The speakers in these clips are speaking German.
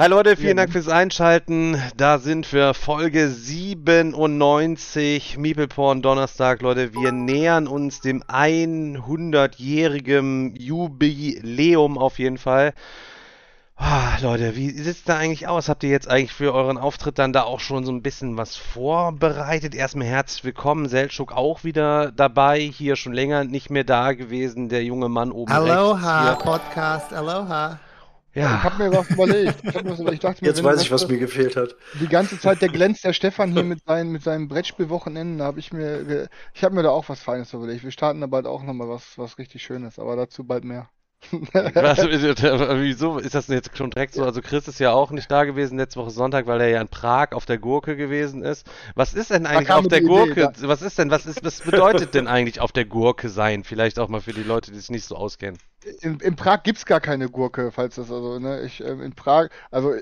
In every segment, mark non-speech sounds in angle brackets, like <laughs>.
Hi Leute, vielen Dank fürs Einschalten. Da sind wir, Folge 97, Meeple-Porn Donnerstag. Leute, wir nähern uns dem 100-jährigen Jubiläum auf jeden Fall. Ah, Leute, wie sieht's da eigentlich aus? Habt ihr jetzt eigentlich für euren Auftritt dann da auch schon so ein bisschen was vorbereitet? Erstmal herzlich willkommen, Seltschuk auch wieder dabei, hier schon länger nicht mehr da gewesen, der junge Mann oben Aloha, rechts. Podcast, Aloha. Hier. Ich Ja, habe mir was überlegt. Ich, hab mir was überlegt. ich dachte mir, Jetzt weiß ich, was mir gefehlt hat. Die ganze Zeit der glänzt der Stefan hier <laughs> mit seinen, mit seinen Brettspielwochenenden. Da habe ich mir, ich habe mir da auch was Feines überlegt. Wir starten da bald auch nochmal was, was richtig Schönes, aber dazu bald mehr. Was, <laughs> wieso ist das denn jetzt schon direkt so? Also Chris ist ja auch nicht da gewesen letzte Woche Sonntag, weil er ja in Prag auf der Gurke gewesen ist. Was ist denn eigentlich auf der die Idee, Gurke? Was ist denn, was ist, was bedeutet denn eigentlich auf der Gurke sein? Vielleicht auch mal für die Leute, die sich nicht so auskennen. In, in Prag gibt's gar keine Gurke, falls das also, ne, ich, ähm, in Prag, also,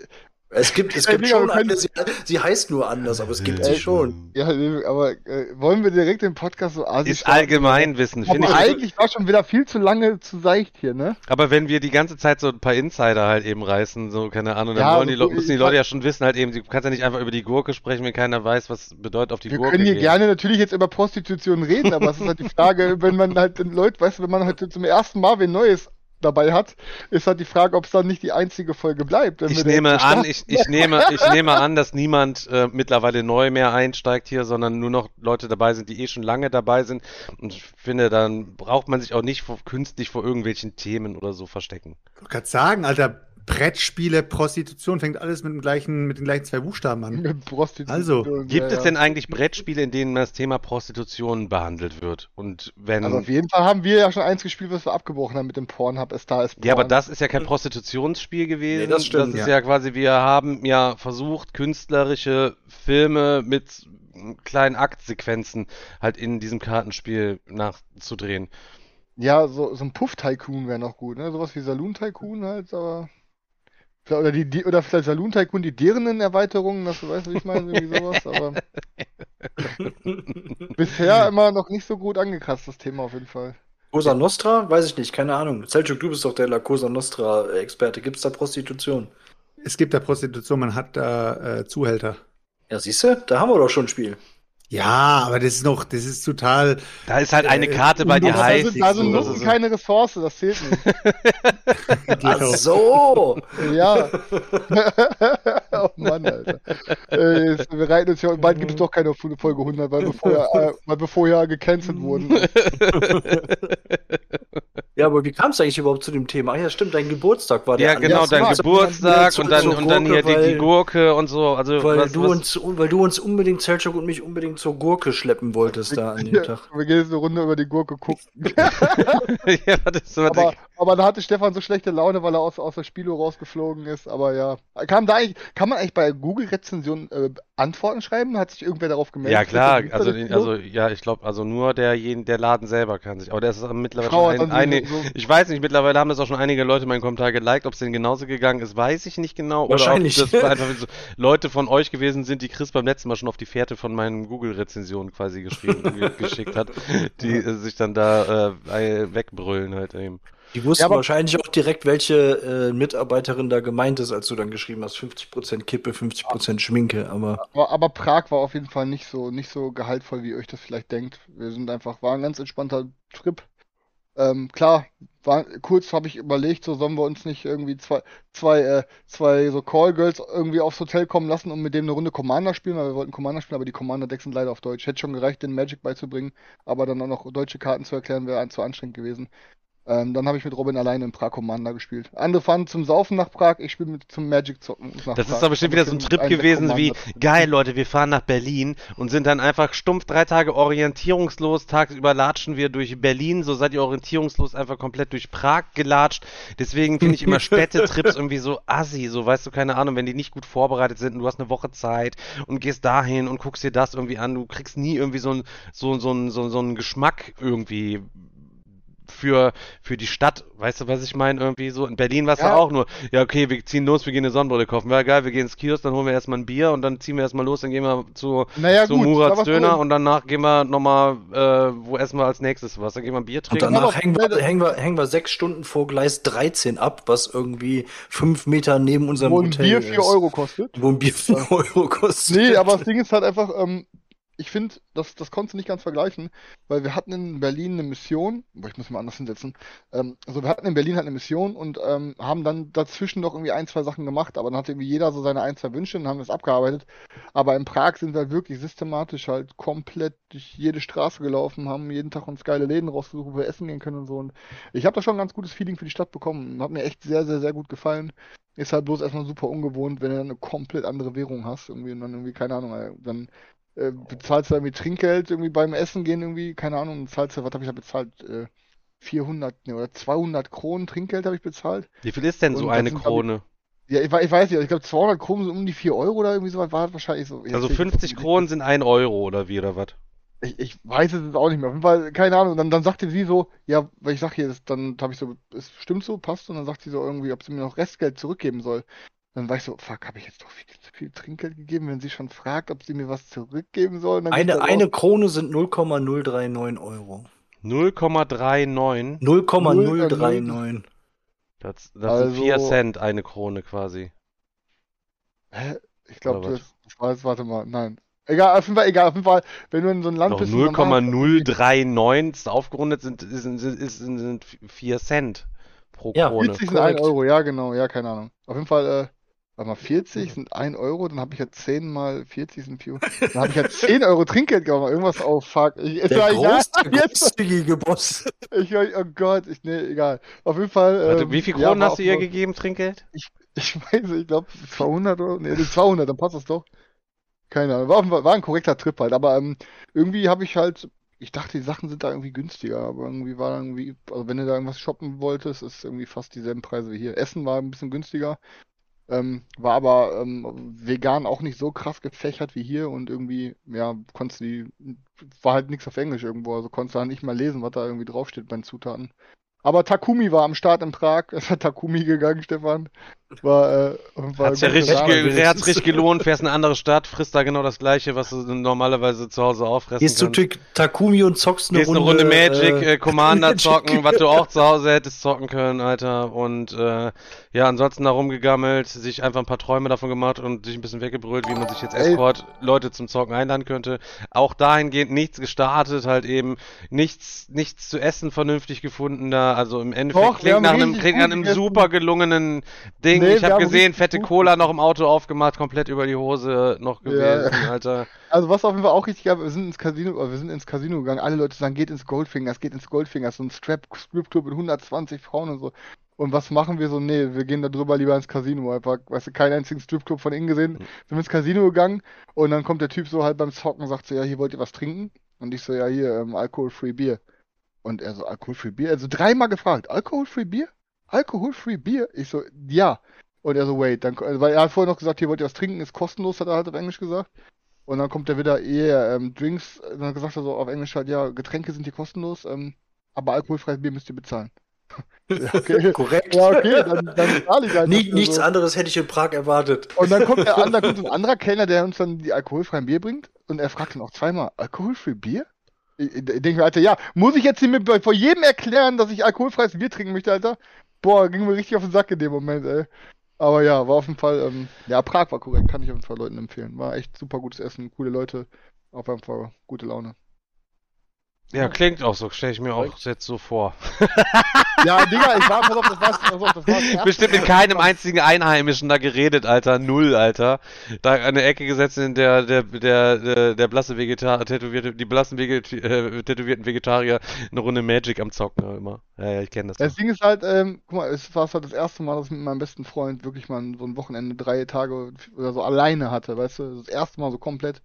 Es gibt, es gibt schon wir eine, sie, sie heißt nur anders, aber es gibt sie schon. ja, aber äh, wollen wir direkt den Podcast so assi Ist? Allgemeinwissen, finde Aber ich. eigentlich war schon wieder viel zu lange zu seicht hier, ne? Aber wenn wir die ganze Zeit so ein paar Insider halt eben reißen, so keine Ahnung, dann Ja, wollen die müssen die Leute ja schon wissen halt eben, du kannst ja nicht einfach über die Gurke sprechen, wenn keiner weiß, was bedeutet auf die Wir Gurke können hier gehen. gerne natürlich jetzt über Prostitution reden, aber es ist halt die <laughs> Frage, wenn man halt den Leuten, weißt du, wenn man halt zum ersten Mal wen Neues dabei hat, ist halt die Frage, ob es dann nicht die einzige Folge bleibt. wenn Ich nehme an, ich, ich nehme, ich nehme an, dass niemand äh, mittlerweile neu mehr einsteigt hier, sondern nur noch Leute dabei sind, die eh schon lange dabei sind. Und ich finde, dann braucht man sich auch nicht vor, künstlich vor irgendwelchen Themen oder so verstecken. Ich wollte gerade sagen, Alter, Brettspiele, Prostitution, fängt alles mit, dem gleichen, mit den gleichen zwei Buchstaben an. Also, Gibt ja, es denn eigentlich Brettspiele, in denen das Thema Prostitution behandelt wird? Und wenn. Also auf jeden Fall haben wir ja schon eins gespielt, was wir abgebrochen haben mit dem Pornhub. A Star is Porn. ja, aber das ist ja kein Prostitutionsspiel gewesen. Nee, das stimmt, Das ist ja. ja quasi, wir haben ja versucht, künstlerische Filme mit kleinen Aktsequenzen halt in diesem Kartenspiel nachzudrehen. Ja, so, so ein Puff-Tycoon wäre noch gut, ne? Sowas wie Saloon Tycoon halt, aber. Oder, die, die, oder vielleicht Saloon Tycoon, die deren Erweiterungen, das weißt du, wie ich meine, irgendwie <laughs> sowas, aber. Bisher immer noch nicht so gut angekratzt, das Thema auf jeden Fall. Cosa Nostra? Weiß ich nicht, keine Ahnung. Selchuk, du bist doch der La Cosa Nostra-Experte. Gibt's da Prostitution? Es gibt da Prostitution, man hat da äh, Zuhälter. Ja, siehst du, da haben wir doch schon ein Spiel. Ja, aber das ist noch, das ist total. Da ist halt eine Äh, Karte bei dir heiß. da sind, da sind so, das Nutzen ist- keine Ressource, das zählt nicht. Ach so! Ja. <laughs> oh Mann, Alter. Äh, jetzt, wir reiten uns ja, bald gibt es doch keine Folge 100, weil wir vorher, äh, weil wir vorher gecancelt wurden. <laughs> Ja, aber wie kam es eigentlich überhaupt zu dem Thema? Ach ja, stimmt, dein Geburtstag war der Ja, genau, dein Ja, Geburtstag zur- und dann, und dann hier die, die Gurke und so. Also, Weil, was, du was, uns, weil du uns unbedingt, Selchuk und mich unbedingt zur Gurke schleppen wolltest da an dem Ja, Tag. wir gehen jetzt eine Runde über die Gurke gucken. <laughs> ja, Aber, aber da hatte Stefan so schlechte Laune, weil er aus, aus der Spielo rausgeflogen ist. Aber ja. Kam da eigentlich, kann man eigentlich bei Google-Rezensionen äh, Antworten schreiben? Hat sich irgendwer darauf gemeldet? ja klar, also, so? also ja, ich glaube, also nur derjen, der Laden selber kann sich. Aber der ist mittlerweile Frau schon ein, dann eine, so- ich weiß nicht, mittlerweile haben das auch schon einige Leute in meinen Kommentar geliked, ob es denen genauso gegangen ist, weiß ich nicht genau. Wahrscheinlich. Oder ob das <laughs> einfach so Leute von euch gewesen sind, die Chris beim letzten Mal schon auf die Fährte von meinen Google-Rezensionen quasi geschrieben, ge- <laughs> geschickt hat, die äh, sich dann da äh, wegbrüllen halt eben. Die wussten Ja, aber- wahrscheinlich auch direkt, welche äh, Mitarbeiterin da gemeint ist, als du dann geschrieben hast, 50% Kippe, 50% Schminke, aber Aber, aber Prag war auf jeden Fall nicht so, nicht so gehaltvoll, wie ihr euch das vielleicht denkt. Wir sind einfach, war ein ganz entspannter Trip. Ähm, klar, war, kurz habe ich überlegt, so sollen wir uns nicht irgendwie zwei, zwei, äh, zwei so Callgirls irgendwie aufs Hotel kommen lassen und mit dem eine Runde Commander spielen, weil wir wollten Commander spielen, aber die Commander-Decks sind leider auf Deutsch. Hätte schon gereicht, den Magic beizubringen, aber dann auch noch deutsche Karten zu erklären, wäre zu anstrengend gewesen. Ähm, dann habe ich mit Robin alleine in Prag Commander gespielt. Andere fahren zum Saufen nach Prag, ich spiele mit zum Magic zocken nach Das Prag. ist doch bestimmt wieder so ein Trip gewesen wie, geil Leute, wir fahren nach Berlin und sind dann einfach stumpf drei Tage orientierungslos, tagsüber latschen wir durch Berlin, so seid ihr orientierungslos einfach komplett durch Prag gelatscht. Deswegen finde ich immer <laughs> Städtetrips irgendwie so assi, so weißt du, keine Ahnung, wenn die nicht gut vorbereitet sind und du hast eine Woche Zeit und gehst dahin und guckst dir das irgendwie an, du kriegst nie irgendwie so ein, so, so, ein, so, so einen Geschmack irgendwie für, für die Stadt, weißt du, was ich meine? Irgendwie so. In Berlin war es ja. Auch nur, ja, okay, wir ziehen los, wir gehen eine Sonnenbrille kaufen. Ja, geil, wir gehen ins Kiosk, dann holen wir erstmal ein Bier und dann ziehen wir erstmal los, dann gehen wir zu, Naja, zu gut, Murats Döner und danach gehen wir nochmal, äh, wo essen wir als nächstes was? Dann gehen wir ein Bier Und trinken. danach aber- hängen wir, hängen, wir, hängen wir sechs Stunden vor Gleis 13 ab, was irgendwie fünf Meter neben unserem Wo ein Hotel Bier ist. 4 Euro kostet. Wo ein Bier 4 Euro kostet. Nee, aber das Ding ist halt einfach, ähm, ich finde, das, das konntest du nicht ganz vergleichen, weil wir hatten in Berlin eine Mission, boah, ich muss mal anders hinsetzen, ähm, also wir hatten in Berlin halt eine Mission und ähm, haben dann dazwischen noch irgendwie ein, zwei Sachen gemacht, aber dann hatte irgendwie jeder so seine ein, zwei Wünsche und haben das abgearbeitet. Aber in Prag sind wir halt wirklich systematisch halt komplett durch jede Straße gelaufen, haben jeden Tag uns geile Läden rausgesucht, wo wir essen gehen können und so. Und ich habe da schon ein ganz gutes Feeling für die Stadt bekommen. Hat mir echt sehr, sehr, sehr gut gefallen. Ist halt bloß erstmal super ungewohnt, wenn du eine komplett andere Währung hast, irgendwie und dann irgendwie, keine Ahnung, dann äh, bezahlst du irgendwie Trinkgeld irgendwie beim Essen gehen irgendwie, keine Ahnung, zahlst du, was habe ich da bezahlt? Äh, 400 ne, oder 200 Kronen Trinkgeld habe ich bezahlt. Wie viel ist denn so Und das eine sind, glaub ich, Krone? Ja, ich, ich weiß nicht, ich glaube 200 Kronen sind um die 4 Euro oder irgendwie sowas, war das wahrscheinlich so. Also bin ich 50 jetzt- Kronen sind ein Euro oder wie oder was? Ich, ich weiß es jetzt auch nicht mehr. Auf jeden Fall, keine Ahnung. Und dann, dann sagte sie so, ja, weil ich sag hier, das, dann habe ich so, es stimmt so, passt. Und dann sagt sie so irgendwie, ob sie mir noch Restgeld zurückgeben soll. Dann war ich so, fuck, habe ich jetzt doch viel zu viel Trinkgeld gegeben, wenn sie schon fragt, ob sie mir was zurückgeben soll. Eine, das eine. Krone sind 0,039 Euro. 0,39. 0,039. Das, das sind 4 Also- Cent eine Krone quasi. Hä? Ich glaube, das, das war jetzt, warte mal, nein. Egal, auf jeden Fall, egal, auf jeden Fall, wenn du in so ein Land Doch bist. und dann da- 0,039 ist aufgerundet sind, sind, sind, sind, sind 4 Cent pro Ja, Krone. 40 sind 1 korrekt. Euro, ja genau, ja, keine Ahnung. Auf jeden Fall, äh, warte mal, 40 sind 1 Euro, dann habe ich ja 10 mal 40 sind 4 Dann habe ich ja 10 Euro Trinkgeld gemacht, irgendwas auf, fuck. Ich, ist Der ja egal, große, jetzt, großzügige Boss. ich, oh Gott, ich, nee, egal. Auf jeden Fall, Warte, ähm, wie viel ja, Kronen war hast du ihr gegeben, Trinkgeld? Ich weiß nicht, ich glaube 200 oder, nee, 200, dann passt das doch. Keine Ahnung, war, war ein korrekter Trip halt, aber ähm, irgendwie habe ich halt, ich dachte, die Sachen sind da irgendwie günstiger, aber irgendwie war irgendwie, also wenn du da irgendwas shoppen wolltest, ist irgendwie fast dieselben Preise wie hier. Essen war ein bisschen günstiger, ähm, war aber ähm, vegan auch nicht so krass gefächert wie hier und irgendwie, ja, konntest du die, war halt nichts auf Englisch irgendwo, also konntest du halt nicht mal lesen, was da irgendwie draufsteht bei den Zutaten. Aber Takumi war am Start in Prag, <laughs> es hat Takumi gegangen, Stefan. War, äh, war Hat's ja richtig, ge hat's richtig gelohnt, fährst in eine andere Stadt, frisst da genau das gleiche, was du normalerweise zu Hause auffressen Gehst kannst. zu Takumi und zockst eine Gehst eine Runde, Runde Magic, äh, äh, Commander Magic. zocken, was du auch zu Hause hättest zocken können, Alter. Und äh, ja, ansonsten da rumgegammelt, sich einfach ein paar Träume davon gemacht und sich ein bisschen weggebrüllt, wie man sich jetzt. Escort Leute zum Zocken einladen könnte. Auch dahingehend nichts gestartet, halt eben nichts, nichts zu essen vernünftig gefunden da. Also im Endeffekt Doch, klingt nach einem, klingt nach einem super gelungenen Ding. Nee, ich habe gesehen, fette Cola noch im Auto aufgemacht, komplett über die Hose noch Ja. gewesen, Alter. <laughs> Also was auf jeden Fall auch richtig war, wir sind ins Casino, oder wir sind ins Casino gegangen, alle Leute sagen, geht ins Goldfingers, geht ins Goldfingers, so ein Strap, Stripclub mit 120 Frauen und so. Und was machen wir so? Nee, wir gehen da drüber lieber ins Casino, einfach, weißt du, keinen einzigen Stripclub von innen gesehen. Sind wir ins Casino gegangen und dann kommt der Typ so halt beim Zocken und sagt so, ja, hier wollt ihr was trinken? Und ich so, ja, hier, ähm, Alkohol-Free Bier. Und er so, Alkohol-Free Bier? Also dreimal gefragt, Alkohol-Free Bier? Alkohol-Free Bier? Ich so, ja. Und er so, wait, dann, weil er hat vorher noch gesagt, hier wollt ihr was trinken, ist kostenlos, hat er halt auf Englisch gesagt. Und dann kommt er wieder, yeah, ähm, Drinks, dann hat er gesagt er so auf Englisch halt, ja, Getränke sind hier kostenlos, ähm, aber alkoholfreies Bier müsst ihr bezahlen. <laughs> ja, okay. Korrekt. Ja, okay, dann, dann zahle ich halt. Dafür nichts so. anderes hätte ich in Prag erwartet. Und dann kommt er an, da kommt ein <laughs> anderer Kellner, der uns dann die alkoholfreien Bier bringt und er fragt dann auch zweimal, alkoholfrei Bier? Ich, ich denke mir, Alter, ja, muss ich jetzt hier mit, vor jedem erklären, dass ich alkoholfreies Bier trinken möchte, Alter? Boah, ging mir richtig auf den Sack in dem Moment, ey. Aber ja, war auf jeden Fall, ähm, ja, Prag war korrekt, kann ich auf jeden Fall Leuten empfehlen. War echt super gutes Essen, coole Leute, auf jeden Fall gute Laune. Ja, klingt auch so, stelle ich mir auch jetzt so vor. <laughs> Ja, Digga, ich war, pass auf, das war's, pass auf, das war's. Bestimmt mit keinem einzigen Einheimischen da geredet, Alter. Null, Alter. Da der Ecke gesetzt, in der der der der, der blasse Vegetar tätowierte, die blassen Veget äh, tätowierten Vegetarier eine Runde Magic am Zocken immer. Ja, ja, ich kenne das. Das. Ding ist halt, ähm, guck mal, es war halt das erste Mal, dass ich mit meinem besten Freund wirklich mal so ein Wochenende, drei Tage oder so alleine hatte, weißt du? Das erste Mal so komplett.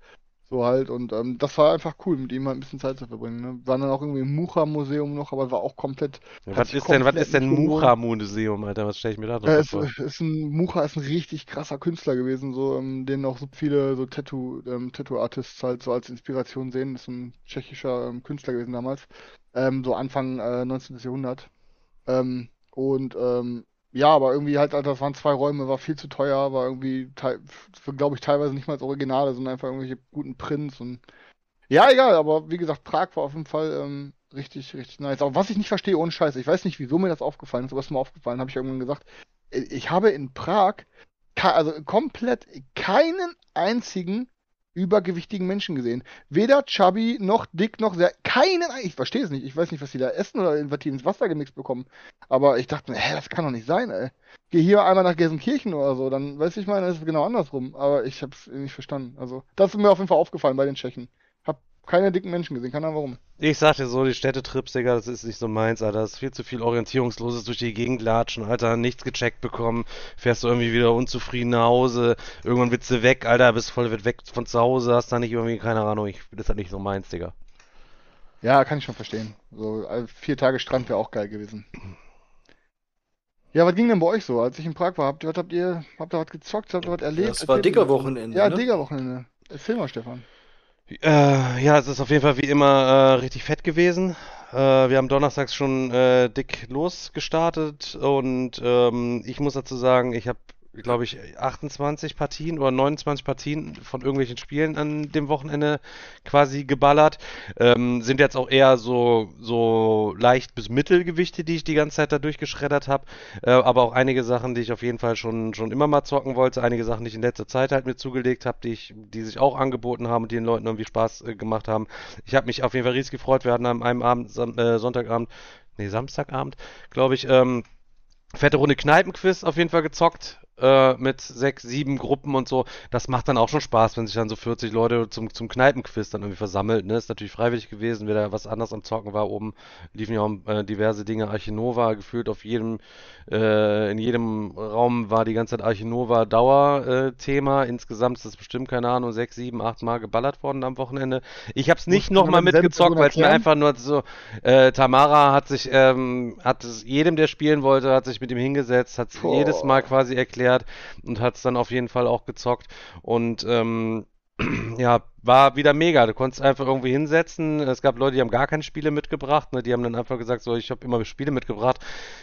So halt. Und ähm, das war einfach cool, mit ihm halt ein bisschen Zeit zu verbringen. Ne? Waren dann auch irgendwie im Mucha-Museum noch, aber war auch komplett. Ja, was ist denn, was komplett ist denn. Mucha-Museum, Alter? Was stelle ich mir da Äh, drunter es vor? ist ein, Mucha ist ein richtig krasser Künstler gewesen, so, ähm, den auch so viele so Tattoo, ähm, Tattoo-Artists halt so als Inspiration sehen. Ist ein tschechischer ähm, Künstler gewesen damals. Ähm, so Anfang äh, 19. Jahrhundert. Ähm, und ähm, ja, aber irgendwie halt, das waren zwei Räume, war viel zu teuer, war irgendwie, glaube ich, teilweise nicht mal als Originale, sondern einfach irgendwelche guten Prints und ja, egal, aber wie gesagt, Prag war auf jeden Fall ähm, richtig, richtig nice. Aber was ich nicht verstehe, ohne Scheiß, ich weiß nicht, wieso mir das aufgefallen ist, aber es ist mir aufgefallen, habe ich irgendwann gesagt, äh, ich habe in Prag, also komplett keinen einzigen übergewichtigen Menschen gesehen. Weder chubby, noch dick, noch sehr, keinen, ein- ich verstehe es nicht, ich weiß nicht, was die da essen oder was ins Wasser gemixt bekommen. Aber ich dachte mir, hä, das kann doch nicht sein, ey. Geh hier einmal nach Gelsenkirchen oder so, dann, weiß ich meine, ist es genau andersrum. Aber ich hab's nicht verstanden. Also, das ist mir auf jeden Fall aufgefallen bei den Tschechen. Hab keine dicken Menschen gesehen, keine Ahnung warum. Ich sag dir so, die Städtetrips, Digga, das ist nicht so meins, Alter. Das ist viel zu viel Orientierungsloses durch die Gegend latschen, Alter. Nichts gecheckt bekommen. Fährst du irgendwie wieder unzufrieden nach Hause. Irgendwann willst du weg, Alter. Bist voll weg von zu Hause. Hast da nicht irgendwie, keine Ahnung. Ich, das ist halt nicht so meins, Digga. Ja, kann ich schon verstehen. So, äh, vier Tage Strand wäre auch geil gewesen. Ja, was ging denn bei euch so, als ich in Prag war? Habt ihr, was habt ihr, habt ihr was gezockt, habt ihr was erlebt? Das war. Digger-Wochenende, Ja, ne? Digger-Wochenende. Erzähl mal, Stefan. Äh, ja, es ist auf jeden Fall wie immer äh, richtig fett gewesen. Äh, wir haben donnerstags schon äh, dick losgestartet und ähm, ich muss dazu sagen, ich habe, glaube ich, 28 Partien oder 29 Partien von irgendwelchen Spielen an dem Wochenende quasi geballert. Ähm, sind jetzt auch eher so, so leicht bis Mittelgewichte, die ich die ganze Zeit da durchgeschreddert habe. Äh, aber auch einige Sachen, die ich auf jeden Fall schon, schon immer mal zocken wollte. Einige Sachen, die ich in letzter Zeit halt mir zugelegt habe, die ich, die sich auch angeboten haben und die den Leuten irgendwie Spaß äh, gemacht haben. Ich habe mich auf jeden Fall riesig gefreut. Wir hatten an einem Abend, Sam äh, Sonntagabend, nee, Samstagabend, glaube ich, ähm, fette Runde Kneipenquiz auf jeden Fall gezockt. Äh, mit sechs, sieben Gruppen und so. Das macht dann auch schon Spaß, wenn sich dann so 40 Leute zum, zum Kneipenquiz dann irgendwie versammelt. Ne? Ist natürlich freiwillig gewesen, wer da was anderes am Zocken war. Oben liefen ja auch äh, diverse Dinge. Archinova gefühlt auf jedem, äh, in jedem Raum war die ganze Zeit Archinova Dauer-Thema. Insgesamt ist das bestimmt, keine Ahnung, sechs, sieben, acht Mal geballert worden am Wochenende. Ich habe es nicht nochmal mitgezockt, weil es mir einfach nur so, äh, Tamara hat sich, ähm, hat es jedem, der spielen wollte, hat sich mit ihm hingesetzt, hat es jedes Mal quasi erklärt und hat es dann auf jeden Fall auch gezockt. Und ähm, <clears throat> ja, war wieder mega. Du konntest einfach irgendwie hinsetzen. Es gab Leute, die haben gar keine Spiele mitgebracht. Ne? Die haben dann einfach gesagt, so, ich habe immer Spiele mitgebracht.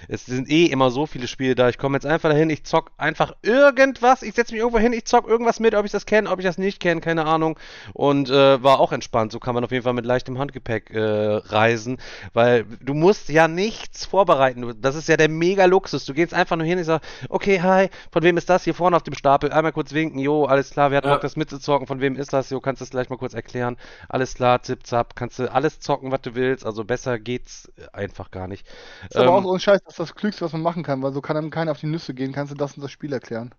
Es sind eh immer so viele Spiele da. Ich komme jetzt einfach dahin, ich zock einfach irgendwas. Ich setze mich irgendwo hin, ich zock irgendwas mit, ob ich das kenne, ob ich das nicht kenne, keine Ahnung. Und äh, war auch entspannt. So kann man auf jeden Fall mit leichtem Handgepäck äh, reisen, weil du musst ja nichts vorbereiten. Das ist ja der mega Luxus. Du gehst einfach nur hin, ich sag, okay, hi, von wem ist das hier vorne auf dem Stapel? Einmal kurz winken, jo, alles klar, wir hatten Ja. Bock, das mitzuzocken. Von wem ist das? Jo, kannst du das gleich mal kurz erklären? Alles klar, zip zap, kannst du alles zocken, was du willst. Also besser geht's einfach gar nicht. Ist aber Ähm, auch ohne Scheiß, das ist das Klügste, was man machen kann, weil so kann einem keiner auf die Nüsse gehen, kannst du das und das Spiel erklären.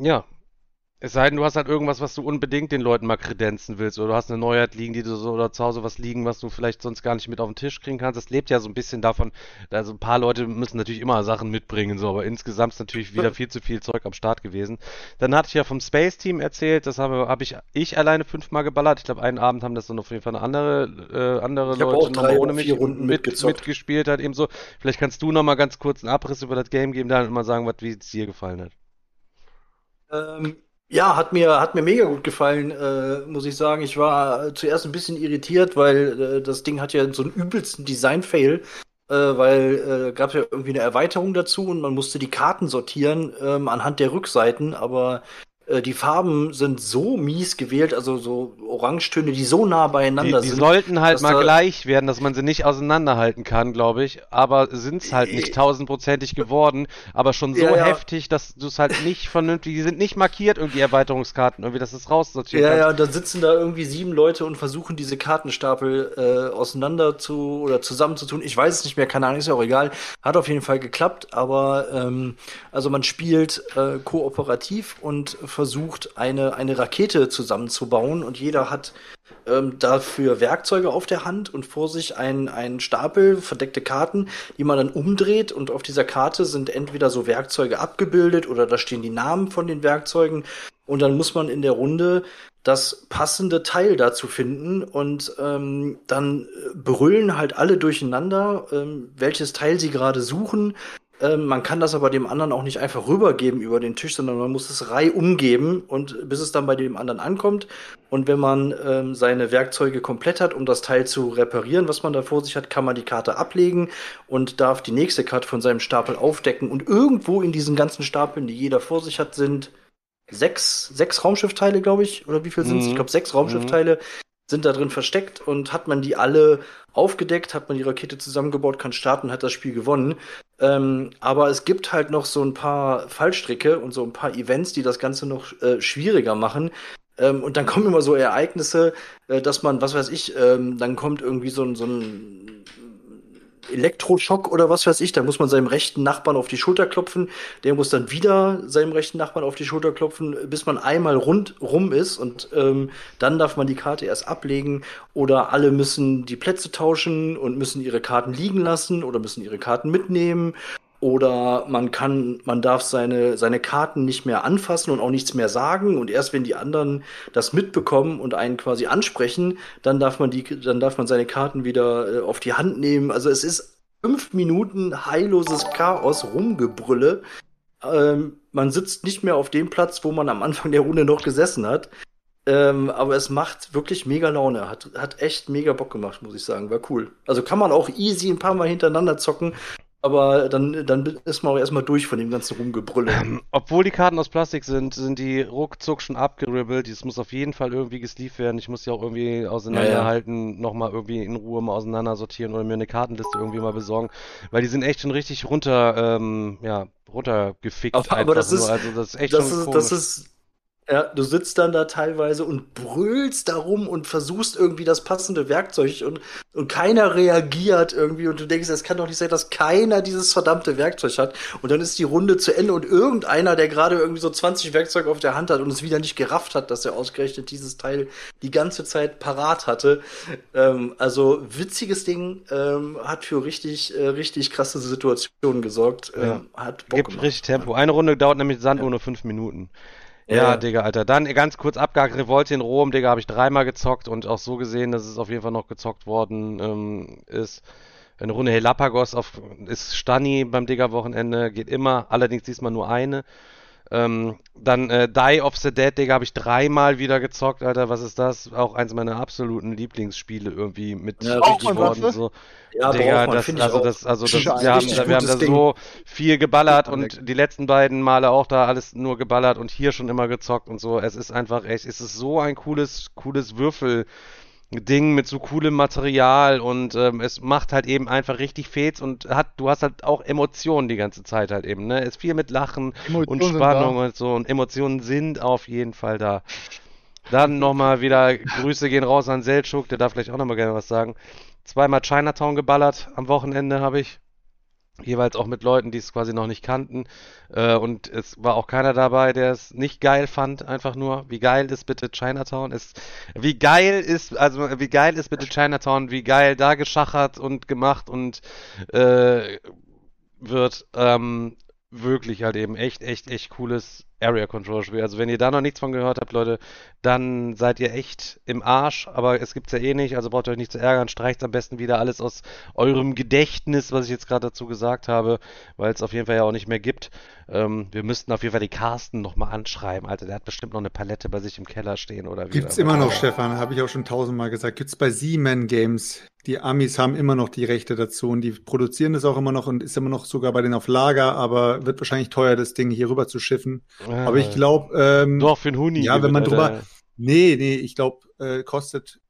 Ja. Es sei denn, du hast halt irgendwas, was du unbedingt den Leuten mal kredenzen willst, oder du hast eine Neuheit liegen, die du so, oder zu Hause was liegen, was du vielleicht sonst gar nicht mit auf den Tisch kriegen kannst. Das lebt ja so ein bisschen davon, also ein paar Leute müssen natürlich immer Sachen mitbringen, so, aber insgesamt ist natürlich wieder <laughs> viel zu viel Zeug am Start gewesen. Dann hatte ich ja vom Space Team erzählt, das habe hab ich, ich alleine fünfmal geballert. Ich glaube, einen Abend haben das dann auf jeden Fall eine andere, äh, andere Ich Leute auch drei ohne mich Runden mit, mitgespielt hat, ebenso. Vielleicht kannst du nochmal ganz kurz einen Abriss über das Game geben, dann mal sagen, was, wie es dir gefallen hat. Ähm, ja, hat mir, hat mir mega gut gefallen, äh, muss ich sagen. Ich war zuerst ein bisschen irritiert, weil äh, das Ding hat ja so einen übelsten Design-Fail, äh, weil äh, gab ja irgendwie eine Erweiterung dazu und man musste die Karten sortieren ähm, anhand der Rückseiten, aber äh, äh, die Farben sind so mies gewählt, also so Orangetöne, die so nah beieinander Die, die sind. sollten halt mal gleich werden, dass man sie nicht auseinanderhalten kann, glaube ich. Aber sind es halt nicht tausendprozentig geworden, aber schon so Ja, ja. heftig, dass du es halt nicht vernünftig, die sind nicht markiert, irgendwie Erweiterungskarten, irgendwie, dass es raussortieren Ja, kannst. ja, da sitzen da irgendwie sieben Leute und versuchen diese Kartenstapel äh, auseinander zu oder zusammenzutun. Ich weiß es nicht mehr, keine Ahnung, ist ja auch egal. Hat auf jeden Fall geklappt, aber ähm, also man spielt äh, kooperativ und versucht eine, eine Rakete zusammenzubauen und jeder hat ähm, dafür Werkzeuge auf der Hand und vor sich ein, ein Stapel verdeckte Karten, die man dann umdreht und auf dieser Karte sind entweder so Werkzeuge abgebildet oder da stehen die Namen von den Werkzeugen und dann muss man in der Runde das passende Teil dazu finden und ähm, dann brüllen halt alle durcheinander, ähm, welches Teil sie gerade suchen. Ähm, man kann das aber dem anderen auch nicht einfach rübergeben über den Tisch, sondern man muss es Reihe umgeben und bis es dann bei dem anderen ankommt. Und wenn man ähm, seine Werkzeuge komplett hat, um das Teil zu reparieren, was man da vor sich hat, kann man die Karte ablegen und darf die nächste Karte von seinem Stapel aufdecken. Und irgendwo in diesen ganzen Stapeln, die jeder vor sich hat, sind sechs, sechs Raumschiffteile, glaube ich, oder wie viel sind es? Mhm. Ich glaube, sechs Raumschiffteile sind da drin versteckt und hat man die alle aufgedeckt, hat man die Rakete zusammengebaut, kann starten, hat das Spiel gewonnen. Ähm, aber es gibt halt noch so ein paar Fallstricke und so ein paar Events, die das Ganze noch äh, schwieriger machen. Ähm, und dann <laughs> kommen immer so Ereignisse, äh, dass man, was weiß ich, ähm, dann kommt irgendwie so so ein Elektroschock oder was weiß ich, da muss man seinem rechten Nachbarn auf die Schulter klopfen, der muss dann wieder seinem rechten Nachbarn auf die Schulter klopfen, bis man einmal rund rum ist und ähm, dann darf man die Karte erst ablegen oder alle müssen die Plätze tauschen und müssen ihre Karten liegen lassen oder müssen ihre Karten mitnehmen oder man kann, man darf seine, seine Karten nicht mehr anfassen und auch nichts mehr sagen. Und erst wenn die anderen das mitbekommen und einen quasi ansprechen, dann darf man die, dann darf man seine Karten wieder äh, auf die Hand nehmen. Also es ist fünf Minuten heilloses Chaos, Rumgebrülle. Ähm, man sitzt nicht mehr auf dem Platz, wo man am Anfang der Runde noch gesessen hat. Ähm, aber es macht wirklich mega Laune. Hat, hat echt mega Bock gemacht, muss ich sagen. War cool. Also kann man auch easy ein paar Mal hintereinander zocken. Aber dann, dann ist man auch erstmal durch von dem ganzen Rumgebrülle. Ähm, obwohl die Karten aus Plastik sind, sind die ruckzuck schon abgeribbelt. Das muss auf jeden Fall irgendwie gesleeved werden. Ich muss die auch irgendwie auseinanderhalten, nochmal irgendwie in Ruhe mal auseinander sortieren oder mir eine Kartenliste irgendwie mal besorgen. Weil die sind echt schon richtig runter, ähm, ja, runtergefickt Aber- aber das ist- Also das ist echt Das schon ist, komisch. das ist, ja, du sitzt dann da teilweise und brüllst darum und versuchst irgendwie das passende Werkzeug und, und keiner reagiert irgendwie und du denkst, es kann doch nicht sein, dass keiner dieses verdammte Werkzeug hat und dann ist die Runde zu Ende und irgendeiner, der gerade irgendwie so 20 Werkzeuge auf der Hand hat und es wieder nicht gerafft hat, dass er ausgerechnet dieses Teil die ganze Zeit parat hatte. Ähm, also witziges Ding, ähm, hat für richtig, äh, richtig krasse Situationen gesorgt. Ja. Ähm, hat Bock Gibt gemacht. richtig Tempo. Eine Runde dauert nämlich Sand nur fünf Minuten. Ja, Ja. Digga, Alter. Dann ganz kurz abgehakt, Revolte in Rom, Digga, habe ich dreimal gezockt und auch so gesehen, dass es auf jeden Fall noch gezockt worden ähm, ist. Eine Runde Helapagos auf, ist Stani beim Digga-Wochenende, geht immer, allerdings diesmal nur eine. Ähm, dann äh, Die of the Dead, Digga, habe ich dreimal wieder gezockt, Alter. Was ist das? Auch eins meiner absoluten Lieblingsspiele irgendwie mit Ja, worden. gut. So. Ja, Digga, man, das, finde ich also das, also das, Scheiße. wir haben, da, wir haben da so viel geballert und die letzten beiden Male auch da alles nur geballert und hier schon immer gezockt und so. Es ist einfach echt, es ist so ein cooles, cooles Würfel. Ding mit so coolem Material und ähm, es macht halt eben einfach richtig Fets und hat, du hast halt auch Emotionen die ganze Zeit halt eben, ne? Es ist viel mit Lachen Emotionen und Spannung und so und Emotionen sind auf jeden Fall da. Dann nochmal wieder Grüße gehen raus an Seltschuk, der darf gleich auch nochmal gerne was sagen. Zweimal Chinatown geballert am Wochenende habe ich. Jeweils auch mit Leuten, die es quasi noch nicht kannten. Äh, und es war auch keiner dabei, der es nicht geil fand, einfach nur. Wie geil ist bitte Chinatown? Ist, wie geil ist, also wie geil ist bitte Chinatown? Wie geil da geschachert und gemacht und äh, wird. Ähm, wirklich halt eben echt, echt, echt cooles Area Control Spiel. Also wenn ihr da noch nichts von gehört habt, Leute, dann seid ihr echt im Arsch, aber es gibt's ja eh nicht, also braucht ihr euch nicht zu ärgern, streicht am besten wieder alles aus eurem Gedächtnis, was ich jetzt gerade dazu gesagt habe, weil es auf jeden Fall ja auch nicht mehr gibt. Ähm, wir müssten auf jeden Fall die Carsten nochmal anschreiben, Alter, der hat bestimmt noch eine Palette bei sich im Keller stehen oder wie. Gibt's immer noch, Stefan, habe ich auch schon tausendmal gesagt. Gibt's bei Siemens Games. Die Amis haben immer noch die Rechte dazu und die produzieren das auch immer noch und ist immer noch sogar bei denen auf Lager, aber wird wahrscheinlich teuer, das Ding hier rüber zu schiffen. Aber ich glaube, ähm, Doch, für einen Huni. ja, wenn man Alter. drüber, nee, nee, ich glaube, äh, kostet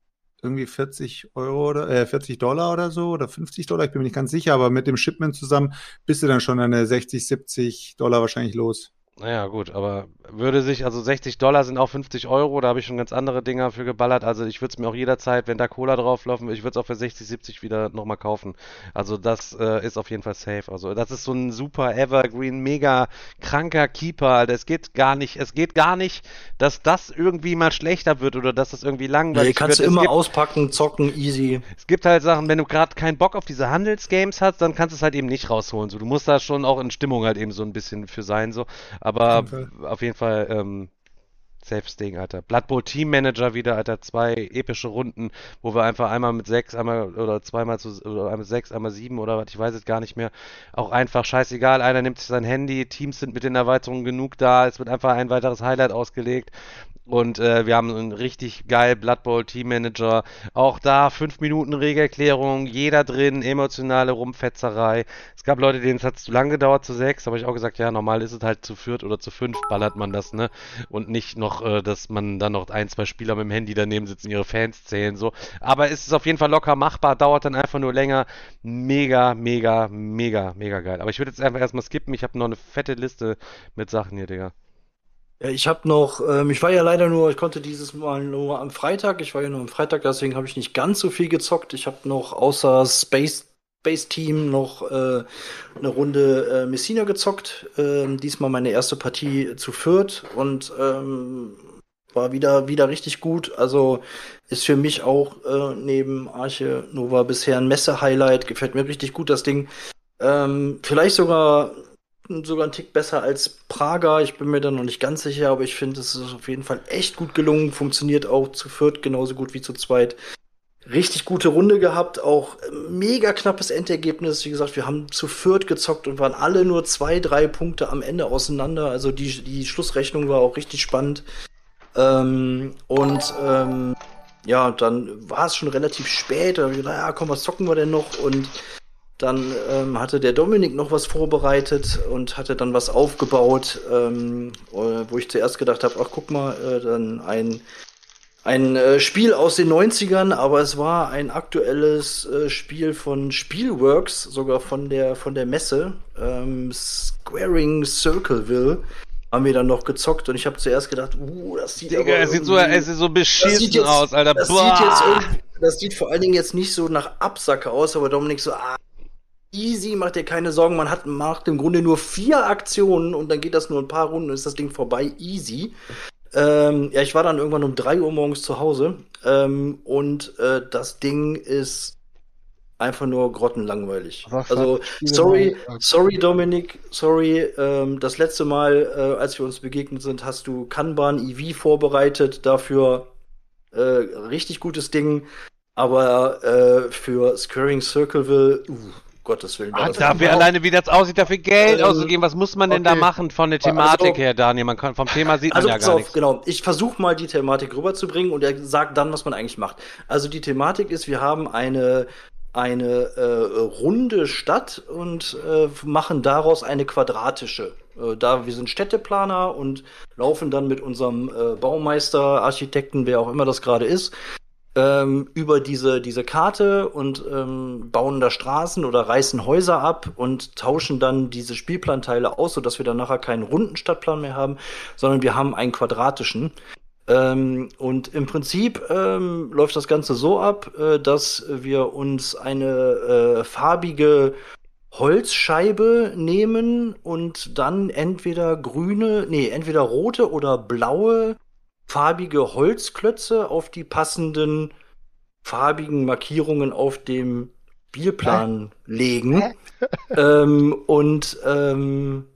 irgendwie 40 Euro oder äh, 40 Dollar oder so oder 50 Dollar, ich bin mir nicht ganz sicher, aber mit dem Shipment zusammen bist du dann schon an der 60, 70 Dollar wahrscheinlich los. Naja, gut, aber würde sich, also 60 Dollar sind auch 50 Euro, da habe ich schon ganz andere Dinger für geballert. Also ich würde es mir auch jederzeit, wenn da Cola drauflaufen, ich würde es auch für 60, 70 wieder nochmal kaufen. Also das äh, ist auf jeden Fall safe. Also das ist so ein super Evergreen, mega kranker Keeper. Alter. Es geht gar nicht, es geht gar nicht, dass das irgendwie mal schlechter wird oder dass das irgendwie langweilig Nee, kannst wird. du Es immer gibt, auspacken, zocken, easy. es gibt halt Sachen, wenn du gerade keinen Bock auf diese Handelsgames hast, dann kannst du es halt eben nicht rausholen. So, du musst da schon auch in Stimmung halt eben so ein bisschen für sein. So, aber Auf jeden auf jeden Fall ähm, Safe Ding, Alter. Blood Bowl Team Manager wieder, Alter. Zwei epische Runden, wo wir einfach einmal mit sechs, einmal oder zweimal zu, oder einmal sechs, einmal sieben oder was, ich weiß es gar nicht mehr. Auch einfach scheißegal. Einer nimmt sich sein Handy, Teams sind mit den Erweiterungen genug da. Es wird einfach ein weiteres Highlight ausgelegt. Und äh, wir haben einen richtig geil Blood Bowl Team Manager. Auch da fünf Minuten Regelklärung, jeder drin, emotionale Rumfetzerei. Es gab Leute, denen es hat zu lang gedauert, zu sechs. Aber ich auch gesagt, ja, normal ist es halt zu viert oder zu fünf, ballert man das, ne? Und nicht noch, äh, dass man dann noch ein, zwei Spieler mit dem Handy daneben sitzen, ihre Fans zählen, so. Aber es ist auf jeden Fall locker machbar, dauert dann einfach nur länger. Mega, mega, mega, mega geil. Aber ich würde jetzt einfach erstmal skippen. Ich habe noch eine fette Liste mit Sachen hier, Digga. Ja, ich habe noch, ähm, ich war ja leider nur, ich konnte dieses Mal nur am Freitag, ich war ja nur am Freitag, deswegen habe ich nicht ganz so viel gezockt. Ich habe noch außer Space, Space Team noch äh, eine Runde äh, Messina gezockt. Ähm, diesmal meine erste Partie zu Fürth und ähm, war wieder, wieder richtig gut. Also ist für mich auch äh, neben Arche Nova bisher ein Messe-Highlight. Gefällt mir richtig gut, das Ding. Ähm, vielleicht sogar sogar einen Tick besser als Prager. Ich bin mir da noch nicht ganz sicher, aber ich finde, es ist auf jeden Fall echt gut gelungen. Funktioniert auch zu viert genauso gut wie zu zweit. Richtig gute Runde gehabt, auch mega knappes Endergebnis. Wie gesagt, wir haben zu viert gezockt und waren alle nur zwei, drei Punkte am Ende auseinander. Also die, die Schlussrechnung war auch richtig spannend. Ähm, und ähm, ja, dann war es schon relativ spät. Da hab ich gedacht, ja, komm, was zocken wir denn noch? Und dann ähm, hatte der Dominik noch was vorbereitet und hatte dann was aufgebaut, ähm, äh, wo ich zuerst gedacht habe, ach guck mal, äh, dann ein, ein äh, Spiel aus den 90ern, aber es war ein aktuelles äh, Spiel von Spielworks, sogar von der von der Messe, ähm, Squaring Circleville, haben wir dann noch gezockt und ich habe zuerst gedacht, uh, das sieht aber Digga, es sieht so, es sieht so beschissen jetzt, aus, Alter. Das Boah. sieht jetzt das sieht vor allen Dingen jetzt nicht so nach Absacke aus, aber Dominik so, ah, easy, mach dir keine Sorgen, man hat macht im Grunde nur vier Aktionen und dann geht das nur ein paar Runden und ist das Ding vorbei, easy. Ähm, ja, ich war dann irgendwann um 3 Uhr morgens zu Hause ähm, und äh, das Ding ist einfach nur grottenlangweilig. Also, sorry, sorry Dominik, sorry, ähm, das letzte Mal, äh, als wir uns begegnet sind, hast du Kanban EV vorbereitet, dafür äh, richtig gutes Ding, aber äh, für Squaring Circleville, uh, Gottes Willen. Ah, das Dafür alleine, wie das aussieht, dafür Geld Ähm, auszugeben. Was muss man denn da machen von der Thematik Also- her, Daniel? Man kann, vom Thema sieht man Also ja pass gar auf, nichts. genau. Ich versuche mal die Thematik rüberzubringen und er sagt dann, was man eigentlich macht. Also die Thematik ist, wir haben eine eine äh, runde Stadt und äh, machen daraus eine quadratische. Äh, da wir sind Städteplaner und laufen dann mit unserem äh, Baumeister, Architekten, wer auch immer das gerade ist, ähm, über diese, diese Karte und ähm, bauen da Straßen oder reißen Häuser ab und tauschen dann diese Spielplanteile aus, sodass wir dann nachher keinen runden Stadtplan mehr haben, sondern wir haben einen quadratischen. Ähm, und im Prinzip ähm, läuft das Ganze so ab, äh, dass wir uns eine äh, farbige Holzscheibe nehmen und dann entweder grüne, nee, entweder rote oder blaue farbige Holzklötze auf die passenden farbigen Markierungen auf dem Spielplan legen. <laughs> ähm, und ähm,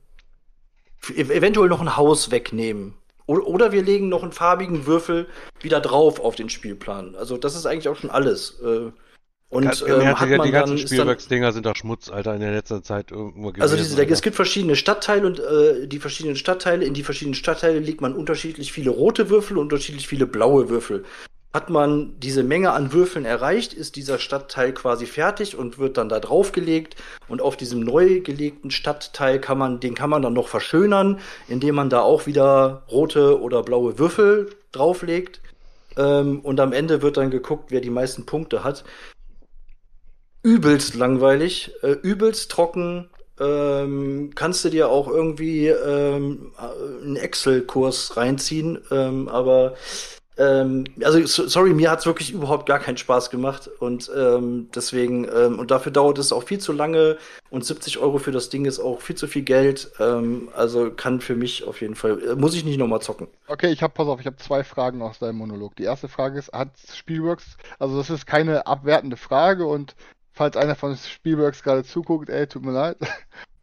ev- eventuell noch ein Haus wegnehmen. Oder wir legen noch einen farbigen Würfel wieder drauf auf den Spielplan. Also das ist eigentlich auch schon alles. Äh, Und Ganz ähm, hat die, man die ganzen Spielwerksdinger sind doch Schmutz, Alter, in der letzten Zeit irgendwo gewesen. also diese, es gibt verschiedene Stadtteile und äh, die verschiedenen Stadtteile, in die verschiedenen Stadtteile legt man unterschiedlich viele rote Würfel und unterschiedlich viele blaue Würfel. hat man diese Menge an Würfeln erreicht, ist dieser Stadtteil quasi fertig und wird dann da draufgelegt. Und auf diesem neu gelegten Stadtteil kann man, den kann man dann noch verschönern, indem man da auch wieder rote oder blaue Würfel drauflegt. Ähm, und am Ende wird dann geguckt, wer die meisten Punkte hat. Übelst langweilig, äh, übelst trocken. Ähm, kannst du dir auch irgendwie ähm, einen Excel-Kurs reinziehen, ähm, aber ähm, also so, sorry, mir hat's wirklich überhaupt gar keinen Spaß gemacht und ähm, deswegen ähm, und dafür dauert es auch viel zu lange und 70 Euro für das Ding ist auch viel zu viel Geld. Ähm, also kann für mich auf jeden Fall äh, muss ich nicht nochmal zocken. Okay, ich habe pass auf, ich habe zwei Fragen aus deinem Monolog. Die erste Frage ist, hat Spielworks, also das ist keine abwertende Frage und falls einer von Spielworks gerade zuguckt, ey, tut mir leid. <laughs>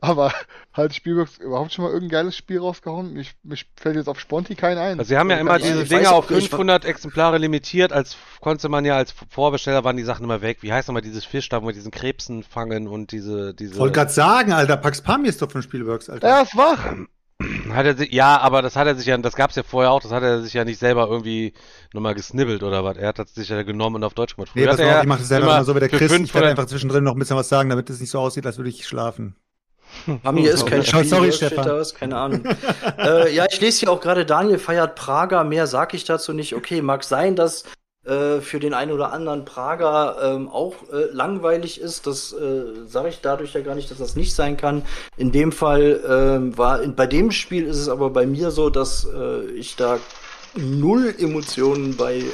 Aber halt Spielworks überhaupt schon mal irgendein geiles Spiel rausgehauen? Mich, mich fällt jetzt auf Sponti kein ein. Also sie haben ja immer diese Dinge auf 500 Exemplare limitiert, als konnte man ja als Vorbesteller waren die Sachen immer weg. Wie heißt nochmal dieses Fisch da, wo wir diesen Krebsen fangen und diese, diese. Wollte gerade sagen, Alter, Pax Pam ist doch von Spielworks, Alter. Er ist wach! Hat er sich, ja, aber das hat er sich ja, das gab's ja vorher auch, das hat er sich ja nicht selber irgendwie nochmal gesnibbelt oder was. Er hat das sich ja genommen und auf Deutsch gemacht. Früher nee, pass auf, ich mache das selber immer so wie der Chris. Ich werde einfach zwischendrin noch ein bisschen was sagen, damit es nicht so aussieht, als würde ich schlafen. Pamir ist kein Spiel, Sorry, Stefan. Aus, keine Ahnung. äh, ja, ich lese hier auch gerade, Daniel feiert Prager. Mehr sag ich dazu nicht. Okay, mag sein, dass äh, für den einen oder anderen Prager ähm, auch äh, langweilig ist. Das äh, sage ich dadurch ja gar nicht, dass das nicht sein kann. In dem Fall ähm, war, in, bei dem Spiel ist es aber bei mir so, dass äh, ich da null Emotionen bei äh,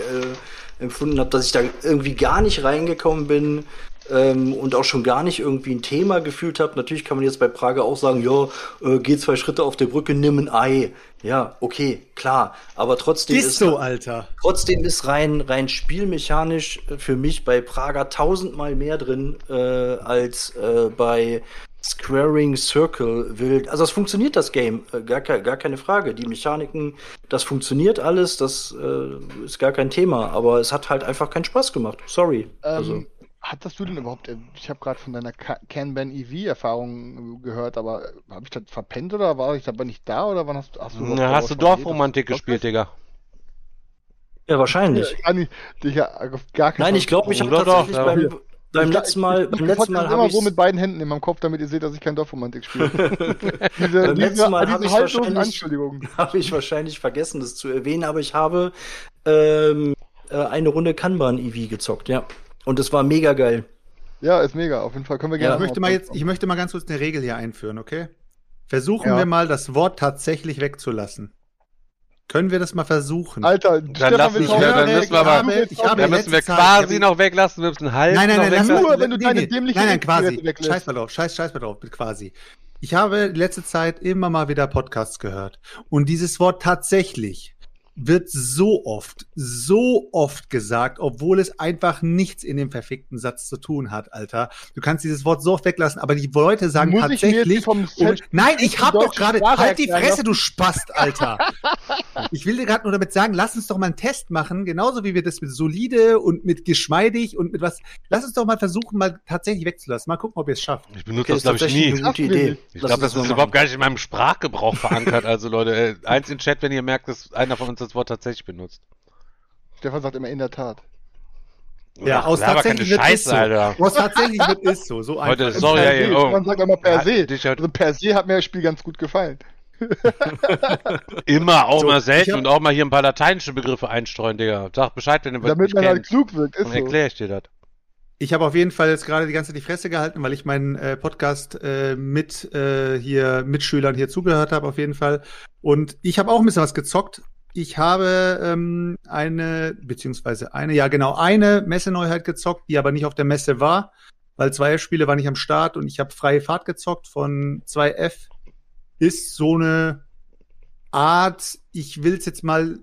empfunden habe, dass ich da irgendwie gar nicht reingekommen bin ähm, und auch schon gar nicht irgendwie ein Thema gefühlt habe. Natürlich kann man jetzt bei Prager auch sagen, ja, äh, geh zwei Schritte auf der Brücke, nimm ein Ei. Ja, okay, klar. Aber trotzdem ist, ist so, Alter. Trotzdem ist rein, rein spielmechanisch für mich bei Prager tausendmal mehr drin äh, als äh, bei Squaring Circle Wild. Also es funktioniert das Game, äh, gar, gar keine Frage. Die Mechaniken, das funktioniert alles, das äh, ist gar kein Thema. Aber es hat halt einfach keinen Spaß gemacht. Sorry. Ähm, also Hattest du denn überhaupt, äh, ich habe gerade von deiner Kanban EV-Erfahrung gehört, aber äh, habe ich das verpennt oder war ich aber nicht da oder wann hast du. Hast du, Na, hast du Dorfromantik gespielt, Digga? Ja, wahrscheinlich. Ja, ich, Digga, gar Nein, ich glaube, ich habe tatsächlich doch, beim, beim letzten Mal, beim letzten Mal habe ich immer so mit beiden Händen in meinem Kopf, damit ihr seht, dass ich kein Dorfromantik spiele. <laughs> diese, beim letzten Mal habe ich, wahrscheinlich, <laughs> hab ich wahrscheinlich vergessen, das zu erwähnen, aber ich habe ähm, äh, eine Runde Kanban EV gezockt, ja. Und es war mega geil. Ja, ist mega. Auf jeden Fall können wir gerne. Ja, ich, möchte mal jetzt, ich möchte mal ganz kurz eine Regel hier einführen, okay? Versuchen ja. wir mal, das Wort tatsächlich wegzulassen. Können wir das mal versuchen? Alter, dann, lassen, ich höre, dann müssen wir aber, habe, ich habe dann müssen wir quasi Zeit, noch weglassen, wir müssen halb Nein, nein, nein, lass nur, wenn du deine dämliche Nein, nein, quasi. Scheiß mal drauf, scheiß, scheiß mal drauf, quasi. Ich habe letzte Zeit immer mal wieder Podcasts gehört. Und dieses Wort tatsächlich wird so oft, so oft gesagt, obwohl es einfach nichts in dem verfickten Satz zu tun hat, Alter. Du kannst dieses Wort so oft weglassen, aber die Leute sagen Muss tatsächlich. Und, nein, ich hab doch gerade. Halt die Fresse, du Spast, Alter. <laughs> ich will dir gerade nur damit sagen, lass uns doch mal einen Test machen, genauso wie wir das mit solide und mit geschmeidig und mit was. Lass uns doch mal versuchen, mal tatsächlich wegzulassen. Mal gucken, ob ihr es schafft. Ich benutze okay, das, glaube ich, nie. Eine gute Idee. Ich glaube, das ist überhaupt gar nicht in meinem Sprachgebrauch verankert. Also, Leute, eins in Chat, wenn ihr merkt, dass einer von uns das Wort tatsächlich benutzt. Stefan sagt immer in der Tat. Ja, aus tatsächlich wird Scheiße, so. Alter. Aus tatsächlich wird ist so. So einfach. Heute, sorry, ja, ey, oh. Man sagt immer per se. Also per se hat mir das Spiel ganz gut gefallen. immer auch so, mal selten hab... und auch mal hier ein paar lateinische Begriffe einstreuen, Digga. Sag Bescheid, wenn du was Damit man halt klug wirkt, ist Dann erkläre ich dir das. Ich habe auf jeden Fall jetzt gerade die ganze Zeit die Fresse gehalten, weil ich meinen äh, Podcast äh, mit äh, hier Mitschülern hier zugehört habe auf jeden Fall. Und ich habe auch ein bisschen was gezockt, ich habe ähm, eine, beziehungsweise eine, ja genau, eine Messeneuheit gezockt, die aber nicht auf der Messe war, weil 2F-Spiele war nicht am Start und ich habe freie Fahrt gezockt von 2F. Ist so eine Art, ich will es jetzt mal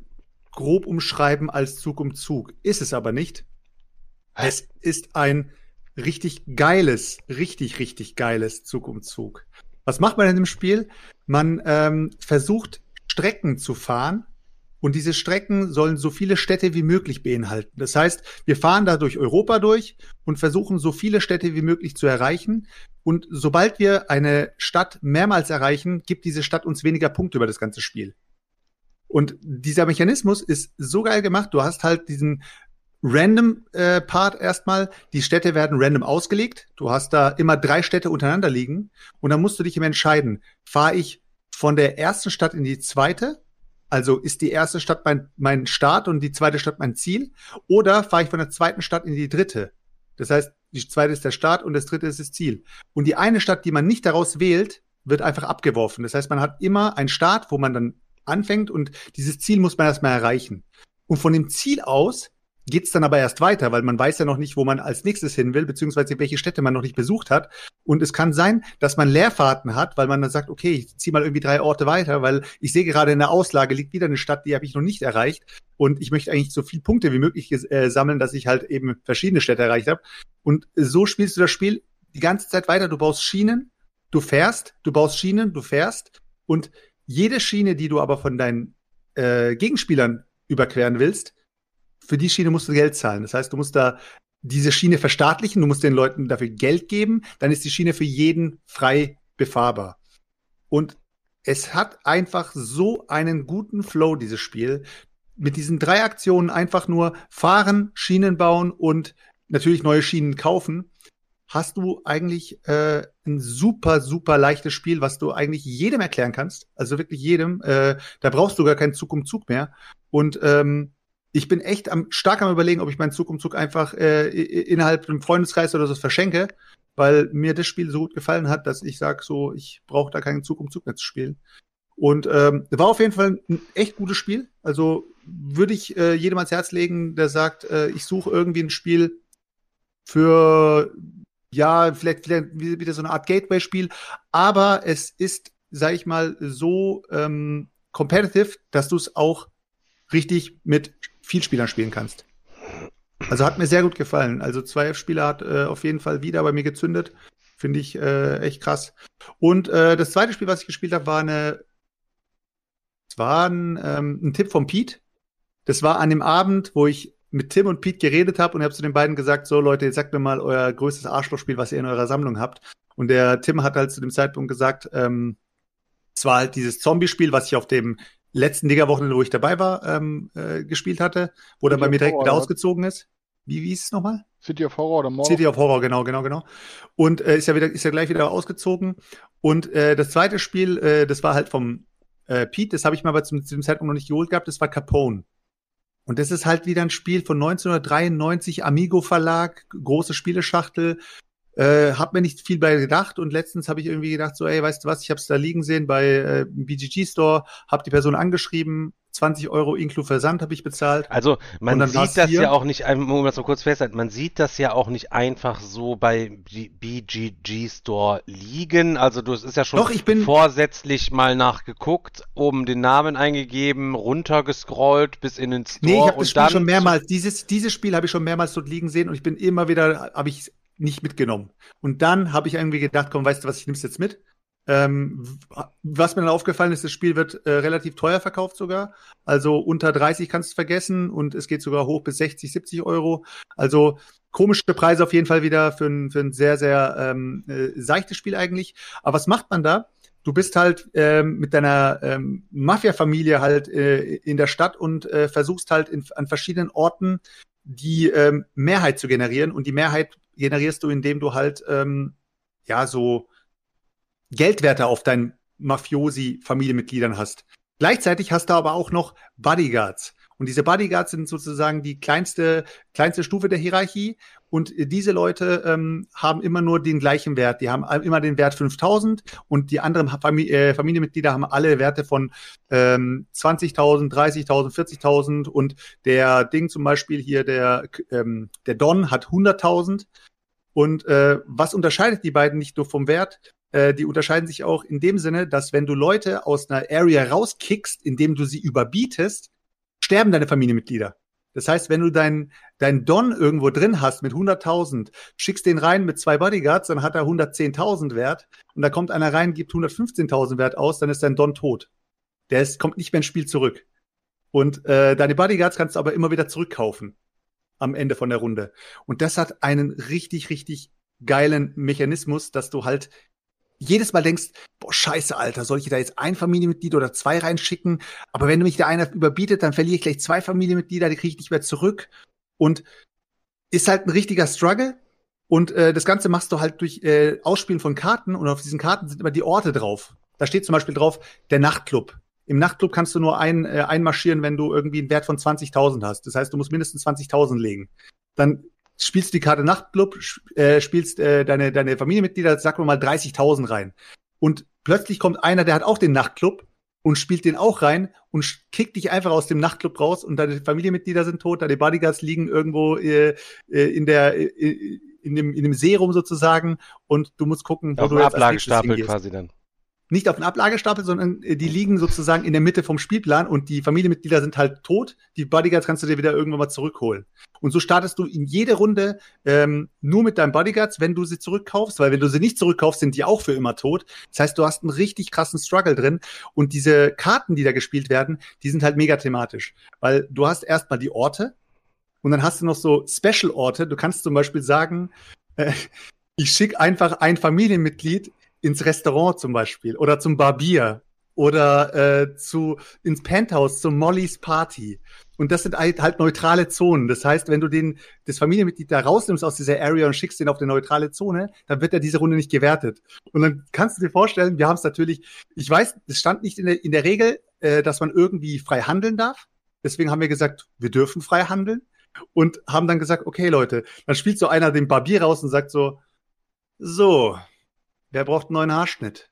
grob umschreiben als Zug um Zug. Ist es aber nicht. Es ist ein richtig geiles, richtig, richtig geiles Zug um Zug. Was macht man in dem Spiel? Man ähm, versucht Strecken zu fahren, und diese Strecken sollen so viele Städte wie möglich beinhalten. Das heißt, wir fahren da durch Europa durch und versuchen so viele Städte wie möglich zu erreichen. Und sobald wir eine Stadt mehrmals erreichen, gibt diese Stadt uns weniger Punkte über das ganze Spiel. Und dieser Mechanismus ist so geil gemacht. Du hast halt diesen Random-Part äh, erstmal. Die Städte werden random ausgelegt. Du hast da immer drei Städte untereinander liegen. Und dann musst du dich immer entscheiden, fahre ich von der ersten Stadt in die zweite? Also ist die erste Stadt mein, mein Start und die zweite Stadt mein Ziel? Oder fahre ich von der zweiten Stadt in die dritte? Das heißt, die zweite ist der Start und das dritte ist das Ziel. Und die eine Stadt, die man nicht daraus wählt, wird einfach abgeworfen. Das heißt, man hat immer einen Start, wo man dann anfängt und dieses Ziel muss man erstmal erreichen. Und von dem Ziel aus geht's dann aber erst weiter, weil man weiß ja noch nicht, wo man als nächstes hin will, beziehungsweise welche Städte man noch nicht besucht hat. Und es kann sein, dass man Leerfahrten hat, weil man dann sagt, okay, ich ziehe mal irgendwie drei Orte weiter, weil ich sehe gerade in der Auslage liegt wieder eine Stadt, die habe ich noch nicht erreicht. Und ich möchte eigentlich so viel Punkte wie möglich äh, sammeln, dass ich halt eben verschiedene Städte erreicht habe. Und so spielst du das Spiel die ganze Zeit weiter. Du baust Schienen, du fährst, du baust Schienen, du fährst. Und jede Schiene, die du aber von deinen äh, Gegenspielern überqueren willst, für die Schiene musst du Geld zahlen. Das heißt, du musst da diese Schiene verstaatlichen, du musst den Leuten dafür Geld geben, dann ist die Schiene für jeden frei befahrbar. Und es hat einfach so einen guten Flow, dieses Spiel. Mit diesen drei Aktionen einfach nur fahren, Schienen bauen und natürlich neue Schienen kaufen, hast du eigentlich äh, ein super, super leichtes Spiel, was du eigentlich jedem erklären kannst. Also wirklich jedem. Äh, da brauchst du gar keinen Zug um Zug mehr. Und ähm, ich bin echt am, stark am überlegen, ob ich meinen Zug um Zug einfach äh, innerhalb einem Freundeskreis oder so verschenke, weil mir das Spiel so gut gefallen hat, dass ich sage, so, ich brauche da keinen Zug um Zug mehr zu spielen. Und ähm, war auf jeden Fall ein echt gutes Spiel. Also würde ich äh, jedem ans Herz legen, der sagt, äh, ich suche irgendwie ein Spiel für ja, vielleicht, vielleicht wieder so eine Art Gateway-Spiel, aber es ist, sag ich mal, so ähm, competitive, dass du es auch richtig mit Vielspielern spielen kannst. Also hat mir sehr gut gefallen. Also zwei Spieler hat äh, auf jeden Fall wieder bei mir gezündet. Finde ich äh, echt krass. Und äh, das zweite Spiel, was ich gespielt habe, war eine. Es war ein, ähm, ein Tipp von Pete. Das war an dem Abend, wo ich mit Tim und Pete geredet habe und habe zu den beiden gesagt: So, Leute, jetzt sagt mir mal euer größtes Arschlochspiel, was ihr in eurer Sammlung habt. Und der Tim hat halt zu dem Zeitpunkt gesagt, ähm, es war halt dieses Zombie-Spiel, was ich auf dem letzten Digger-Wochenende, wo ich dabei war, ähm, äh, gespielt hatte, wo dann bei mir direkt Horror, wieder oder? ausgezogen ist. Wie, wie ist es nochmal? City of Horror oder Morgen? City of Horror, genau, genau, genau. Und äh, ist ja wieder, ist ja gleich wieder ausgezogen. Und äh, das zweite Spiel, äh, das war halt vom äh, Pete, das habe ich mir aber zum, zu dem Zeitpunkt noch nicht geholt gehabt, das war Capone. Und das ist halt wieder ein Spiel von 1993, Amigo Verlag, große Spieleschachtel, äh, hab mir nicht viel bei gedacht und letztens habe ich irgendwie gedacht, so, ey, weißt du was, ich habe es da liegen sehen bei äh, BGG Store, habe die Person angeschrieben, 20 Euro inklusive Versand habe ich bezahlt. Also man sieht das hier. ja auch nicht, um das mal kurz festhalten, man sieht das ja auch nicht einfach so bei BGG Store liegen. Also du, es ist ja schon Doch, ich bin vorsätzlich mal nachgeguckt, oben den Namen eingegeben, runtergescrollt bis in den Store. Nee, ich habe das Spiel schon mehrmals, dieses, dieses Spiel habe ich schon mehrmals dort liegen sehen und ich bin immer wieder, habe ich nicht mitgenommen. Und dann habe ich irgendwie gedacht, komm, weißt du was, ich nehme es jetzt mit. Ähm, was mir dann aufgefallen ist, das Spiel wird äh, relativ teuer verkauft sogar. Also unter 30 kannst du vergessen und es geht sogar hoch bis 60, 70 Euro. Also komische Preise auf jeden Fall wieder für ein, für ein sehr, sehr ähm, äh, seichtes Spiel eigentlich. Aber was macht man da? Du bist halt ähm, mit deiner ähm, Mafia-Familie halt äh, in der Stadt und äh, versuchst halt in, an verschiedenen Orten die ähm, Mehrheit zu generieren. Und die Mehrheit generierst du, indem du halt ähm, ja so Geldwerte auf deinen Mafiosi-Familienmitgliedern hast. Gleichzeitig hast du aber auch noch Bodyguards. Und diese Bodyguards sind sozusagen die kleinste, kleinste Stufe der Hierarchie. Und diese Leute ähm, haben immer nur den gleichen Wert. Die haben immer den Wert 5000 und die anderen Familie, äh, Familienmitglieder haben alle Werte von ähm, 20.000, 30.000, 40.000. Und der Ding zum Beispiel hier, der, ähm, der Don hat 100.000. Und äh, was unterscheidet die beiden nicht nur vom Wert? Äh, die unterscheiden sich auch in dem Sinne, dass wenn du Leute aus einer Area rauskickst, indem du sie überbietest, sterben deine Familienmitglieder. Das heißt, wenn du deinen dein Don irgendwo drin hast mit 100.000, schickst den rein mit zwei Bodyguards, dann hat er 110.000 Wert und da kommt einer rein, gibt 115.000 Wert aus, dann ist dein Don tot. Der ist, kommt nicht mehr ins Spiel zurück. Und äh, deine Bodyguards kannst du aber immer wieder zurückkaufen am Ende von der Runde. Und das hat einen richtig, richtig geilen Mechanismus, dass du halt jedes Mal denkst, boah, scheiße, Alter, soll ich da jetzt ein Familienmitglied oder zwei reinschicken? Aber wenn du mich da einer überbietet, dann verliere ich gleich zwei Familienmitglieder, die kriege ich nicht mehr zurück. und ist halt ein richtiger Struggle. Und äh, das Ganze machst du halt durch äh, Ausspielen von Karten und auf diesen Karten sind immer die Orte drauf. Da steht zum Beispiel drauf, der Nachtclub. Im Nachtclub kannst du nur ein, äh, einmarschieren, wenn du irgendwie einen Wert von 20.000 hast. Das heißt, du musst mindestens 20.000 legen. Dann spielst du die Karte Nachtclub, äh, spielst äh, deine, deine Familienmitglieder, sag mal 30.000 rein. Und plötzlich kommt einer, der hat auch den Nachtclub und spielt den auch rein und kickt dich einfach aus dem Nachtclub raus und deine Familienmitglieder sind tot, deine Bodyguards liegen irgendwo äh, äh in der äh, in dem, in dem Serum sozusagen und du musst gucken, wo Auf du jetzt Ablagestapel quasi dann nicht auf den Ablagestapel, sondern äh, die liegen sozusagen in der Mitte vom Spielplan und die Familienmitglieder sind halt tot. Die Bodyguards kannst du dir wieder irgendwann mal zurückholen. Und so startest du in jede Runde ähm, nur mit deinen Bodyguards, wenn du sie zurückkaufst, weil wenn du sie nicht zurückkaufst, sind die auch für immer tot. Das heißt, du hast einen richtig krassen Struggle drin. Und diese Karten, die da gespielt werden, die sind halt mega thematisch. Weil du hast erstmal die Orte und dann hast du noch so Special-Orte. Du kannst zum Beispiel sagen, äh, ich schicke einfach ein Familienmitglied ins Restaurant zum Beispiel oder zum Barbier oder äh, zu ins Penthouse zum Mollys Party. Und das sind halt, halt neutrale Zonen. Das heißt, wenn du den das Familienmitglied da rausnimmst aus dieser Area und schickst den auf eine neutrale Zone, dann wird er diese Runde nicht gewertet. Und dann kannst du dir vorstellen, wir haben es natürlich, ich weiß, es stand nicht in der, in der Regel, äh, dass man irgendwie frei handeln darf. Deswegen haben wir gesagt, wir dürfen frei handeln und haben dann gesagt, okay Leute, dann spielt so einer den Barbier raus und sagt so, so, wer braucht einen neuen Haarschnitt?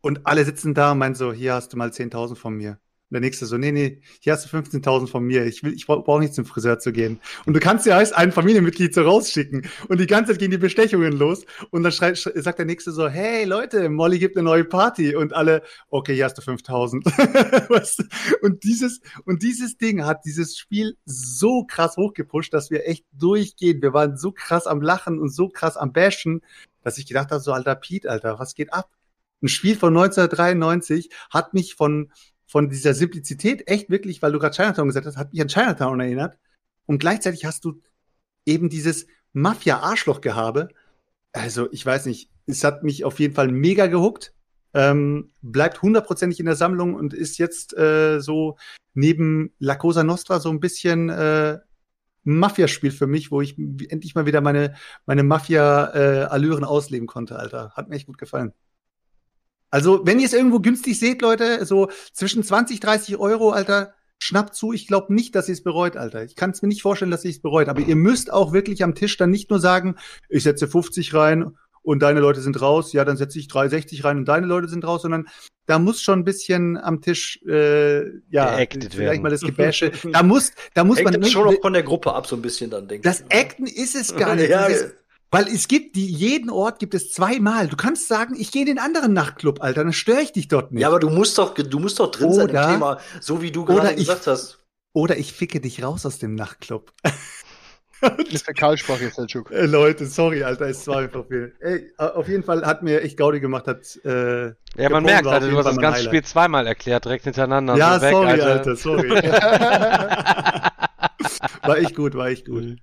Und alle sitzen da und meinen so, hier hast du mal 10.000 von mir. Und der nächste so, nee, nee, hier hast du 15.000 von mir. Ich ich brauche brauch nicht zum Friseur zu gehen. Und du kannst ja heißt ein Familienmitglied so rausschicken. Und die ganze Zeit gehen die Bestechungen los. Und dann schreit, sagt der nächste so, hey Leute, Molly gibt eine neue Party. Und alle, okay, hier hast du 5.000. <laughs> und dieses, und dieses Ding hat dieses Spiel so krass hochgepusht, dass wir echt durchgehen. Wir waren so krass am Lachen und so krass am Bashen dass ich gedacht habe, so alter Pete, Alter, was geht ab? Ein Spiel von 1993 hat mich von, von dieser Simplizität echt wirklich, weil du gerade Chinatown gesagt hast, hat mich an Chinatown erinnert. Und gleichzeitig hast du eben dieses Mafia-Arschloch-Gehabe. Also, ich weiß nicht, es hat mich auf jeden Fall mega gehuckt. Ähm, bleibt hundertprozentig in der Sammlung und ist jetzt äh, so neben La Cosa Nostra so ein bisschen äh, Mafia-Spiel für mich, wo ich endlich mal wieder meine, meine Mafia-Allüren ausleben konnte, Alter. Hat mir echt gut gefallen. Also, wenn ihr es irgendwo günstig seht, Leute, so zwischen 20, 30 Euro, Alter, schnappt zu. Ich glaube nicht, dass ihr es bereut, Alter. Ich kann es mir nicht vorstellen, dass ihr es bereut. Aber ihr müsst auch wirklich am Tisch dann nicht nur sagen, ich setze 50 rein und deine Leute sind raus, ja, dann setze ich 360 rein und deine Leute sind raus, sondern da muss schon ein bisschen am Tisch, äh, ja, Geacted vielleicht werden. mal das <laughs> Gebäsche. da muss, da muss Hängt man das schon auch von der Gruppe ab, so ein bisschen dann, denke Das Acten ist es gar nicht. <laughs> Ja, ist, weil es gibt die, jeden Ort gibt es zweimal. Du kannst sagen, ich gehe in den anderen Nachtclub, Alter, dann störe ich dich dort nicht. Ja, aber du musst doch, du musst doch drin sein im Oder- Thema, so wie du oder gerade ich- gesagt hast. Oder ich ficke dich raus aus dem Nachtclub. <laughs> Ist Fäkalsprache jetzt, Selchuk. Äh, Leute, sorry, Alter, es war einfach viel. Ey, auf jeden Fall hat mir echt Gaudi gemacht, hat, äh, Ja, man merkt, Alter, du hast das ganze Highlight. Spiel zweimal erklärt, direkt hintereinander. ja, so weg, sorry, Alter. Alter, sorry. <laughs> war echt gut, war echt gut.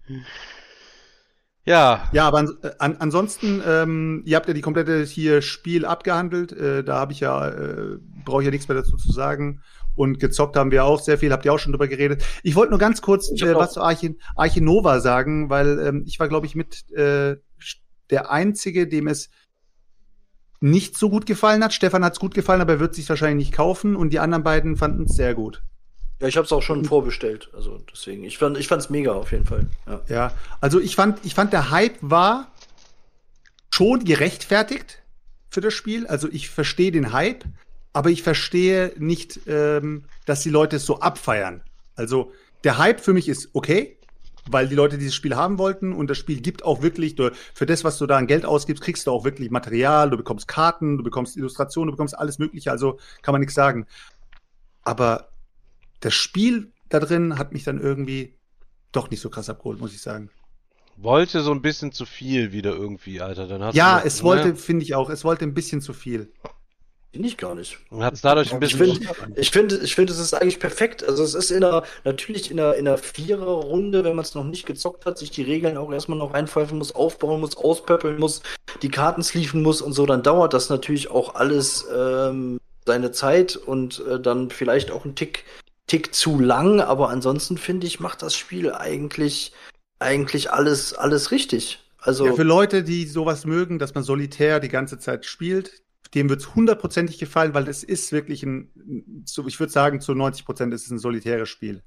Ja, Ja, aber ans äh, an, ansonsten, ähm, ihr habt ja die komplette hier Spiel abgehandelt. Äh, da habe ich ja, äh, brauche ich ja nichts mehr dazu zu sagen. Und gezockt haben wir auch sehr viel, habt ihr auch schon drüber geredet. Ich wollte nur ganz kurz äh, was zu Arche, Arche Nova sagen, weil ähm, ich war, glaube ich, mit äh, der Einzige, dem es nicht so gut gefallen hat. Stefan hat es gut gefallen, aber er wird sich wahrscheinlich nicht kaufen. Und die anderen beiden fanden es sehr gut. Ja, ich habe es auch schon vorbestellt, also deswegen. Ich fand, ich fand's mega auf jeden Fall. Ja. Ja, also ich fand, ich fand, der Hype war schon gerechtfertigt für das Spiel. Also ich verstehe den Hype, aber ich verstehe nicht, ähm, dass die Leute es so abfeiern. Also der Hype für mich ist okay, weil die Leute dieses Spiel haben wollten und das Spiel gibt auch wirklich, du, für das, was du da an Geld ausgibst, kriegst du auch wirklich Material, du bekommst Karten, du bekommst Illustrationen, du bekommst alles Mögliche, also kann man nichts sagen. Aber das Spiel da drin hat mich dann irgendwie doch nicht so krass abgeholt, muss ich sagen. wollte so ein bisschen zu viel wieder irgendwie, Alter. Dann hast Ja, du, es wollte, ne? finde ich auch, es wollte ein bisschen zu viel. Finde ich gar nicht. Und hat's dadurch ein Ich bisschen. finde, ich finde, ich finde, es ist eigentlich perfekt. Also es ist in einer, natürlich in einer, in einer Vierer-Runde, wenn man es noch nicht gezockt hat, sich die Regeln auch erstmal noch reinpfeifen muss, aufbauen muss, auspöppeln muss, die Karten sleeven muss und so, dann dauert das natürlich auch alles ähm, seine Zeit und äh, dann vielleicht auch ein Tick, Tick zu lang, aber ansonsten finde ich, macht das Spiel eigentlich, eigentlich alles, alles richtig. Also ja, für Leute, die sowas mögen, dass man solitär die ganze Zeit spielt, dem wird es hundertprozentig gefallen, weil es ist wirklich ein, so, ich würde sagen, zu 90 Prozent ist es ein solitäres Spiel.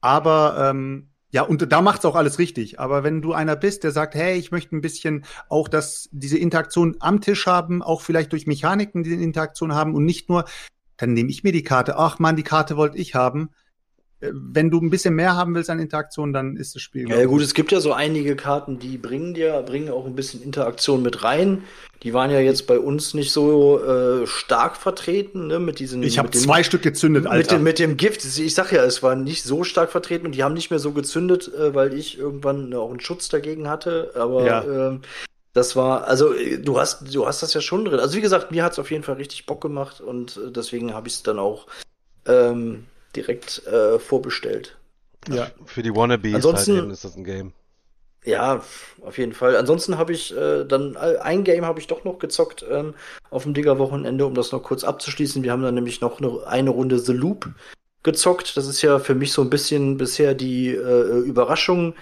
Aber ähm, ja, und da macht's auch alles richtig. Aber wenn du einer bist, der sagt, hey, ich möchte ein bisschen auch das, diese Interaktion am Tisch haben, auch vielleicht durch Mechaniken diese Interaktion haben und nicht nur, dann nehme ich mir die Karte. Ach man, die Karte wollte ich haben. Äh, wenn du ein bisschen mehr haben willst an Interaktion, dann ist das Spiel. Ja, gut, es gibt ja so einige Karten, die bringen dir, bringen auch ein bisschen Interaktion mit rein. Die waren ja jetzt bei uns nicht so äh, stark vertreten, ne, mit diesen. Ich habe zwei Stück gezündet, Alter. Mit dem, mit dem Gift. Ich sag ja, es war nicht so stark vertreten und die haben nicht mehr so gezündet, äh, weil ich irgendwann auch einen Schutz dagegen hatte. Aber ja. ähm, das war, also du hast, du hast das ja schon drin. Also wie gesagt, mir hat es auf jeden Fall richtig Bock gemacht und äh, deswegen habe ich es dann auch ähm, direkt äh, vorbestellt. Ja. Für die Wannabes Ansonsten, halt eben ist das ein Game. Ja, auf jeden Fall. Ansonsten habe ich äh, dann ein Game habe ich doch noch gezockt ähm, auf dem Digger-Wochenende, um das noch kurz abzuschließen. Wir haben dann nämlich noch eine, eine Runde The Loop gezockt. Das ist ja für mich so ein bisschen bisher die äh, Überraschung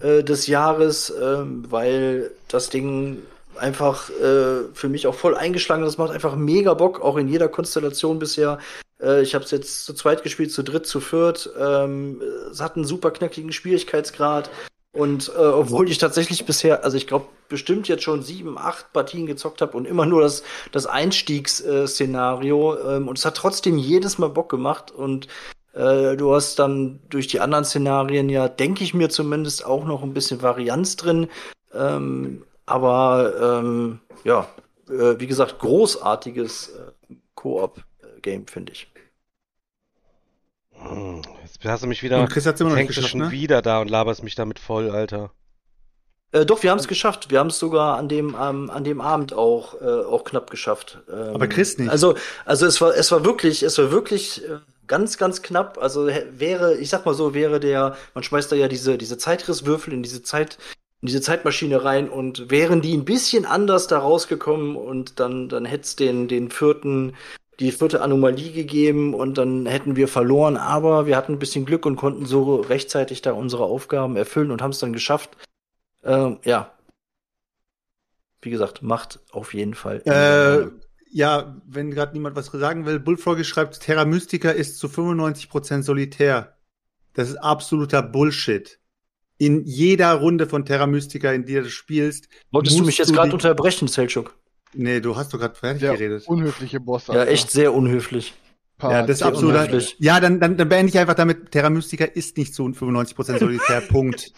äh, des Jahres, äh, weil das Ding einfach äh, für mich auch voll eingeschlagen ist. Das macht einfach mega Bock, auch in jeder Konstellation bisher. Äh, ich habe es jetzt zu zweit gespielt, zu dritt, zu viert. Ähm, es hat einen super knackigen Schwierigkeitsgrad. Und äh, obwohl ich tatsächlich bisher, also ich glaube, bestimmt jetzt schon sieben, acht Partien gezockt habe und immer nur das, das Einstiegsszenario. Ähm, und es hat trotzdem jedes Mal Bock gemacht. Und äh, du hast dann durch die anderen Szenarien ja, denke ich mir zumindest, auch noch ein bisschen Varianz drin. Ähm, aber ähm, ja, äh, wie gesagt, großartiges äh, Koop-Game, finde ich. Hm, jetzt hast du mich wieder. Und Chris hat's immer noch nicht geschafft, schon ne? wieder da und laberst mich damit voll, Alter. Äh, doch, wir haben es geschafft. Wir haben es sogar an dem, ähm, an dem Abend auch, äh, auch knapp geschafft. Ähm, Aber Chris nicht. Also, also es war, es war wirklich, es war wirklich äh, ganz, ganz knapp. Also wäre, ich sag mal so, wäre der, man schmeißt da ja diese, diese Zeitrisswürfel in diese Zeit, in diese Zeitmaschine rein und wären die ein bisschen anders da rausgekommen und dann, dann hätte es den, den vierten, die vierte Anomalie gegeben und dann hätten wir verloren, aber wir hatten ein bisschen Glück und konnten so rechtzeitig da unsere Aufgaben erfüllen und haben es dann geschafft. Ähm, ja. Wie gesagt, macht auf jeden Fall. Äh, ja, wenn gerade niemand was sagen will, Bullfrog schreibt, Terra Mystica ist zu 95% solitär. Das ist absoluter Bullshit. In jeder Runde von Terra Mystica, in der du spielst. Wolltest du mich jetzt gerade unterbrechen, Selchuk? Nee, du hast doch gerade fertig Der geredet. unhöfliche Boss. Ja, echt sehr unhöflich. Ja, das ist absolut. unhöflich. Ja, dann, dann, dann beende ich einfach damit, Terra Mystica ist nicht zu 95% solitär. <laughs> Punkt.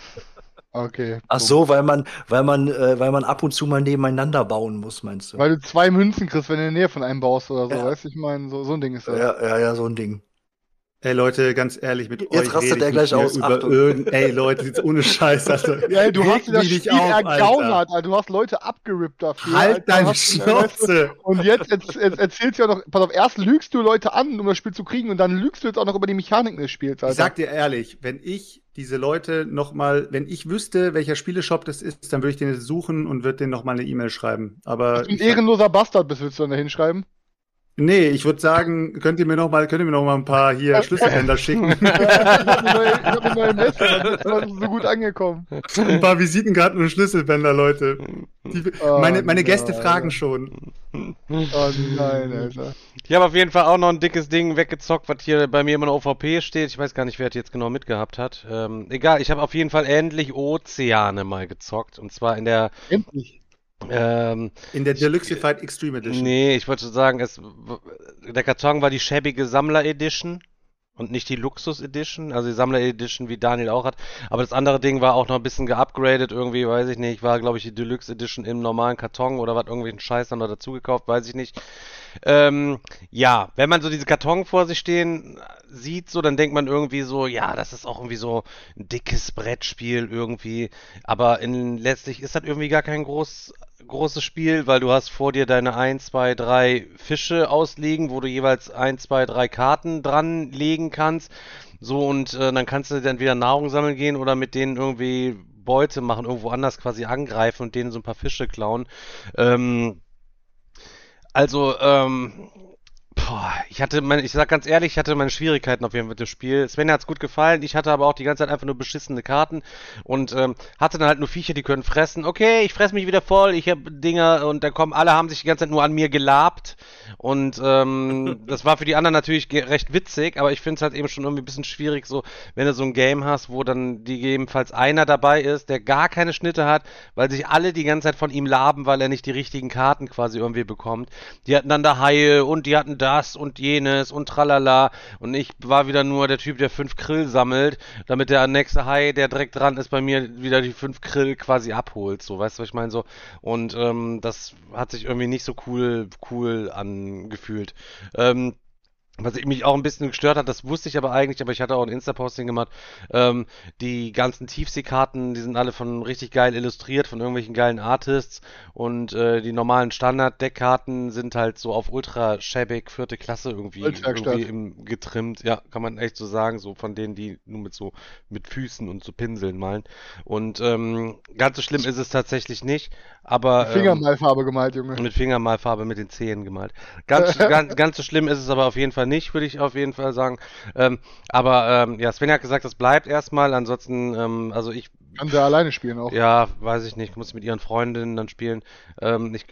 Okay. Ach so, weil man, weil man, äh, weil man ab und zu mal nebeneinander bauen muss, meinst du? Weil du zwei Münzen kriegst, wenn du in der Nähe von einem baust oder so, Ja. weißt du? Ich meine, so, so ein Ding ist das. Ja, ja, ja, so ein Ding. Ey Leute, ganz ehrlich, mit Jetzt euch rastet rede er ich gleich aus, über irgend- Ey Leute, jetzt ohne Scheiß, <laughs> Alter. Ja, du hast dir das Spiel auf, ergaunert, Alter. Du hast Leute abgerippt dafür. Halt Alter. deine Schnauze. Und jetzt, jetzt, jetzt erzählst du ja noch, pass auf, erst lügst du Leute an, um das Spiel zu kriegen, und dann lügst du jetzt auch noch über die Mechaniken des Spiels, Alter. Ich sag dir ehrlich, wenn ich diese Leute noch mal, wenn ich wüsste, welcher Spieleshop das ist, dann würde ich den jetzt suchen und würde denen noch mal eine E-Mail schreiben. Aber ein ehrenloser Bastard bist, willst du dann da hinschreiben? Nee, ich würde sagen, könnt ihr mir noch mal, könnt ihr mir noch mal ein paar hier Schlüsselbänder schicken, <laughs> ich hab eine neue, Messer, das ist so gut angekommen. ein paar Visitenkarten und Schlüsselbänder, Leute. Die, Oh, meine meine Gäste nein. fragen schon. Oh nein, Alter. Ich habe auf jeden Fall auch noch ein dickes Ding weggezockt, was hier bei mir immer in der OVP steht. Ich weiß gar nicht, wer das jetzt genau mitgehabt hat. Ähm, egal, ich habe auf jeden Fall endlich Ozeane mal gezockt. Und zwar in der. Endlich. Ähm, In der Deluxified Extreme Edition. nee, ich wollte sagen, es, der Karton war die schäbige Sammler Edition. Und nicht die Luxus Edition, also die Sammler Edition, wie Daniel auch hat. Aber das andere Ding war auch noch ein bisschen geupgradet, irgendwie, weiß ich nicht. War, glaube ich, die Deluxe Edition im normalen Karton oder was, irgendwelchen Scheiß dann noch dazu gekauft, weiß ich nicht. Ähm, ja, wenn man so diese Karton vor sich stehen sieht, so, dann denkt man irgendwie so, ja, das ist auch irgendwie so ein dickes Brettspiel irgendwie. Aber in, letztlich ist das irgendwie gar kein groß, großes Spiel, weil du hast vor dir deine 1, 2, 3 Fische ausliegen, wo du jeweils 1, 2, 3 Karten dran legen kannst. So, und äh, dann kannst du dann wieder Nahrung sammeln gehen oder mit denen irgendwie Beute machen, irgendwo anders quasi angreifen und denen so ein paar Fische klauen. Ähm, also, ähm, Boah, ich hatte, mein, ich sag ganz ehrlich, ich hatte meine Schwierigkeiten auf jeden Fall mit dem Spiel. Sven hat's gut gefallen, ich hatte aber auch die ganze Zeit einfach nur beschissene Karten und ähm, hatte dann halt nur Viecher, die können fressen. Okay, ich fress mich wieder voll, ich habe Dinger und da kommen, alle haben sich die ganze Zeit nur an mir gelabt und ähm, <laughs> das war für die anderen natürlich recht witzig, aber ich finde es halt eben schon irgendwie ein bisschen schwierig, so, wenn du so ein Game hast, wo dann gegebenenfalls einer dabei ist, der gar keine Schnitte hat, weil sich alle die ganze Zeit von ihm laben, weil er nicht die richtigen Karten quasi irgendwie bekommt. Die hatten dann da Haie und die hatten das und jenes und tralala und ich war wieder nur der Typ, der fünf Krill sammelt, damit der nächste Hai, der direkt dran ist, bei mir wieder die fünf Krill quasi abholt, so, weißt du, was ich meine, so. Und ähm, das hat sich irgendwie nicht so cool, cool angefühlt. Ähm, was mich auch ein bisschen gestört hat, das wusste ich aber eigentlich, aber ich hatte auch ein Insta-Posting gemacht. Ähm, die ganzen Tiefseekarten, die sind alle von richtig geil illustriert, von irgendwelchen geilen Artists. Und äh, die normalen Standard-Deckkarten sind halt so auf ultra schäbig, vierte Klasse irgendwie, irgendwie im, getrimmt. Ja, kann man echt so sagen, so von denen, die nur mit so mit Füßen und so Pinseln malen. Und ähm, ganz so schlimm ist es tatsächlich nicht. Aber mit Fingermalfarbe ähm, gemalt, Junge. Mit Fingermalfarbe mit den Zehen gemalt. Ganz, <laughs> ganz, ganz so schlimm ist es aber auf jeden Fall nicht, würde ich auf jeden Fall sagen. Ähm, aber ähm, ja, Sven hat gesagt, das bleibt erstmal. Ansonsten, ähm, also ich kann sie alleine spielen auch. Ja, weiß ich nicht. Muss mit ihren Freundinnen dann spielen. Ähm, ich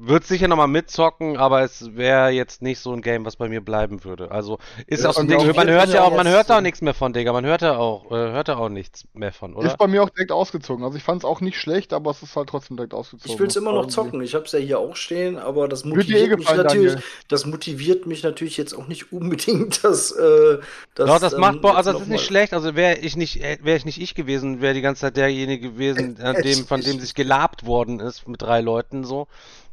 würde sicher nochmal mitzocken, aber es wäre jetzt nicht so ein Game, was bei mir bleiben würde. Also ist ja, auch so ein Ding. Man hört ja auch, man hört auch nichts mehr von, Digga. Man hört ja auch, äh, hört da auch nichts mehr von, oder? Ist bei mir auch direkt ausgezogen. Also ich fand es auch nicht schlecht, aber es ist halt trotzdem direkt ausgezogen. Ich will es immer noch zocken. Ich habe es ja hier auch stehen, aber das motiviert mich natürlich. Daniel. Das motiviert mich natürlich jetzt auch nicht <laughs> unbedingt, dass. Äh, das, Doch, das macht Bock. Also das ist nicht schlecht. Also wäre ich nicht, äh, wäre ich nicht ich gewesen, wäre die ganze Zeit derjenige gewesen, äh, dem, von dem sich gelabt worden ist mit drei Leuten so,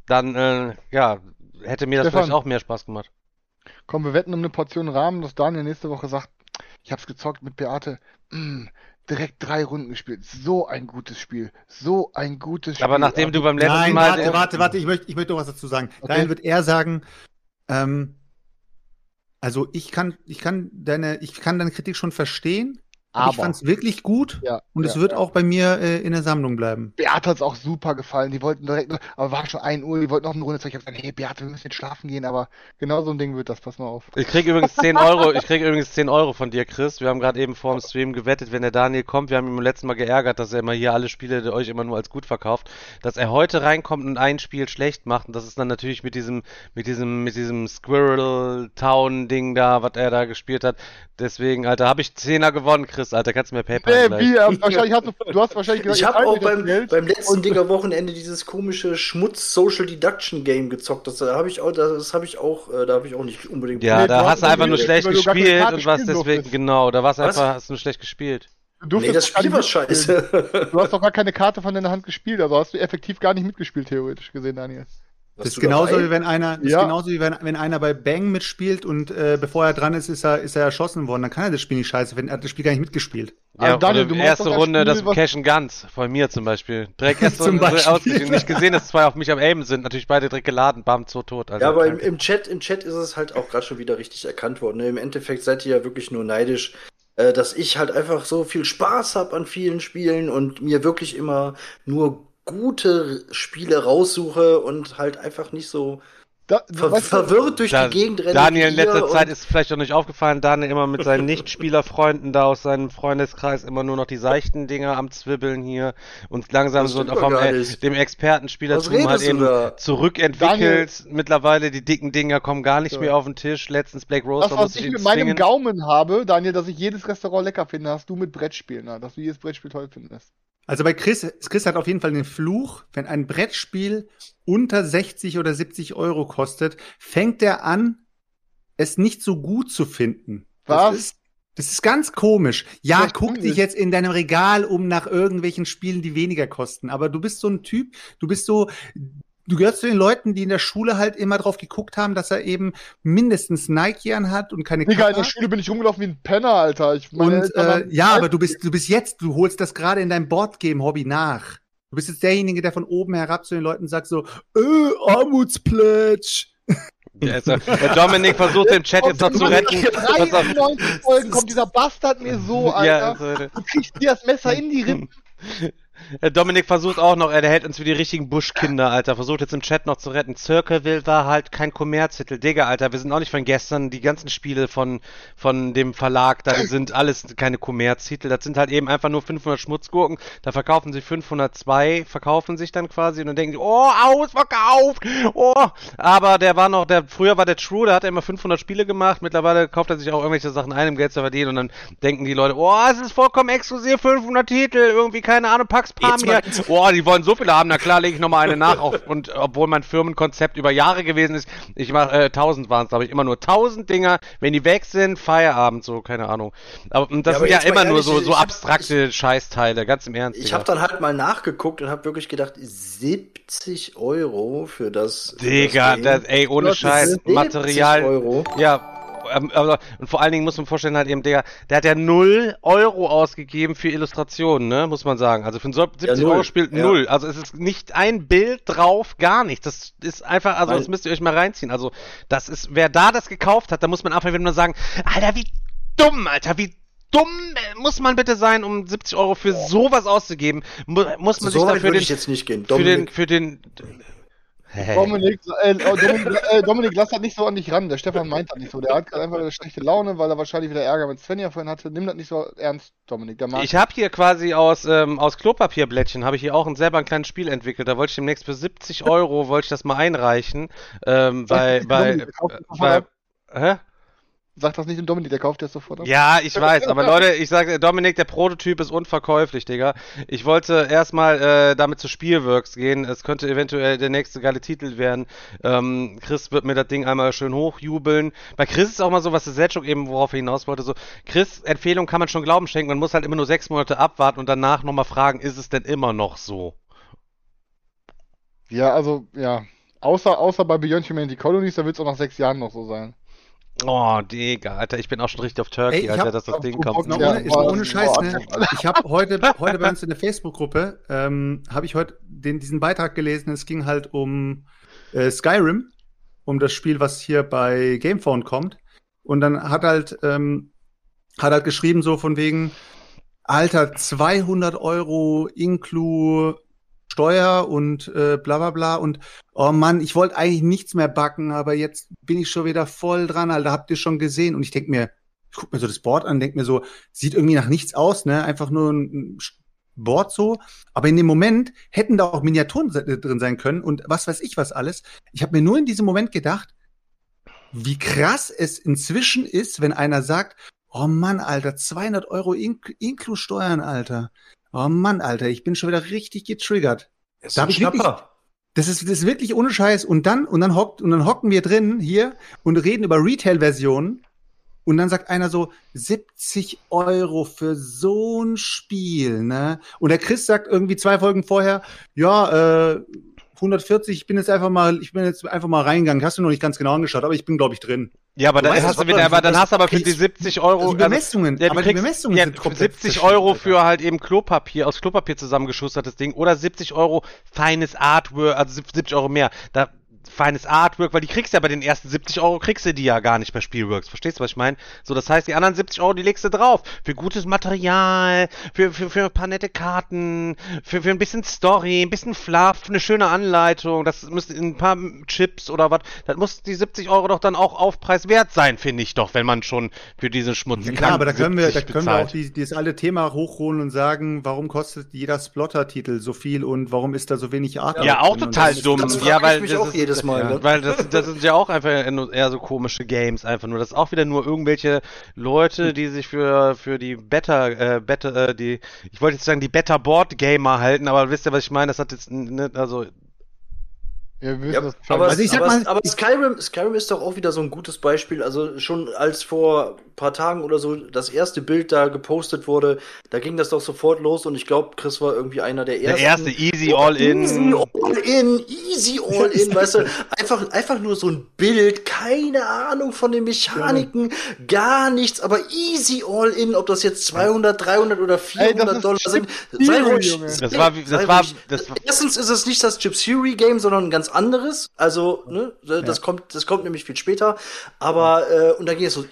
dann äh, ja, hätte mir das Stefan, vielleicht auch mehr Spaß gemacht. Komm, wir wetten um eine Portion Rahmen, dass Daniel nächste Woche sagt, ich hab's gezockt mit Beate. Mm, direkt drei Runden gespielt. So ein gutes Spiel. So ein gutes Spiel. Aber nachdem du beim letzten Nein, Mal. Warte, warte, warte, ich möchte, ich möchte noch was dazu sagen. Okay. Daniel wird eher sagen, ähm, also ich kann, ich kann deine, ich kann deine Kritik schon verstehen, aber ich fand es wirklich gut ja, und ja, es wird ja. auch bei mir äh, in der Sammlung bleiben. Beate hat es auch super gefallen. Die wollten direkt, aber war schon 1 Uhr, die wollten noch eine Runde. Ich habe gesagt, hey Beate, wir müssen jetzt schlafen gehen, aber genau so ein Ding wird das, pass mal auf. Ich krieg übrigens 10 Euro, ich krieg übrigens 10 Euro von dir, Chris. Wir haben gerade eben vor dem Stream gewettet, wenn der Daniel kommt, wir haben ihn beim letzten Mal geärgert, dass er immer hier alle Spiele euch immer nur als gut verkauft, dass er heute reinkommt und ein Spiel schlecht macht und das ist dann natürlich mit diesem, mit diesem, mit diesem Squirrel Town Ding da, was er da gespielt hat. Deswegen, Alter, habe ich 10er gewonnen, Chris, Alter, kannst du mir PayPal Nee, wie? <laughs> Wahrscheinlich hast du, du hast wahrscheinlich gesagt, ich habe auch beim, beim letzten Dinger Wochenende dieses komische Schmutz Social Deduction Game gezockt. Das habe ich auch, das habe ich auch, äh, da habe ich auch nicht unbedingt. Ja, nee, da hast du einfach nur schlecht gespielt und was deswegen, genau, da warst einfach, hast du nur schlecht gespielt. Du nee, das Spiel war scheiße. Du hast doch gar keine Karte von deiner Hand gespielt, also hast du effektiv gar nicht mitgespielt, theoretisch gesehen, Daniel. Das ist genauso wie wenn einer, ja. ist genauso wie wenn, wenn einer bei Bang mitspielt und äh, bevor er dran ist, ist er, ist er erschossen worden. Dann kann er das Spiel nicht scheiße finden. Er hat das Spiel gar nicht mitgespielt. Ja, also Daniel, du erste Runde das, das Cash and Guns von mir zum Beispiel. Direkt <laughs> erste Runde ausgeschieden. Nicht gesehen, dass zwei auf mich am Aimen sind. Natürlich beide direkt geladen, bam, so tot. Also ja, aber im, im, Chat, im Chat ist es halt auch gerade schon wieder richtig erkannt worden. Ne? Im Endeffekt seid ihr ja wirklich nur neidisch, äh, dass ich halt einfach so viel Spaß habe an vielen Spielen und mir wirklich immer nur gute Spiele raussuche und halt einfach nicht so da, ver verwirrt durch da, die Gegend renne. Daniel in letzter Zeit ist vielleicht auch nicht aufgefallen, Daniel immer mit seinen <laughs> Nichtspielerfreunden da aus seinem Freundeskreis immer nur noch die seichten Dinger am Zwibbeln hier und langsam so vom äh, dem Expertenspielertum halt eben zurückentwickelt. Daniel, Mittlerweile die dicken Dinger kommen gar nicht ja. mehr auf den Tisch. Letztens Black Rose. Das, was ich, ich mit meinem Gaumen habe, Daniel, dass ich jedes Restaurant lecker finde, hast du mit Brettspielen, na, dass du jedes Brettspiel toll findest. Also bei Chris, Chris hat auf jeden Fall den Fluch, wenn ein Brettspiel unter 60 oder 70 Euro kostet, fängt er an, es nicht so gut zu finden. Was? Das ist, das ist ganz komisch. Ja, Vielleicht guck dich jetzt in deinem Regal um nach irgendwelchen Spielen, die weniger kosten. Aber du bist so ein Typ, du bist so, du gehörst zu den Leuten, die in der Schule halt immer drauf geguckt haben, dass er eben mindestens Nike anhat und keine Digga, in der Schule bin ich rumgelaufen wie ein Penner, Alter. Ich meine, und äh, ja, aber du bist, du bist jetzt, du holst das gerade in deinem Boardgame-Hobby nach. Du bist jetzt derjenige, der von oben herab zu den Leuten sagt so, äh, Armutsplätsch. Ja, also, der Dominik versucht den Chat jetzt noch zu retten. 93 Folgen kommt dieser Bastard mir so, Alter. Ja, also, du kriegst dir das Messer in die Rippen. <laughs> Äh, Dominik versucht auch noch, er hält uns wie die richtigen Buschkinder, Alter. Versucht jetzt im Chat noch zu retten. Circleville war halt kein Kommerztitel. Digga, Alter, wir sind auch nicht von gestern. Die ganzen Spiele von, von dem Verlag, da sind alles keine Kommerztitel. Das sind halt eben einfach nur 500 Schmutzgurken. Da verkaufen sie 502, verkaufen sich dann quasi und dann denken sie, oh, ausverkauft! Oh! Aber der war noch, der, früher war der True, der hat immer 500 Spiele gemacht. Mittlerweile kauft er sich auch irgendwelche Sachen ein, um Geld zu verdienen und dann denken die Leute, oh, es ist vollkommen exklusiv, 500 Titel, irgendwie, keine Ahnung, Pax Pamir. Boah, die wollen so viele haben, na klar, lege ich nochmal eine nach. Auf, und obwohl mein Firmenkonzept über Jahre gewesen ist, ich mache, äh, 1000 waren es, glaube ich, immer nur 1000 Dinger, wenn die weg sind, Feierabend, so, keine Ahnung. Aber das Ja, aber sind ja immer nur ehrlich, so, ich so hab- abstrakte Scheißteile, ganz im Ernst. Ich habe dann halt mal nachgeguckt und habe wirklich gedacht, 70 Euro für das. Digga, das, ey, ohne Scheiß, 70 Material, Euro. Ja, aber, und vor allen Dingen muss man vorstellen, halt eben, der, der hat ja 0 Euro ausgegeben für Illustrationen, ne, muss man sagen. Also für ein 70 null, Euro Spiel ja. null. Also es ist nicht ein Bild drauf, gar nichts. Das ist einfach, also Weil- das müsst ihr euch mal reinziehen. Also das ist, wer da das gekauft hat, da muss man einfach wieder nur sagen, Alter, wie dumm, Alter, wie dumm muss man bitte sein, um 70 Euro für sowas auszugeben. Mu muss man So sich dafür den, ich jetzt nicht gehen. für den, Dominik, für den, Dominik, äh, Dominik, äh, Dominik, lass das nicht so an dich ran. Der Stefan meint das nicht so. Der hat gerade einfach eine schlechte Laune, weil er wahrscheinlich wieder Ärger mit Svenja vorhin hatte. Nimm das nicht so ernst, Dominik. Ich habe hier quasi aus, ähm, aus Klopapierblättchen, habe ich hier auch ein, selber ein kleines Spiel entwickelt. Da wollte ich demnächst für 70 Euro, wollte ich das mal einreichen. Ähm, bei, bei, bei, ab. hä? Sag das nicht dem Dominik, der kauft das sofort ab. Ja, ich weiß, aber Leute, ich sage, Dominik, der Prototyp ist unverkäuflich, Digga. Ich wollte erstmal äh, damit zu Spielworks gehen. Es könnte eventuell der nächste geile Titel werden. Ähm, Chris wird mir das Ding einmal schön hochjubeln. Bei Chris ist auch mal so, was der Selchuk eben, worauf er hinaus wollte, so, Chris, Empfehlung kann man schon Glauben schenken, man muss halt immer nur sechs Monate abwarten und danach nochmal fragen, ist es denn immer noch so? Ja, also, ja. Außer, außer bei Beyond Humanity Colonies, da wird es auch nach sechs Jahren noch so sein. Oh, Digga, Alter, ich bin auch schon richtig auf Turkey, Ey, ich Alter, hab- dass das Ding hab- kommt. Noch Ja, ohne, ist boah, mal ohne boah, Scheiß, ne? Ich habe heute, heute bei uns in der Facebook-Gruppe, ähm, habe ich heute den, diesen Beitrag gelesen. Es ging halt um äh, Skyrim, um das Spiel, was hier bei Gamephone kommt. Und dann hat halt, ähm, hat halt geschrieben so von wegen, Alter, 200 Euro inklu Steuer und äh, bla bla bla und oh Mann, ich wollte eigentlich nichts mehr backen, aber jetzt bin ich schon wieder voll dran, Alter, habt ihr schon gesehen? Und ich denk mir, ich guck mir so das Board an, denk mir so, sieht irgendwie nach nichts aus, ne? Einfach nur ein Board so. Aber in dem Moment hätten da auch Miniaturen drin sein können und was weiß ich was alles. Ich habe mir nur in diesem Moment gedacht, wie krass es inzwischen ist, wenn einer sagt, oh Mann, Alter, 200 Euro Steuern, Alter. Oh Mann, Alter, ich bin schon wieder richtig getriggert. ist Da ein ich wirklich- Schnapper. Das ist, das ist wirklich ohne Scheiß. Und dann, und dann hockt, und dann hocken wir drin hier und reden über Retail-Versionen. Und dann sagt einer so, 70 Euro für so ein Spiel, ne? Und der Chris sagt irgendwie zwei Folgen vorher, ja, äh, 140, ich bin jetzt einfach mal, ich bin jetzt einfach mal reingegangen. Hast du noch nicht ganz genau angeschaut, aber ich bin, glaube ich, drin. Ja, aber Du dann weißt hast du wieder, aber dann hast du aber für die kriegst- 70 Euro. Also die Bemessungen, ja, du aber die kriegst- Bemessungen ja, sind komplett 70 verschieden, Euro für halt eben Klopapier, aus Klopapier zusammengeschustertes Ding oder 70 Euro feines Artwork, also 70 Euro mehr. Da feines Artwork, weil die kriegst du ja bei den ersten 70 Euro kriegst du die ja gar nicht bei Spielworks. Verstehst du, was ich meine? So, das heißt, die anderen 70 Euro, die legst du drauf. Für gutes Material, für, für, für ein paar nette Karten, für, für ein bisschen Story, ein bisschen Fluff, eine schöne Anleitung, das müsste in ein paar Chips oder was, das muss die 70 Euro doch dann auch Aufpreis wert sein, finde ich doch, wenn man schon für diesen Schmutz Ja klar, aber da können wir, da 70 können wir auch die, dieses alte Thema hochholen und sagen, warum kostet jeder Splotter-Titel so viel und warum ist da so wenig Art? Ja, auch total das- dumm. das frag ja, ich weil mich das auch ist, jedes Mal, Ja, ne? weil das, das sind ja auch einfach nur eher so komische Games, einfach nur. Das ist auch wieder nur irgendwelche Leute, die sich für, für die Better, äh, Better, äh, die, ich wollte jetzt sagen, die Better Board Gamer halten, aber wisst ihr, was ich meine? Das hat jetzt, ne, also, Ja, Ja, das aber, Also ich sag aber, mal- aber Skyrim, Skyrim ist doch auch wieder so ein gutes Beispiel. Also schon als vor paar Tagen oder so das erste Bild da gepostet wurde, da ging das doch sofort los und ich glaube, Chris war irgendwie einer der der ersten. erste Easy All In. Easy all in, easy all in, weißt du, einfach, einfach nur so ein Bild, keine Ahnung von den Mechaniken, gar nichts, aber easy all in, ob das jetzt 200, 300 oder 400 ist Dollar sind, sei ruhig. Das war das war- das war- Erstens ist es nicht das Chip Theory Game, sondern ein ganz anderes, also, ne, das kommt, das kommt nämlich viel später, aber, äh, und da ging es so,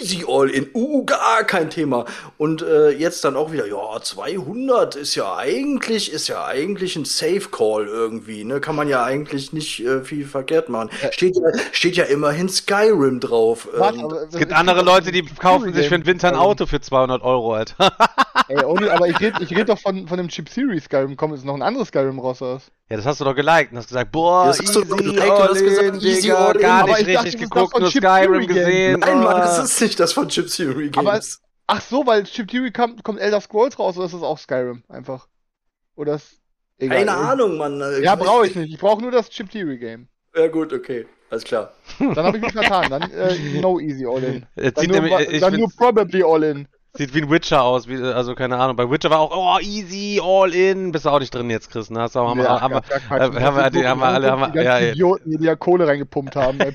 easy all in, uh, gar kein Thema. Und äh, jetzt dann auch wieder, ja, 200 ist ja eigentlich, ist ja eigentlich ein Safe Call irgendwie, ne? Kann man ja eigentlich nicht äh, viel verkehrt machen. Steht ja, steht ja immerhin Skyrim drauf. Warte, Ähm, aber- Es gibt andere Leute, die kaufen sich für den Winter ein Auto für 200 Euro, Alter. Ey, ohne, aber ich rede ich red doch von, von dem Chip Series Skyrim. Komm, ist noch ein anderes Skyrim raus. was? Ja, das hast du doch geliked und hast gesagt, boah, Das hast du geliked und hast all gesagt, in, easy, Digga, all in. gar nicht richtig geguckt, nur Skyrim gesehen. Nein, Mann, oh. das ist nicht das von Chip Theory Games. Aber Ach so, weil Chip Theory kommt, kommt Elder Scrolls raus oder ist das auch Skyrim einfach? Oder ist. Egal. Keine Ahnung, Mann. Äh, Ja, brauche ich nicht. Ich brauche nur das Chip Theory Game. Ja, gut, okay. Alles klar. Dann habe ich mich vertan. Dann äh, no easy all in. <laughs> Dann, nur, nämlich, ich dann nur probably all in. Sieht wie ein Witcher aus, wie, also keine Ahnung. Bei Witcher war auch, oh, easy, all in. Bist du auch nicht drin jetzt, Chris, ne? Hast du auch, haben, wir- haben, wir- ja, äh, haben wir- die haben wir alle- haben wir- ja, ja. Idioten, die da Kohle reingepumpt haben. <laughs>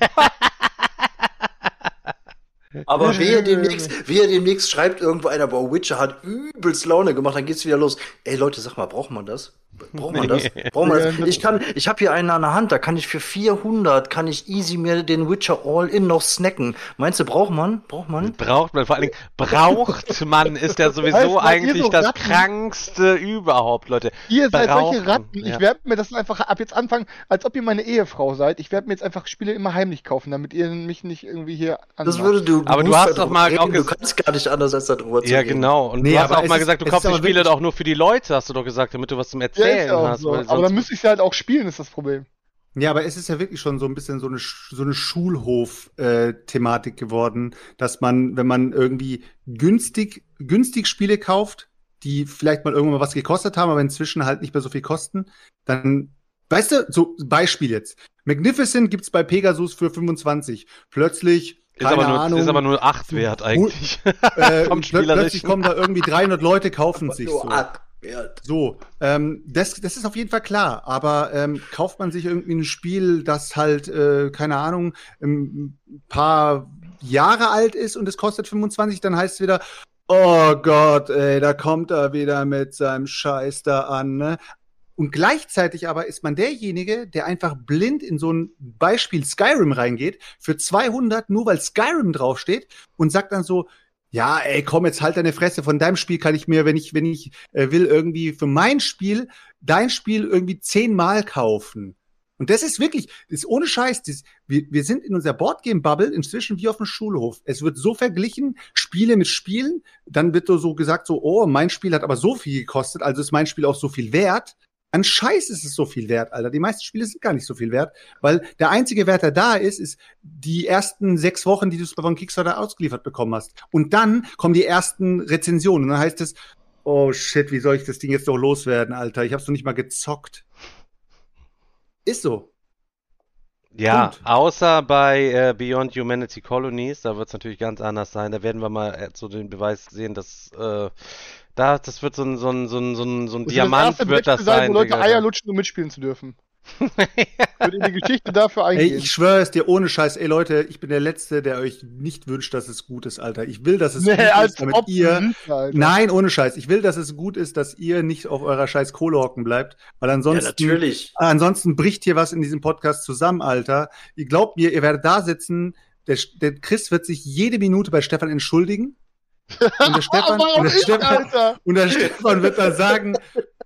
Aber wehe demnächst, wehe demnächst schreibt irgendwo einer, boah, Witcher hat übelst Laune gemacht, dann geht's wieder los. Ey Leute, sag mal, braucht man das? Braucht man das? Braucht man das? Ich kann, ich habe hier einen an der Hand, da kann ich für 400, kann ich easy mir den Witcher All-In noch snacken. Meinst du, braucht man? Braucht man? Braucht man, vor allen Dingen, braucht man, ist ja <laughs> sowieso du, eigentlich so das Ratten- krankste überhaupt, Leute. Ihr seid Brauchen, solche Ratten. Ich werde mir das einfach ab jetzt anfangen, als ob ihr meine Ehefrau seid. Ich werde mir jetzt einfach Spiele immer heimlich kaufen, damit ihr mich nicht irgendwie hier Das anmacht. würde du. Aber du hast darüber doch mal auch Du kannst gar nicht anders als darüber zu Ja, reden. genau. Und Nee, du hast auch mal gesagt, du kaufst die Spiele doch nur für die Leute, hast du doch gesagt, damit du was zum ja, ist erzählen hast. So. Aber dann müsste ich sie halt auch spielen, ist das Problem. Ja, aber es ist ja wirklich schon so ein bisschen so eine, so eine Schulhof-Thematik äh, geworden, dass man, wenn man irgendwie günstig, günstig Spiele kauft, die vielleicht mal irgendwann mal was gekostet haben, aber inzwischen halt nicht mehr so viel kosten, dann, weißt du, so Beispiel jetzt. Magnificent gibt's bei Pegasus für 25. Plötzlich ist aber, nur, Ahnung, ist aber nur 8 wert eigentlich. <laughs> Äh, plötzlich kommen da irgendwie 300 Leute, kaufen sich so. 8. Wert. So, ähm, das, das ist auf jeden Fall klar, aber ähm, kauft man sich irgendwie ein Spiel, das halt, äh, keine Ahnung, ein paar Jahre alt ist und es kostet 25, dann heißt es wieder, oh Gott, ey, da kommt er wieder mit seinem Scheiß da an, ne? Und gleichzeitig aber ist man derjenige, der einfach blind in so ein Beispiel Skyrim reingeht, für 200, nur weil Skyrim draufsteht und sagt dann so, ja, ey, komm, jetzt halt deine Fresse. Von deinem Spiel kann ich mir, wenn ich, wenn ich äh, will, irgendwie für mein Spiel, dein Spiel irgendwie zehnmal kaufen. Und das ist wirklich, das ist ohne Scheiß. Das, wir, wir sind in unserer Boardgame-Bubble inzwischen wie auf dem Schulhof. Es wird so verglichen, Spiele mit Spielen. Dann wird so gesagt, so, oh, mein Spiel hat aber so viel gekostet, also ist mein Spiel auch so viel wert. An Scheiß ist es so viel wert, Alter. Die meisten Spiele sind gar nicht so viel wert, weil der einzige Wert, der da ist, ist die ersten sechs Wochen, die du von Kickstarter ausgeliefert bekommen hast. Und dann kommen die ersten Rezensionen. Und dann heißt es, oh shit, wie soll ich das Ding jetzt noch loswerden, Alter? Ich hab's noch nicht mal gezockt. Ist so. Ja, Punkt. außer bei äh, Beyond Humanity Colonies, da wird es natürlich ganz anders sein. Da werden wir mal äh, so den Beweis sehen, dass äh, da, das wird so ein, so ein, so ein, so ein, so ein Das Diamant erste wird das sein. wo Leute Digga. Eier lutschen, um mitspielen zu dürfen. <laughs> Wird in die Geschichte dafür Ey, eingehen. ich schwöre es dir ohne Scheiß, ey Leute, ich bin der Letzte, der euch nicht wünscht, dass es gut ist, Alter. Ich will, dass es <laughs> nee, gut als ist, damit ob ihr. Alter. Nein, ohne Scheiß. Ich will, dass es gut ist, dass ihr nicht auf eurer scheiß Kohle hocken bleibt, weil Ja, ansonsten natürlich. Ansonsten bricht hier was in diesem Podcast zusammen, Alter. Ihr glaubt mir, ihr werdet da sitzen. Der, der Chris wird sich jede Minute bei Stefan entschuldigen. Und der <laughs> Stefan, und der ich, Stefan, Alter. und der Stefan wird dann sagen,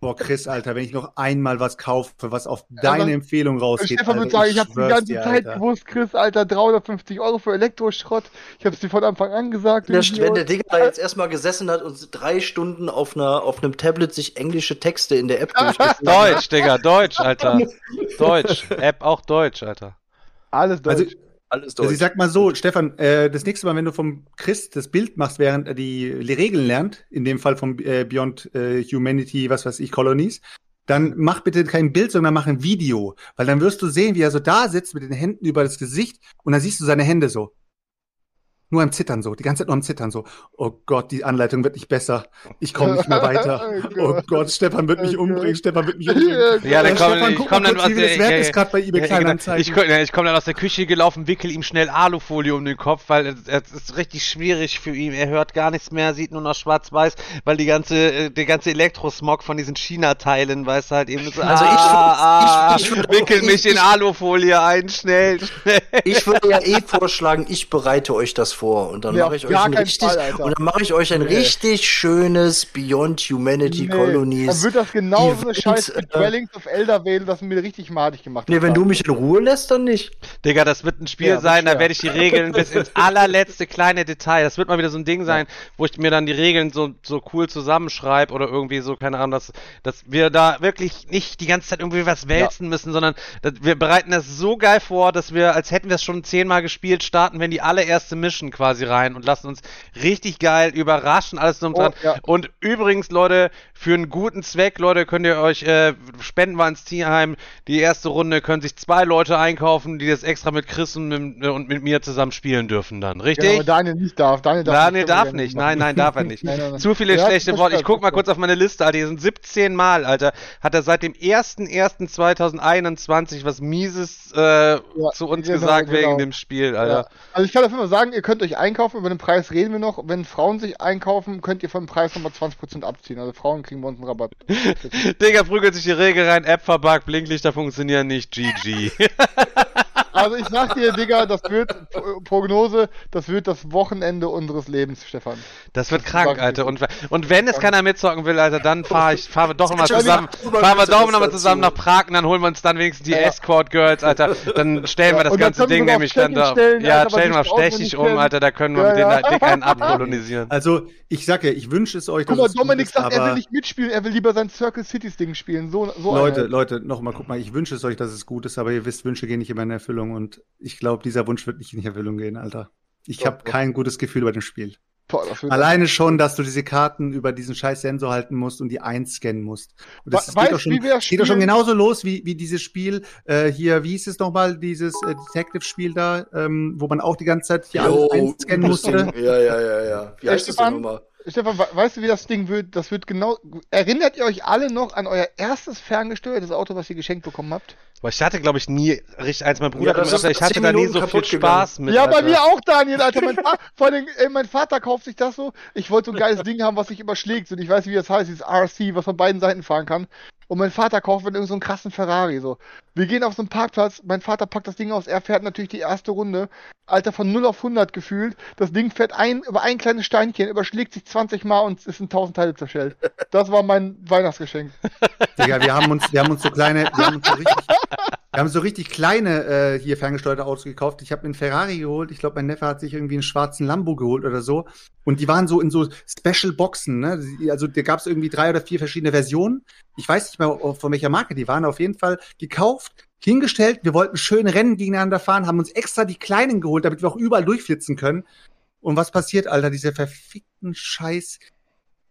boah, Chris, Alter, wenn ich noch einmal was kaufe, was auf deine Aber- Empfehlung rausgeht, Stefan Alter, würde sagen, ich hab's die schwör's ganze dir, Zeit Alter. gewusst, Chris, Alter, 350 Euro für Elektroschrott. Ich hab's dir von Anfang an gesagt. Der, wenn der Digga da jetzt erstmal gesessen hat und drei Stunden auf, einer, auf einem Tablet sich englische Texte in der App <laughs> durchgeführt Deutsch, Digga, Deutsch, Alter. <laughs> Deutsch. App auch Deutsch, Alter. Alles Deutsch. Also, alles also durch. ich sag mal so, Stefan, äh, das nächste Mal, wenn du vom Chris das Bild machst, während er die Regeln lernt, in dem Fall vom äh, Beyond äh, Humanity, was weiß ich, Colonies, dann mach bitte kein Bild, sondern mach ein Video. Weil dann wirst du sehen, wie er so da sitzt mit den Händen über das Gesicht und dann siehst du seine Hände so. Nur am Zittern so, die ganze Zeit nur am Zittern so. Oh Gott, die Anleitung wird nicht besser. Ich komme nicht mehr weiter. <laughs> Oh Oh Gott. Stefan wird mich Oh umbringen, Gott. Stefan wird mich umbringen. Ja, dann komm, Stefan, ich komm dann kurz, aus der- wert ja, ist gerade bei eBay Ja. Kleinanzeigen. Ich, ja, ich komme dann aus der Küche gelaufen, wickel ihm schnell Alufolie um den Kopf, weil es, es ist richtig schwierig für ihn. Er hört gar nichts mehr, sieht nur noch schwarz-weiß, weil die ganze, äh, der ganze Elektrosmog von diesen China-Teilen, weiß halt eben so, Also ich ah, würd- ich- ich würd auch- wickel ich- mich in ich- Alufolie ein, schnell, schnell. Ich würde ja <laughs> eh vorschlagen, ich bereite euch das vor und dann Nee, mache ich euch gar ein keinen richtig Fall, und dann mache ich euch ein Nee. richtig schönes Beyond Humanity Nee, Colonies. Dann wird das genauso eine Event, Scheiß wie äh, Dwellings of Elder Vale, das mir richtig madig gemacht Nee, wenn du mich in Ruhe lässt, dann nicht. Digga, das wird ein Spiel Ja, sein, da werde ich die Regeln <laughs> bis ins allerletzte kleine Detail. Das wird mal wieder so ein Ding sein, wo ich mir dann die Regeln so, so cool zusammenschreibe oder irgendwie so, keine Ahnung, dass, dass wir da wirklich nicht die ganze Zeit irgendwie was wälzen müssen, sondern dass wir bereiten das so geil vor, dass wir, als hätten wir es schon zehnmal gespielt, starten wir in die allererste Mission quasi rein und lassen uns richtig geil überraschen, alles drum Oh, dran. ja. Und übrigens, Leute, für einen guten Zweck, Leute, könnt ihr euch äh, spenden wir ins Tierheim. Die erste Runde können sich zwei Leute einkaufen, die das extra mit Chris und mit, und mit mir zusammen spielen dürfen dann. Ja, Richtig? aber Daniel nicht darf. Daniel darf Daniel nicht, darf nicht. Nein, nein, darf er nicht. <laughs> Nein, nein, nein. Zu viele Ja, schlechte Worte. Ich guck mal kurz auf meine Liste, Alter. Hier sind 17 Mal, Alter. Hat er seit dem 1.1.2021 was Mieses äh, zu uns genau, gesagt genau. wegen dem Spiel, Ja. Alter. Also ich kann dafür mal sagen, ihr könnt euch einkaufen, über den Preis reden wir noch. Wenn Frauen sich einkaufen, könnt ihr vom Preis nochmal 20% abziehen. Also Frauen kriegen bei uns einen Rabatt. <laughs> Digga, prügelt sich die Regel rein, App verbuggt, Blinklichter funktionieren nicht, GG. <laughs> Also ich sag dir, Digga, das wird, Pro- Prognose, das wird das Wochenende unseres Lebens, Stefan. Das wird Das krank, Alter. Und, und wenn es keiner mitzocken will, Alter, dann fahr ich, fahren wir doch nochmal zusammen, fahren wir doch nochmal zusammen nach Prag und dann holen wir uns dann wenigstens die Ja. Escort Girls, Alter. Dann stellen wir das ganze wir Ding nämlich dann da. Ja, Alter, stellen wir auf Stechig nicht um. Alter, da können wir Ja, mit ja. den dick einen abkolonisieren. <laughs> Also, ich sag ja, ich wünsche es euch, Guck mal, es gut Dominik sagt, er will aber- nicht mitspielen, er will lieber sein Circle Cities Ding spielen. So, so Leute. Leute, nochmal, guck mal, ich wünsche es euch, dass es gut ist, aber ihr wisst, Wünsche gehen nicht immer in Erfüllung und ich glaube, dieser Wunsch wird nicht in Erfüllung gehen, Alter. Ich habe kein gutes Gefühl bei dem Spiel. Boah, Alleine schon, dass du diese Karten über diesen scheiß Sensor halten musst und die einscannen musst. Und das, We- das geht doch schon, wie wir das geht doch schon genauso los wie, wie dieses Spiel äh, hier, wie hieß es nochmal, dieses äh, Detective-Spiel da, ähm, wo man auch die ganze Zeit hier alles einscannen musste. Ja, ja, ja, ja. Wie Ey, heißt das denn nochmal? Stefan, we- weißt du, wie das Ding wird? Das wird genau. Erinnert ihr euch alle noch an euer erstes ferngesteuertes Auto, was ihr geschenkt bekommen habt? Aber ich hatte, glaube ich, nie richtig eins. Mein Bruder Ja, hat das gesagt, ist ich hatte 10 da nie so viel Spaß mit. ja, bei Alter. mir auch, Daniel, Alter. Mein, <laughs> vor allem, ey, mein Vater kauft sich das so. Ich wollte so ein geiles Ding haben, was sich überschlägt. Und ich weiß, wie das heißt, dieses RC, was von beiden Seiten fahren kann. Und mein Vater kauft mir irgend so einen krassen Ferrari. So. Wir gehen auf so einen Parkplatz, mein Vater packt das Ding aus, er fährt natürlich die erste Runde. Alter, von 0 auf 100 gefühlt. Das Ding fährt ein, über ein kleines Steinchen, überschlägt sich 20 Mal und ist in 1000 Teile zerschellt. Das war mein Weihnachtsgeschenk. <laughs> Digga, wir haben uns, wir haben uns so kleine, wir haben uns so richtig, wir haben so richtig kleine äh, hier ferngesteuerte Autos gekauft. Ich habe mir einen Ferrari geholt. Ich glaube, mein Neffe hat sich irgendwie einen schwarzen Lambo geholt oder so. Und die waren so in so Special Boxen. Ne? Also da gab es irgendwie drei oder vier verschiedene Versionen. Ich weiß nicht mehr, von welcher Marke die waren. Auf jeden Fall gekauft, hingestellt. Wir wollten schön Rennen gegeneinander fahren, haben uns extra die kleinen geholt, damit wir auch überall durchflitzen können. Und was passiert, Alter? Diese verfickten Scheiß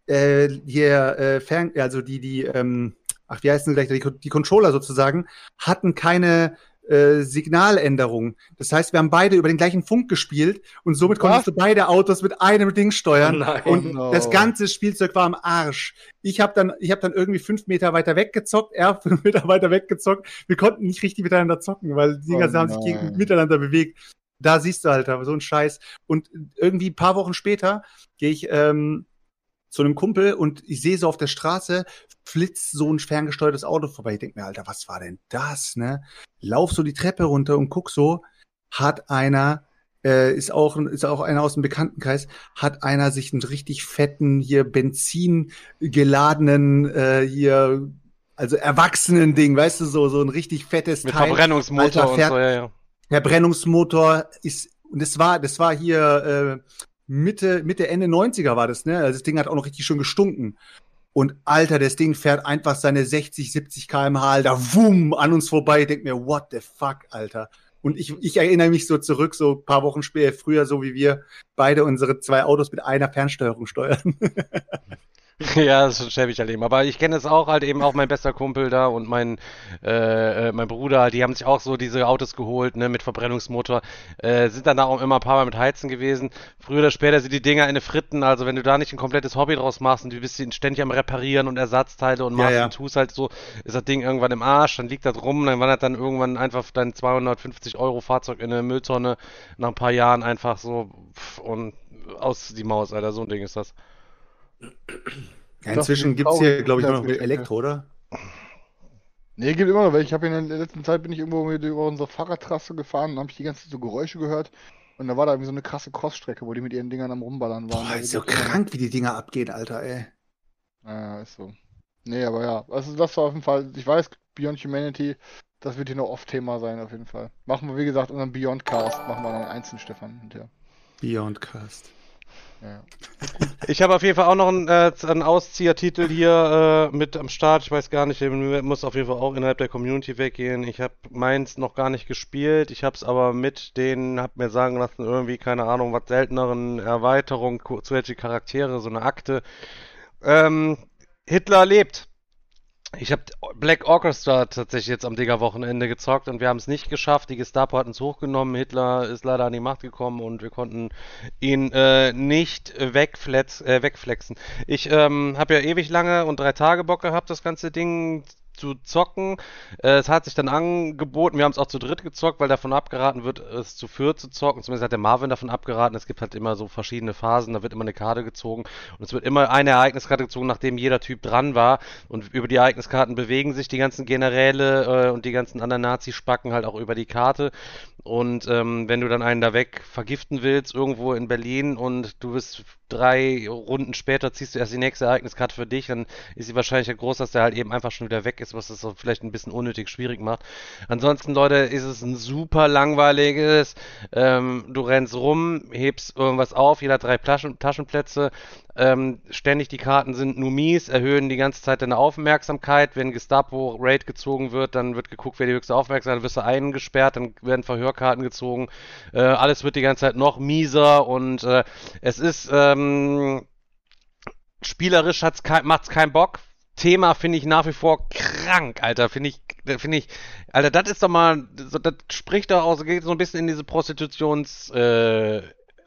äh, hier äh, fern, also die die ähm, ach wie heißen sie gleich die, die Controller sozusagen hatten keine äh, Signaländerung. Das heißt, wir haben beide über den gleichen Funk gespielt und somit Was? konntest du beide Autos mit einem Ding steuern. Oh. Und no. das ganze Spielzeug war am Arsch. Ich habe dann, ich habe dann irgendwie fünf Meter weiter weggezockt, er <laughs> fünf Meter weiter weggezockt. Wir konnten nicht richtig miteinander zocken, weil die Dinger Oh haben sich gegen, miteinander bewegt. Da siehst du halt, aber so ein Scheiß. Und irgendwie ein paar Wochen später gehe ich ähm, zu einem Kumpel und ich sehe so auf der Straße flitzt so ein ferngesteuertes Auto vorbei. Ich denke mir, Alter, was war denn das, ne? Lauf so die Treppe runter und guck so, hat einer, äh, ist auch, ist auch einer aus dem Bekanntenkreis, hat einer sich einen richtig fetten, hier Benzin geladenen, äh, hier, also Erwachsenen-Ding, weißt du, so, so ein richtig fettes Mit Teil. Verbrennungsmotor Alter, und so, ja, ja. Verbrennungsmotor ist, und das war, das war hier äh, Mitte, Mitte, Ende 90er war das, ne? Also das Ding hat auch noch richtig schön gestunken. Und Alter, das Ding fährt einfach seine 60, 70 km/h, da wumm, an uns vorbei. Ich denk mir, what the fuck, Alter. Und ich, ich erinnere mich so zurück, so paar Wochen später, früher, so wie wir beide unsere zwei Autos mit einer Fernsteuerung steuern. <laughs> <laughs> Ja, das ist schäbig halt eben. Aber ich kenne es auch halt eben auch mein bester Kumpel da und mein, äh, äh, mein Bruder, die haben sich auch so diese Autos geholt, ne, mit Verbrennungsmotor, äh, sind dann da auch immer ein paar Mal mit Heizen gewesen. Früher oder später sind die Dinger in den Fritten, also wenn du da nicht ein komplettes Hobby draus machst und du bist ständig am Reparieren und Ersatzteile und Ja, machst ja. und tust halt so, ist das Ding irgendwann im Arsch, dann liegt das rum, dann wandert dann irgendwann einfach dein 250 Euro Fahrzeug in eine Mülltonne, nach ein paar Jahren einfach so pff, und aus die Maus, Alter, so ein Ding ist das. Ja, inzwischen ist gibt's hier, glaube ich, nur noch mit Elektro, oder? Nee, gibt immer noch welche. Ich habe in der letzten Zeit bin ich irgendwo mit über unsere Fahrradtrasse gefahren und habe ich die ganze Zeit so Geräusche gehört. Und da war da irgendwie so eine krasse Crossstrecke, wo die mit ihren Dingern am Rumballern waren. Boah, ist so krank, wie die Dinger abgehen, Alter, ey. Ja, ist so. Nee, aber ja, also das war auf jeden Fall, ich weiß, Beyond Humanity, das wird hier noch oft Thema sein, auf jeden Fall. Machen wir, wie gesagt, unseren Beyond Cast, machen wir dann einzeln, Stefan, hinterher. Beyond Cast. Ja. Ich habe auf jeden Fall auch noch einen, äh, einen Ausziehertitel hier äh, mit am Start. Ich weiß gar nicht, der muss auf jeden Fall auch innerhalb der Community weggehen. Ich habe meins noch gar nicht gespielt. Ich habe es aber mit den, hab mir sagen lassen, irgendwie, keine Ahnung, was selteneren Erweiterungen, ku- zusätzliche Charaktere, so eine Akte. Ähm, Hitler lebt. Ich habe Black Orchestra tatsächlich jetzt am Digger-Wochenende gezockt und wir haben es nicht geschafft. Die Gestapo hat uns hochgenommen. Hitler ist leider an die Macht gekommen und wir konnten ihn äh, nicht wegflex, äh, wegflexen. Ich ähm, habe ja ewig lange und drei Tage Bock gehabt, das ganze Ding zu zocken. Äh, es hat sich dann angeboten, wir haben es auch zu dritt gezockt, weil davon abgeraten wird, es zu viert zu zocken. Zumindest hat der Marvin davon abgeraten. Es gibt halt immer so verschiedene Phasen, da wird immer eine Karte gezogen und es wird immer eine Ereigniskarte gezogen, nachdem jeder Typ dran war. Und über die Ereigniskarten bewegen sich die ganzen Generäle äh, und die ganzen anderen Nazi-Spacken halt auch über die Karte. Und ähm, wenn du dann einen da weg vergiften willst, irgendwo in Berlin und du bist drei Runden später, ziehst du erst die nächste Ereigniskarte für dich, dann ist die Wahrscheinlichkeit groß, dass der halt eben einfach schon wieder weg ist, was das so vielleicht ein bisschen unnötig schwierig macht. Ansonsten, Leute, ist es ein super langweiliges, ähm, du rennst rum, hebst irgendwas auf, jeder hat drei Taschen, Taschenplätze, ähm, ständig die Karten sind nur mies, erhöhen die ganze Zeit deine Aufmerksamkeit. Wenn Gestapo-Raid gezogen wird, dann wird geguckt, wer die höchste Aufmerksamkeit hat, dann wirst du eingesperrt, dann werden Verhörkarten gezogen. Äh, alles wird die ganze Zeit noch mieser und äh, es ist ähm, spielerisch kein, macht's keinen Bock. Thema finde ich nach wie vor krank, Alter. Finde ich, finde ich, Alter, das ist doch mal, das spricht doch aus, geht so ein bisschen in diese Prostitutions, äh,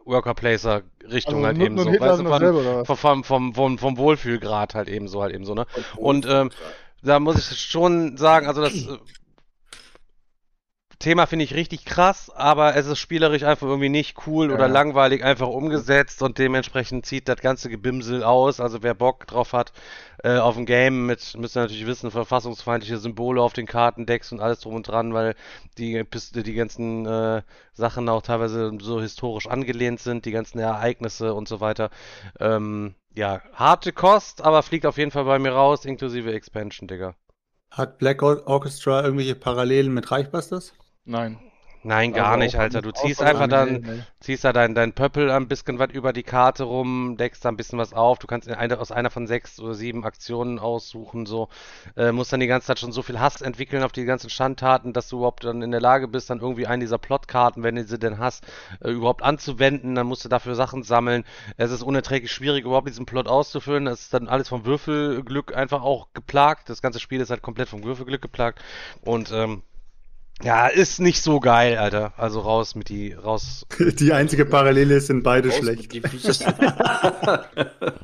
Worker Placer Richtung halt nur- eben so. Weißt du, von, selber, oder vom, vom, vom, vom, Wohlfühlgrad halt eben so, halt eben so, ne? Und ähm, da muss ich schon sagen, also das äh, Thema finde ich richtig krass, aber es ist spielerisch einfach irgendwie nicht cool oder Ja. langweilig einfach umgesetzt und dementsprechend zieht das ganze Gebimsel aus. Also wer Bock drauf hat äh, auf ein Game mit, müsst ihr natürlich wissen, verfassungsfeindliche Symbole auf den Kartendecks und alles drum und dran, weil die, bis- die ganzen äh, Sachen auch teilweise so historisch angelehnt sind, die ganzen Ereignisse und so weiter. Ähm, ja, harte Kost, aber fliegt auf jeden Fall bei mir raus, inklusive Expansion, Digga. Hat Black Or- Orchestra irgendwelche Parallelen mit Reichbusters? Nein. Nein, gar Also nicht, Alter. Du ziehst einfach dann, Nee. ziehst da dein, dein Pöppel ein bisschen was über die Karte rum, deckst da ein bisschen was auf. Du kannst in eine, aus einer von sechs oder sieben Aktionen aussuchen, so. Äh, musst dann die ganze Zeit schon so viel Hass entwickeln auf die ganzen Schandtaten, dass du überhaupt dann in der Lage bist, dann irgendwie einen dieser Plotkarten, wenn du sie denn hast, äh, überhaupt anzuwenden. Dann musst du dafür Sachen sammeln. Es ist unerträglich schwierig, überhaupt diesen Plot auszufüllen. Es ist dann alles vom Würfelglück einfach auch geplagt. Das ganze Spiel ist halt komplett vom Würfelglück geplagt. Und, ähm, ja, ist nicht so geil, Alter. Also raus mit die, raus. <laughs> Die einzige Parallele ist, sind beide Raus schlecht. mit die Viecher. <laughs>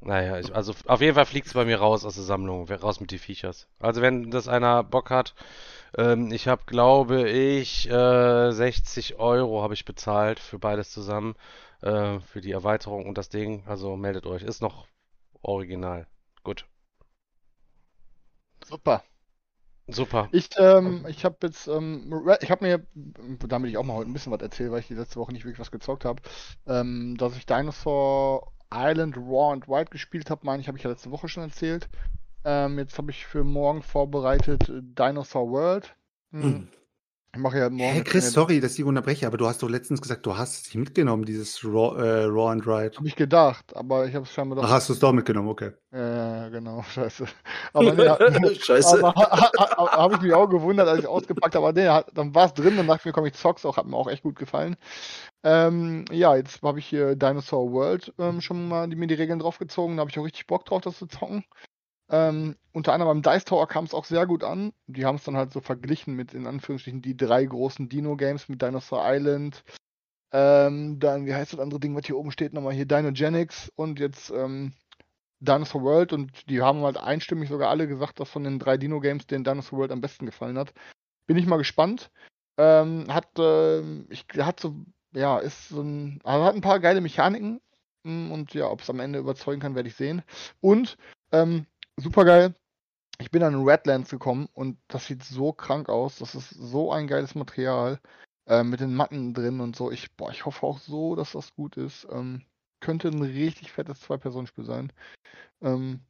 Naja, ich, also auf jeden Fall fliegt's bei mir raus aus der Sammlung, raus mit die Viechers. Also wenn das einer Bock hat, ähm, ich habe, glaube ich, äh, 60 Euro habe ich bezahlt für beides zusammen, äh, für die Erweiterung und das Ding. Also meldet euch, ist noch original. Gut, Super. Super. Ich, ähm, ich habe jetzt, ähm, Re- ich habe mir, damit ich auch mal heute ein bisschen was erzähle, weil ich die letzte Woche nicht wirklich was gezockt habe, ähm, dass ich Dinosaur Island Raw and Wild gespielt habe, meine ich, habe ich ja letzte Woche schon erzählt. Ähm, jetzt habe ich für morgen vorbereitet Dinosaur World. Hm. Hm. Ich mache ja morgen. Hä, Chris, sorry, dass ich unterbreche, aber du hast doch letztens gesagt, du hast es nicht mitgenommen, dieses Raw, äh, Raw and Ride. Habe ich gedacht, aber ich habe es scheinbar doch. Ach, hast du es doch mitgenommen, okay. Ja, genau, <laughs> scheiße. Aber nee, <laughs> Scheiße. Aber ha, ha, ha, habe ich mich auch gewundert, als ich ausgepackt habe. Aber nee, dann war es drin, dann dachte ich mir, komm, ich zock's auch, hat mir auch echt gut gefallen. Ähm, ja, jetzt habe ich hier Dinosaur World ähm, schon mal die, mir die Regeln draufgezogen, da habe ich auch richtig Bock drauf, das zu zocken. Ähm, unter anderem beim Dice Tower kam es auch sehr gut an. Die haben es dann halt so verglichen mit, in Anführungsstrichen, die drei großen Dino-Games mit Dinosaur Island. Ähm, dann, wie heißt das andere Ding, was hier oben steht, nochmal hier Dinogenics und jetzt ähm, Dinosaur World und die haben halt einstimmig sogar alle gesagt, dass von den drei Dino-Games den Dinosaur World am besten gefallen hat. Bin ich mal gespannt. Ähm, hat, ähm, ich, hat so, ja, ist so ein, also hat ein paar geile Mechaniken mm, und ja, ob es am Ende überzeugen kann, werde ich sehen. Und, ähm, super geil. Ich bin an Redlands gekommen und das sieht so krank aus. Das ist so ein geiles Material. äh, mit den Matten drin und so. Ich, boah, ich hoffe auch so, dass das gut ist. Ähm, könnte ein richtig fettes Zwei-Personen-Spiel sein. Ähm,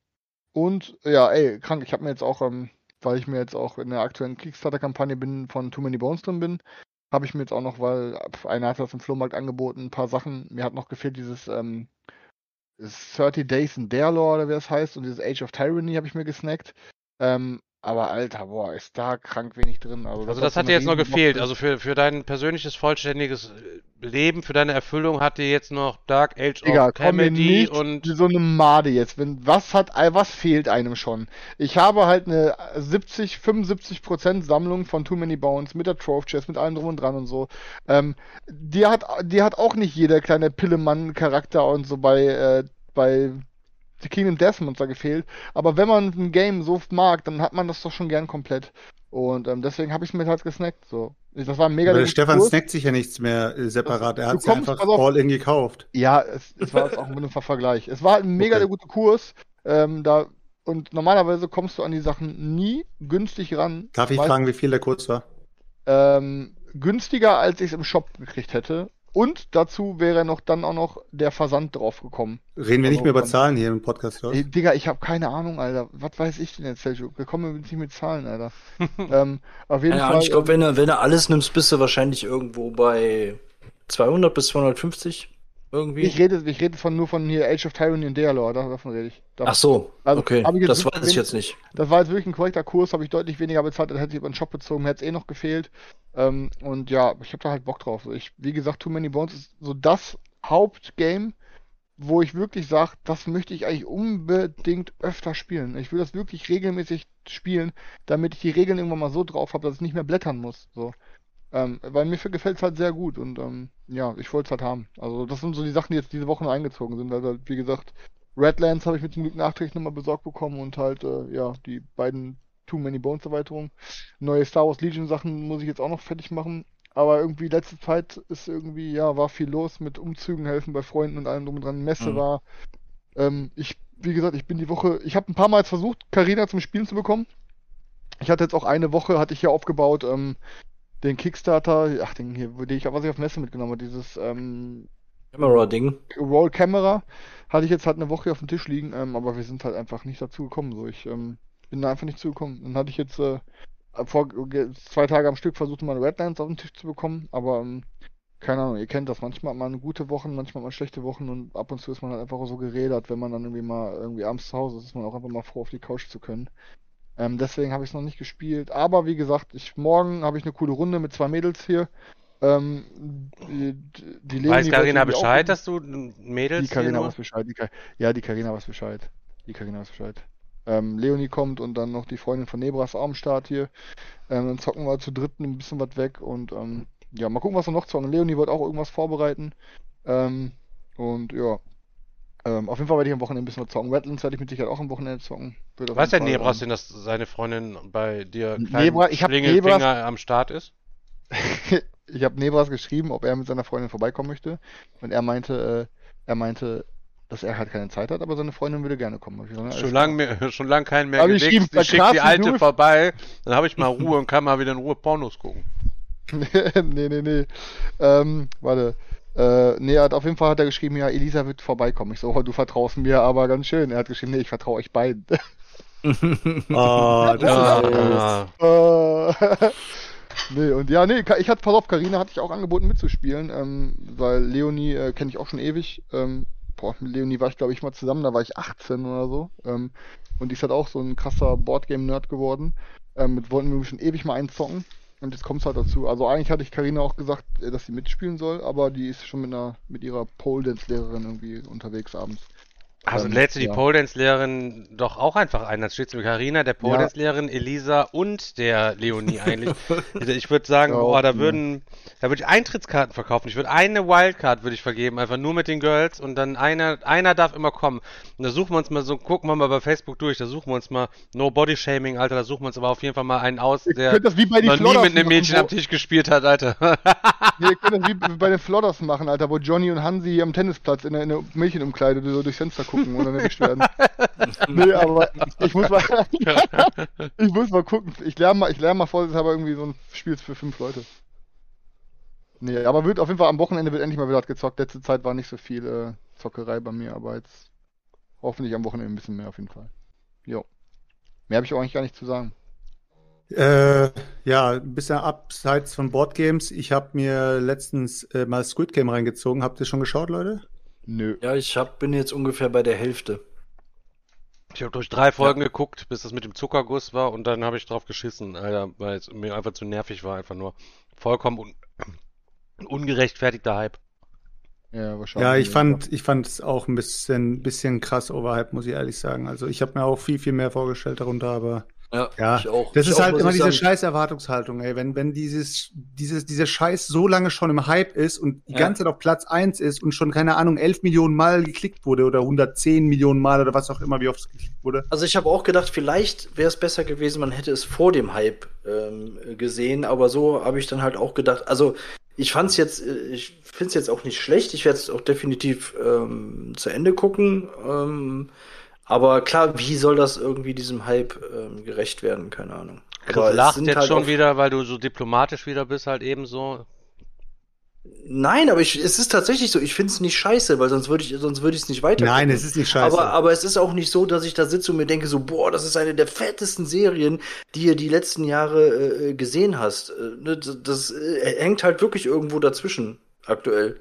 und ja, ey, krank. Ich habe mir jetzt auch, ähm, weil ich mir jetzt auch in der aktuellen Kickstarter-Kampagne bin, von Too Many Bones drin bin, habe ich mir jetzt auch noch, weil einer hat das im Flohmarkt angeboten, ein paar Sachen. Mir hat noch gefehlt dieses ähm, 30 Days in Darelore oder wie das heißt und dieses Age of Tyranny habe ich mir gesnackt. Ähm, aber Alter, boah, ist da krank wenig drin. Also, Also das hat dir jetzt noch gefehlt. Also für, für dein persönliches, vollständiges äh, Leben, für deine Erfüllung hat dir jetzt noch Dark Age Digga, of Comedy und so eine Made jetzt. Wenn, was hat, was fehlt einem schon? Ich habe halt eine 70, 75 Prozent Sammlung von Too Many Bones mit der Trove Chest, mit allem drum und dran und so. Ähm, die hat, die hat auch nicht jeder kleine Pillemann-Charakter und so bei, äh, bei The Kingdom Death Monster gefehlt. Aber wenn man ein Game so mag, dann hat man das doch schon gern komplett. Und ähm, deswegen habe ich es mir halt gesnackt. So. Das war ein mega der Stefan Kurs. snackt sich ja nichts mehr äh, separat. Er hat kommst, einfach pass auf. all in gekauft. Ja, es, es war jetzt auch ein Vergleich. Es war halt ein <laughs> mega Okay. der gute Kurs. Ähm, da, und normalerweise kommst du an die Sachen nie günstig ran. Darf ich fragen, wie viel der Kurs war? Ähm, günstiger, als ich es im Shop gekriegt hätte. Und dazu wäre noch dann auch noch der Versand drauf gekommen. Reden wir nicht mehr über Zahlen hier im Podcast, oder? Ey, Digga, ich habe keine Ahnung, Alter. Was weiß ich denn jetzt, Sergio? Wir kommen nicht mit Zahlen, Alter. <laughs> ähm, auf jeden Ja, Fall. ich glaube, wenn du, wenn du alles nimmst, bist du wahrscheinlich irgendwo bei 200 bis 250 irgendwie. ich rede, ich rede von, nur von hier Age of Tyranny und Dealore, davon rede ich. Da- Ach so, Also, okay. Das weiß ich jetzt nicht. Das war jetzt wirklich ein korrekter Kurs, habe ich deutlich weniger bezahlt, dann hätte ich über den Shop bezogen, hätte es eh noch gefehlt. Ähm, und ja, ich habe da halt Bock drauf. Ich, wie gesagt, Too Many Bones ist so das Hauptgame, wo ich wirklich sage, das möchte ich eigentlich unbedingt öfter spielen. Ich will das wirklich regelmäßig spielen, damit ich die Regeln irgendwann mal so drauf habe, dass ich nicht mehr blättern muss. So. Ähm, weil mir gefällt es halt sehr gut und ähm, ja, ich wollte es halt haben. Also das sind so die Sachen, die jetzt diese Woche eingezogen sind. Also wie gesagt, Redlands habe ich mit zum Glück nachträglich nochmal besorgt bekommen und halt, äh, ja, die beiden Too Many Bones Erweiterungen. Neue Star Wars Legion Sachen muss ich jetzt auch noch fertig machen. Aber irgendwie letzte Zeit ist irgendwie, ja, war viel los mit Umzügen, helfen bei Freunden und allem drum und dran. Messe Mhm. war. Ähm, ich, wie gesagt, ich bin die Woche, ich habe ein paar Mal versucht, Carina zum Spielen zu bekommen. Ich hatte jetzt auch eine Woche, hatte ich hier aufgebaut, ähm, den Kickstarter, ach, den hier, den ich, was ich auf Messe mitgenommen habe, dieses, ähm, Camera-Ding. Roll Camera hatte ich jetzt halt eine Woche auf dem Tisch liegen, ähm, aber wir sind halt einfach nicht dazu gekommen. So, ich ähm, bin da einfach nicht zugekommen. Dann hatte ich jetzt äh, vor zwei Tage am Stück versucht, mal Redlands auf den Tisch zu bekommen, aber ähm, keine Ahnung, ihr kennt das. Manchmal hat man gute Wochen, manchmal hat man schlechte Wochen und ab und zu ist man halt einfach so gerädert, wenn man dann irgendwie mal irgendwie abends zu Hause ist, ist man auch einfach mal froh, auf die Couch zu können. Ähm, deswegen habe ich es noch nicht gespielt. Aber wie gesagt, ich morgen habe ich eine coole Runde mit zwei Mädels hier. Ähm, die, die Leonie weiß wollte Carina irgendwie auch Bescheid, dass du Mädels die nur- weiß Bescheid. Die Ka ja, die Carina weiß Bescheid. Die Carina weiß Bescheid. Ähm, Leonie kommt und dann noch die Freundin von Nebras auch am Start hier. Ähm, dann zocken wir zu dritten ein bisschen was weg und ähm, ja, mal gucken, was wir noch zocken. Leonie wird auch irgendwas vorbereiten. Ähm, und ja. Ähm, auf jeden Fall werde ich am Wochenende ein bisschen was zocken. Redlands werde ich mit Sicherheit auch am Wochenende zocken. Weiß der Nebras ähm, denn, dass seine Freundin bei dir Nebra- ich Nebras- am Start ist? <laughs> ich habe Nebras geschrieben, ob er mit seiner Freundin vorbeikommen möchte. Und er meinte, äh, er meinte, dass er halt keine Zeit hat, aber seine Freundin würde gerne kommen. Ich gesagt, Schon alles lange <laughs> schon lang keinen mehr ich gewichst. ihm Ich schick die alte du- vorbei, dann habe ich mal <laughs> Ruhe und kann mal wieder in Ruhe Pornos gucken. nee, nee, nee. Ähm, warte. Äh, nee, hat auf jeden Fall hat er geschrieben, ja, Elisa wird vorbeikommen. Ich so, oh, du vertraust mir aber ganz schön. Er hat geschrieben, nee, ich vertraue euch beiden. Oh, <laughs> das Ja, ist ja. Äh, <laughs> nee, und ja, nee, Ka- ich hatte, pass auf, Karina hatte ich auch angeboten mitzuspielen, ähm, weil Leonie äh, kenne ich auch schon ewig. Ähm, boah, mit Leonie war ich, glaube ich, mal zusammen, da war ich 18 oder so. Ähm, und die ist halt auch so ein krasser Boardgame-Nerd geworden. Ähm, mit wollten wir schon ewig mal einzocken. Und jetzt kommt es halt dazu. Also eigentlich hatte ich Karina auch gesagt, äh, dass sie mitspielen soll, aber die ist schon mit einer, mit ihrer Pole Dance Lehrerin irgendwie unterwegs abends. Also Ähm, lädst du die ja. Pole Dance Lehrerin doch auch einfach ein. Dann steht mit Carina, der Pole. Dance Lehrerin, Elisa und der Leonie <laughs> eigentlich. ich würde sagen, Ja, boah, da würden, da würde ich Eintrittskarten verkaufen. Ich würde eine Wildcard würde ich vergeben, einfach nur mit den Girls und dann einer, einer darf immer kommen. Und da suchen wir uns mal so, gucken wir mal bei Facebook durch, da suchen wir uns mal No Body Shaming, Alter, da suchen wir uns aber auf jeden Fall mal einen aus, der noch nie mit einem Mädchen am Tisch gespielt hat, Alter. Ihr könnt das wie bei den Flodders machen, Alter, wo Johnny und Hansi hier am Tennisplatz in der, in der Mädchenumkleide so durchs Fenster gucken und dann erwischt werden. <laughs> nee, aber ich muss mal, <laughs> ich muss mal gucken. Ich lerne mal, ich lerne mal vorsichtshalber irgendwie so ein Spiel für fünf Leute. Nee, aber wird auf jeden Fall am Wochenende wird endlich mal wieder gezockt. Letzte Zeit war nicht so viel äh, Zockerei bei mir, aber jetzt hoffentlich am Wochenende ein bisschen mehr auf jeden Fall. Jo. Mehr habe ich auch eigentlich gar nicht zu sagen. Äh, ja, ein bisschen abseits von Boardgames. Ich habe mir letztens äh, mal Squid Game reingezogen. Habt ihr schon geschaut, Leute? Nö. Ja, ich hab, bin jetzt ungefähr bei der Hälfte. Ich habe durch drei Folgen geguckt, bis das mit dem Zuckerguss war und dann habe ich drauf geschissen, Alter, weil es mir einfach zu nervig war, einfach nur. Vollkommen un <clears throat> ungerechtfertigter Hype. Ja, wahrscheinlich. Ja, ich fand, ich fand es auch ein bisschen, bisschen krass overhyped, muss ich ehrlich sagen. Also ich habe mir auch viel, viel mehr vorgestellt darunter, aber Ja, ja, ich auch. das ist auch, halt immer diese scheiß Erwartungshaltung, ey. Wenn, wenn dieses, dieses, dieser Scheiß so lange schon im Hype ist und die Ja. ganze Zeit auf Platz 1 ist und schon, keine Ahnung, 11 Millionen Mal geklickt wurde oder 110 Millionen Mal oder was auch immer, wie oft es geklickt wurde. Also ich habe auch gedacht, vielleicht wäre es besser gewesen, man hätte es vor dem Hype ähm, gesehen, aber so habe ich dann halt auch gedacht, also ich fand's jetzt, äh, ich finde es jetzt auch nicht schlecht, ich werde es auch definitiv ähm, zu Ende gucken, ähm, aber klar, wie soll das irgendwie diesem Hype ähm, gerecht werden, keine Ahnung. Aber lacht sind jetzt halt schon wieder, weil du so diplomatisch wieder bist, halt ebenso. Nein, aber ich, es ist tatsächlich so, ich finde es nicht scheiße, weil sonst würde ich sonst würde ich es nicht weiter Nein, es ist nicht scheiße. Aber, aber es ist auch nicht so, dass ich da sitze und mir denke, so, boah, das ist eine der fettesten Serien, die ihr die letzten Jahre äh, gesehen hast. Äh, ne, das das äh, hängt halt wirklich irgendwo dazwischen aktuell.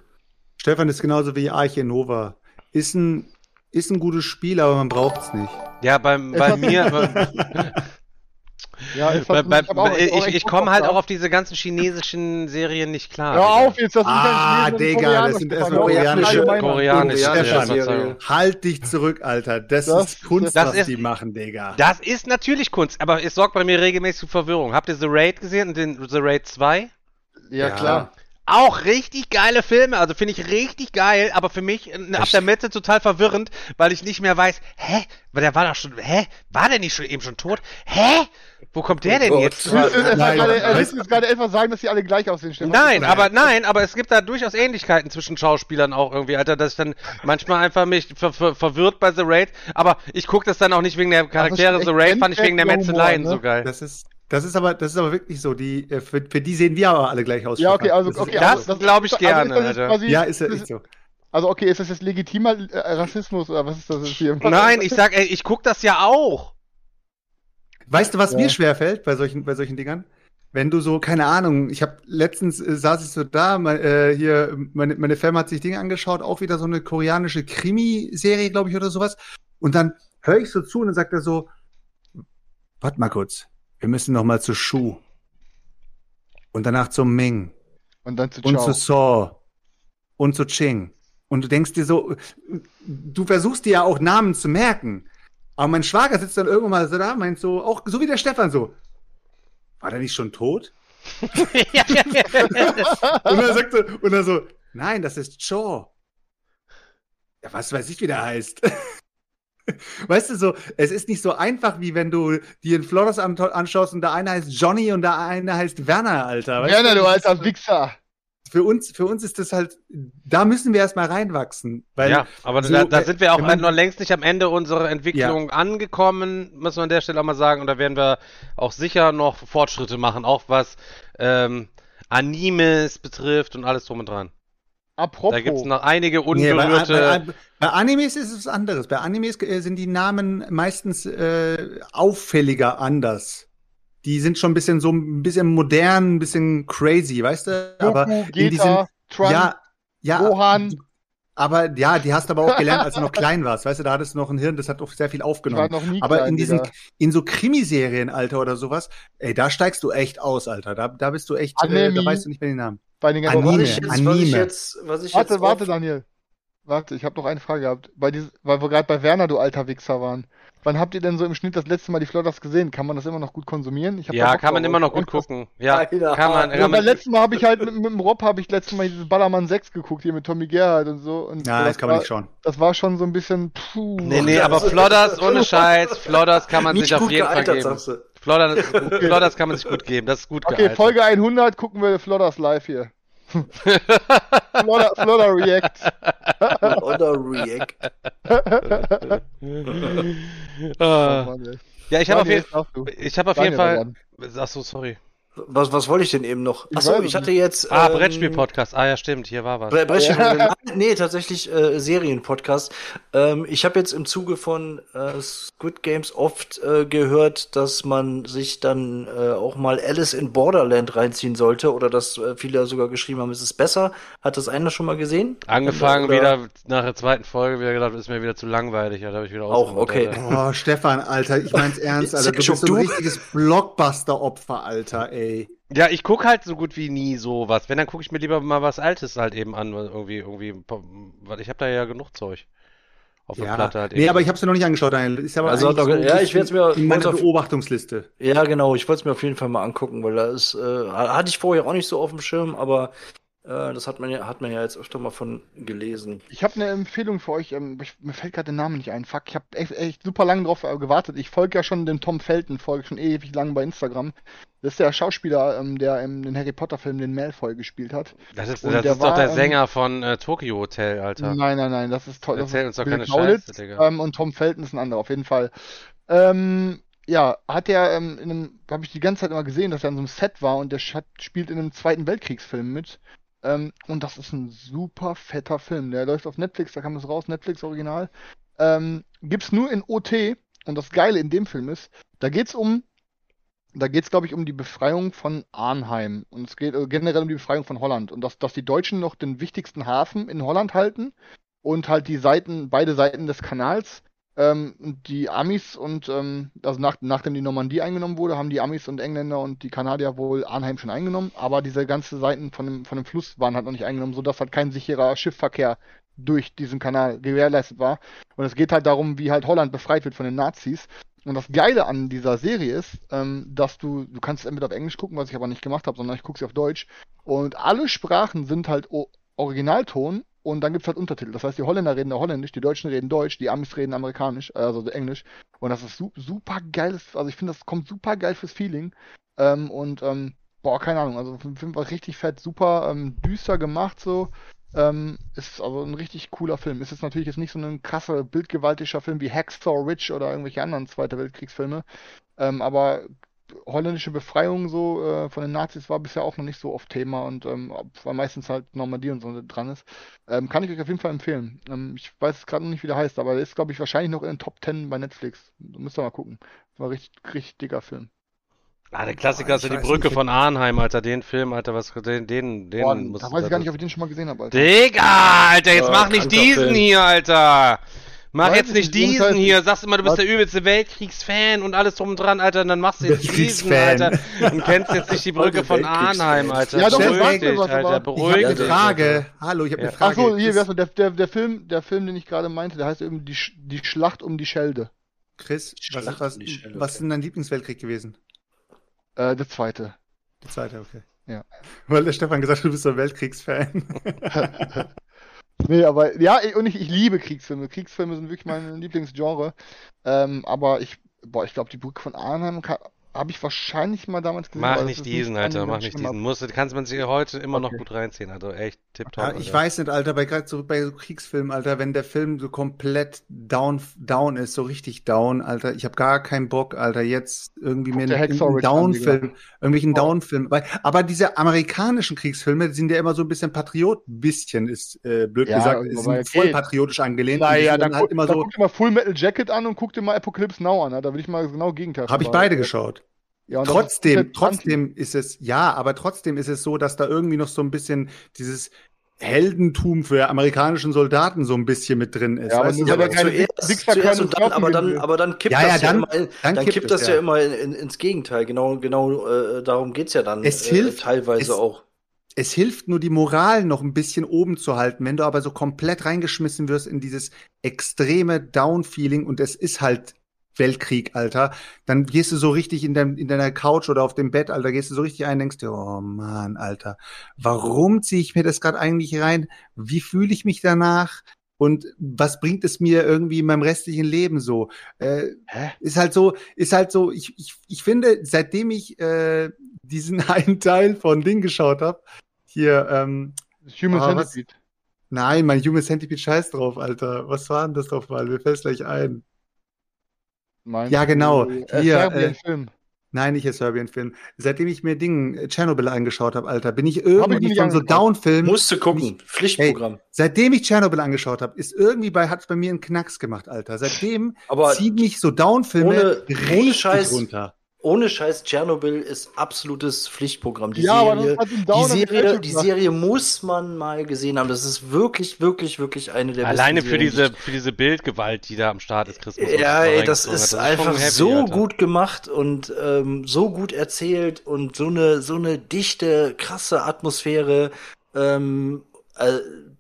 Stefan ist genauso wie Arche Nova. Ist ein, ist ein gutes Spiel, aber man braucht es nicht. Ja, beim, bei <laughs> mir, Ja, es bei, ich ich, ich, komme halt gehabt. auch auf diese ganzen chinesischen Serien nicht klar. Hör auf jetzt, das sind Ah, Digga, das sind erstmal koreanische- Koreanische Stefan. Serie. Halt dich zurück, Alter. Das, Das- ist Kunst, das was ist- die machen, Digga. Das ist natürlich Kunst, aber es sorgt bei mir regelmäßig zu Verwirrung. Habt ihr The Raid gesehen und den The Raid 2? Ja, Ja. klar. Auch richtig geile Filme, also finde ich richtig geil, aber für mich äh, ab der Mitte total verwirrend, weil ich nicht mehr weiß, hä? Weil der war doch schon, hä? War der nicht schon eben schon tot? Hä? Wo kommt der denn Gott. jetzt? Du willst jetzt Nein, gerade- er etwas sagen, dass sie alle gleich aussehen, Stefan. Nein, aber nein, aber es gibt da durchaus Ähnlichkeiten zwischen Schauspielern auch irgendwie, Alter, dass ich dann manchmal einfach mich ver ver verwirrt bei The Raid, aber ich gucke das dann auch nicht wegen der Charaktere. echt The Raid fand ich wegen der Metzeleien Humor, so ne? geil. Das ist, das ist aber, das ist aber wirklich so. Die, äh, für, für die sehen wir aber alle gleich aus. Ja, okay, also, Das ist- okay. Das also, glaub ich also gerne, ist das jetzt Alter. quasi- ja, ist ja das echt so. Also, okay, ist das jetzt legitimer äh, Rassismus oder was ist das jetzt hier? <laughs> Nein, ich sag, ey, ich guck das ja auch. Weißt du, was Ja. mir schwerfällt bei solchen, bei solchen Dingern? Wenn du so, keine Ahnung, ich habe letztens äh, saß ich so da, mein, äh, hier, meine, meine Firma hat sich Dinge angeschaut, auch wieder so eine koreanische Krimi-Serie, glaube ich, oder sowas. Und dann höre ich so zu und dann sagt er so, warte mal kurz, wir müssen noch mal zu Shu. Und danach zu Ming. Und dann zu und Ciao. zu Saw und zu Ching. Und du denkst dir so, du versuchst dir ja auch Namen zu merken. Aber mein Schwager sitzt dann irgendwann mal so da, meint so, auch so wie der Stefan so, war der nicht schon tot? <laughs> Und er sagt so, und er so, nein, das ist Shaw. Ja, was weiß ich, wie der heißt. Weißt du so, es ist nicht so einfach, wie wenn du dir einen Flores an anschaust und der eine heißt Johnny und der eine heißt Werner, Alter. Weißt Werner, du ist- alter Wichser. für uns, für uns ist das halt, da müssen wir erstmal reinwachsen. Weil ja, aber so, da, da äh, sind wir auch man- noch längst nicht am Ende unserer Entwicklung angekommen, muss man an der Stelle auch mal sagen. Und da werden wir auch sicher noch Fortschritte machen, auch was ähm, Animes betrifft und alles drum und dran. Apropos. Da gibt es noch einige Nee, bei, unberührte. bei, bei Animes ist es was anderes. Bei Animes äh, sind die Namen meistens äh, auffälliger anders. Die sind schon ein bisschen so ein bisschen modern, ein bisschen crazy, weißt du? aber Goku, in Geta, diesen, Trunks, ja, ja, Gohan. aber ja, die hast du aber auch gelernt, als du noch klein warst. Weißt du, da hattest du noch ein Hirn, das hat auch sehr viel ich war aufgenommen. noch nie Aber klein, in diesen, Digga. in so Krimiserien, Alter, oder sowas, ey, da steigst du echt aus, Alter. Da, da bist du echt, äh, da weißt du nicht mehr den Namen. Bei den ganzen Anime. was ich jetzt, was ich Anime. jetzt, was ich Warte, jetzt warte, Daniel. Warte, ich habe noch eine Frage gehabt. Bei dies, weil wir gerade bei Werner, du alter Wichser, waren. Wann habt ihr denn so im Schnitt das letzte Mal die Flotters gesehen? Kann man das immer noch gut konsumieren? Ja, kann man immer noch gut gucken. Ja, kann man. Ja, Kann beim man letzten Mal habe ich halt mit, mit dem Rob habe ich letztes Mal dieses Ballermann 6 geguckt, hier mit Tommy Gerhardt und so. Und Ja, das das kann man war, nicht schauen. Das war schon so ein bisschen, puh. nee, nee, aber Flodders ohne <laughs> Scheiß, Flodders kann man nicht sich auf jeden Fall geben. Sagst du. Flodders, <laughs> Flodders kann man sich gut geben, das ist gut Okay, gealtert. Folge 100 gucken wir Flodders live hier. <laughs> Flodder, Flodder React. Oder React. <laughs> Ah. Oh Mann, ja, ich habe auf, jeden- ich hab auf jeden Fall. dran. Ach so, sorry. Was, was wollte ich denn eben noch? Ich Achso, ich hatte jetzt. Ah, ähm, Brettspiel-Podcast. Ah ja, stimmt, hier war was. Bre Brettspiel Nein, <laughs> nee, tatsächlich äh, Serienpodcast. Ähm, ich habe jetzt im Zuge von äh, Squid Games oft äh, gehört, dass man sich dann äh, auch mal Alice in Borderland reinziehen sollte oder dass äh, viele sogar geschrieben haben, es ist besser. Hat das einer schon mal gesehen? Angefangen Oder- wieder nach der zweiten Folge wieder gedacht, ist mir wieder zu langweilig. Ja, da habe ich wieder Auch, okay. Alter. Oh, Stefan, Alter, ich mein's <laughs> ernst, Alter. Du bist so ein richtiges Blockbuster-Opfer, Alter, ey. Ja, ich guck halt so gut wie nie sowas. Wenn, dann gucke ich mir lieber mal was Altes halt eben an. weil Irgendwie, irgendwie, weil ich habe da ja genug Zeug. Auf der Ja, Platte halt nee, eben. aber ich hab's mir noch nicht angeschaut, Daniel. Ist aber Also, doch, ja, ich bisschen werd's mir- in meiner Beobachtungsliste. Ja, genau. Ich wollte es mir auf jeden Fall mal angucken, weil da ist, äh, hatte ich vorher auch nicht so auf dem Schirm, aber das hat man ja, hat man ja jetzt öfter mal von gelesen. Ich habe eine Empfehlung für euch. Ähm, ich, mir fällt gerade der Name nicht ein. Fuck, ich habe echt, echt super lange drauf äh, gewartet. Ich folge ja schon dem Tom Felton, folge schon ewig lang bei Instagram. Das ist der Schauspieler, ähm, der im den Harry Potter Film den Malfoy gespielt hat. das ist, das der ist doch war, der ähm, Sänger von äh, Tokyo Hotel, Alter. Nein, nein, nein, das ist toll. Erzähl uns doch Bill keine Kaulitz, Scheiße, Digga. Ähm, und Tom Felton ist ein anderer, auf jeden Fall. Ähm, ja, hat er ähm, in einem, habe ich die ganze Zeit immer gesehen, dass er in so einem Set war und der hat, spielt in einem Zweiten Weltkriegsfilm mit. Ähm, und das ist ein super fetter Film. Der läuft auf Netflix, da kam das raus, Netflix Original. Ähm, gibt's nur in OT. Und das Geile in dem Film ist, da geht's um, da geht's glaube ich um die Befreiung von Arnheim. Und es geht äh, generell um die Befreiung von Holland. Und dass, dass die Deutschen noch den wichtigsten Hafen in Holland halten und halt die Seiten, beide Seiten des Kanals. Ähm, die Amis und, ähm, also nach, nachdem die Normandie eingenommen wurde, haben die Amis und Engländer und die Kanadier wohl Arnheim schon eingenommen, aber diese ganze Seiten von dem, von dem Fluss waren halt noch nicht eingenommen, sodass halt kein sicherer Schiffverkehr durch diesen Kanal gewährleistet war. Und es geht halt darum, wie halt Holland befreit wird von den Nazis. Und das Geile an dieser Serie ist, ähm, dass du, du kannst es entweder auf Englisch gucken, was ich aber nicht gemacht habe, sondern ich gucke sie auf Deutsch. Und alle Sprachen sind halt o Originalton und dann gibt's halt Untertitel. Das heißt, die Holländer reden da Holländisch, die Deutschen reden Deutsch, die Amis reden Amerikanisch, äh, also Englisch. Und das ist su super geiles, also ich finde, das kommt super geil fürs Feeling. Ähm, und, ähm, boah, keine Ahnung, also der Film war richtig fett, super ähm, düster gemacht so. Ähm, ist also ein richtig cooler Film. Ist jetzt natürlich jetzt nicht so ein krasser, bildgewaltiger Film wie Hacksaw Ridge oder irgendwelche anderen Zweite Weltkriegsfilme. Ähm, aber holländische Befreiung so äh, von den Nazis war bisher auch noch nicht so oft Thema und ähm, weil meistens halt Normandie und so dran ist. Ähm, kann ich euch auf jeden Fall empfehlen. Ähm, ich weiß gerade noch nicht, wie der heißt, aber der ist, glaube ich, wahrscheinlich noch in den Top 10 bei Netflix. Müsst ihr mal gucken. War richtig, richtig dicker Film. Ah, der Klassiker Boah, ist ja die Brücke nicht. von Arnheim, Alter. Den Film, Alter, was, den, den, den Boah, muss da weiß ich gar nicht, ob ich den schon mal gesehen habe, Alter. Digga, Alter, jetzt Ja, mach nicht diesen Film. hier, Alter. Mach Weiß jetzt ich nicht diesen Scheiß. hier. Sagst immer, du bist Was? der übelste Weltkriegsfan und alles drum und dran, Alter. Und dann machst du jetzt diesen, Weltkriegsfan. Alter. Und kennst jetzt nicht die Brücke von. Arnheim, Alter. Ja, doch, ich beruhig dich, was, Alter. Ich Beruhig habe Ja, eine dich. Frage. Hallo, ich habe Ja. eine Ach Frage. so, hier, ist der, der, der Film, der Film, den ich gerade meinte, der heißt eben die, Sch- die Schlacht um die Schelde. Chris was, Schlacht was, um Schelle, was ist denn dein Lieblingsweltkrieg gewesen? Äh, der zweite. Der zweite, okay. Ja. Weil der Stefan gesagt hat, du bist so ein Weltkriegsfan. <laughs> Nee, aber ja, ich- und ich, ich liebe Kriegsfilme. Kriegsfilme sind wirklich mein Lieblingsgenre. Ähm, aber ich, boah, ich glaube, die Brücke von Arnhem habe ich wahrscheinlich mal damals gesehen. Mach nicht ist diesen, Alter. Mach ich nicht diesen. Musst, kannst man sich heute immer noch Okay. gut reinziehen, also echt tipptopp. Ja, ich weiß nicht, Alter, bei gerade so bei so Kriegsfilmen, Alter, wenn der Film so komplett down, down ist, so richtig down, Alter, ich habe gar keinen Bock, Alter, jetzt irgendwie Guck mir einen, einen Down-Film, irgendwelchen Oh. Down-Film, aber diese amerikanischen Kriegsfilme die sind ja immer so ein bisschen Patriot, bisschen ist äh, blöd Ja, gesagt, okay. voll patriotisch angelehnt. Naja, dann, halt guck, immer dann so, guck dir mal Full Metal Jacket an und guck dir mal Apocalypse Now an. Da will ich mal genau Gegenteil. habe ich beide geschaut. Ja, das Trotzdem, trotzdem ist es, ja, aber trotzdem ist es so, dass da irgendwie noch so ein bisschen dieses Heldentum für amerikanischen Soldaten so ein bisschen mit drin ist. Ja, aber er aber zuerst, zuerst und dann, aber dann, aber dann kippt Ja, das ja, ja, dann- immer, in, dann dann, kippt es, das ja, ja. immer in, in, ins Gegenteil. Genau, genau äh, darum geht's ja dann Es äh, hilft- teilweise es- auch. es hilft nur, die Moral noch ein bisschen oben zu halten. Wenn du aber so komplett reingeschmissen wirst in dieses extreme Down-Feeling und es ist halt Weltkrieg, Alter, dann gehst du so richtig in, dein, in deiner Couch oder auf dem Bett, Alter, gehst du so richtig ein und denkst dir, oh Mann, Alter, warum ziehe ich mir das gerade eigentlich rein? Wie fühle ich mich danach? Und was bringt es mir irgendwie in meinem restlichen Leben so? Äh, Hä? ist halt so, ist halt so, ich, ich, ich finde, seitdem ich äh, diesen <laughs> einen Teil von Ding geschaut habe, hier, ähm, Human Ah? Centipede. nein, mein Human Centipede scheiß drauf, Alter. Was war denn das doch mal? Mir fällt's gleich ein. Meinst Ja, genau. Äh, Hier, Serbian äh, Film. Nein, nicht der Serbian-Film. Seitdem ich mir Ding äh, Tschernobyl angeschaut habe, Alter, bin ich irgendwie nicht von so. Down-Filmen. Musst du gucken. Pflichtprogramm. Seitdem ich Tschernobyl angeschaut habe, ist irgendwie bei, hat's bei mir einen Knacks gemacht, Alter. Seitdem Aber ziehen mich so Down-Filme ohne- ohne richtig Scheiß- runter. Ohne Scheiß, Tschernobyl ist absolutes Pflichtprogramm. Die Ja, das Serie, die, Serie, die. Serie muss man mal gesehen haben. Das ist wirklich, wirklich, wirklich eine der Alleine besten für Serien, diese, die für diese Bildgewalt, die da am Start ist, Christmas. Ja, ey, das ist einfach schon heavy, so Alter. gut gemacht und ähm, so gut erzählt und so eine so eine dichte, krasse Atmosphäre. Ähm, äh,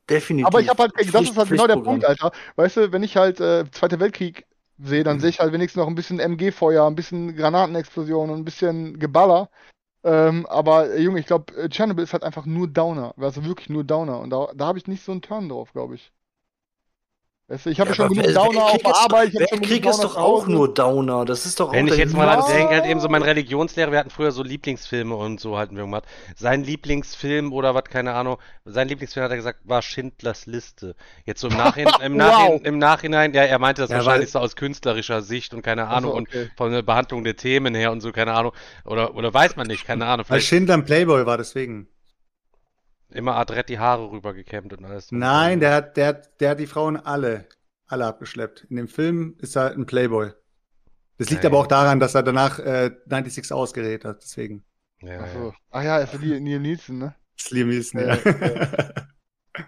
definitiv. Aber ich habe halt, das Pflicht- ist halt genau der Pflichtprogramm. Punkt, Alter. Weißt du, wenn ich halt äh, Zweiter Weltkrieg sehe, dann sehe ich halt wenigstens noch ein bisschen MG-Feuer, ein bisschen Granatenexplosionen und ein bisschen Geballer. Ähm, aber äh, Junge, ich glaube, äh, Chernobyl ist halt einfach nur Downer. Also wirklich nur Downer. Und da, da habe ich nicht so einen Turn drauf, glaube ich. Weißt du, ich habe Ja, schon genug Downer auf der ist- Arbeit. Ich schon genug ist doch auch nur Downer. Das ist doch auch Wenn ich jetzt mal daran Ja. denke, halt eben so mein Religionslehrer, wir hatten früher so Lieblingsfilme und so hatten wir gemacht. Sein Lieblingsfilm oder was, keine Ahnung, sein Lieblingsfilm hat er gesagt, war Schindlers Liste. Jetzt so im, Nachhin, im, <laughs> Nachhin, Wow. im Nachhinein, ja, er meinte das Ja, wahrscheinlich weil- so aus künstlerischer Sicht und keine Ahnung okay. und von der Behandlung der Themen her und so, keine Ahnung. Oder, oder weiß man nicht, keine Ahnung. Weil Vielleicht Schindler ein Playboy war, deswegen. Immer adrett die Haare rübergekämmt und alles. Nein, der hat, der, hat- der hat die Frauen alle, alle abgeschleppt. In dem Film ist er ein Playboy. Das liegt Nein. aber auch daran, dass er danach äh, 96 ausgerät hat, deswegen. Ja, Ach ja. so. Ach ja, ist Neil Neil Nielsen, ne? Das ist Liam Neeson, Ja, ja. <laughs>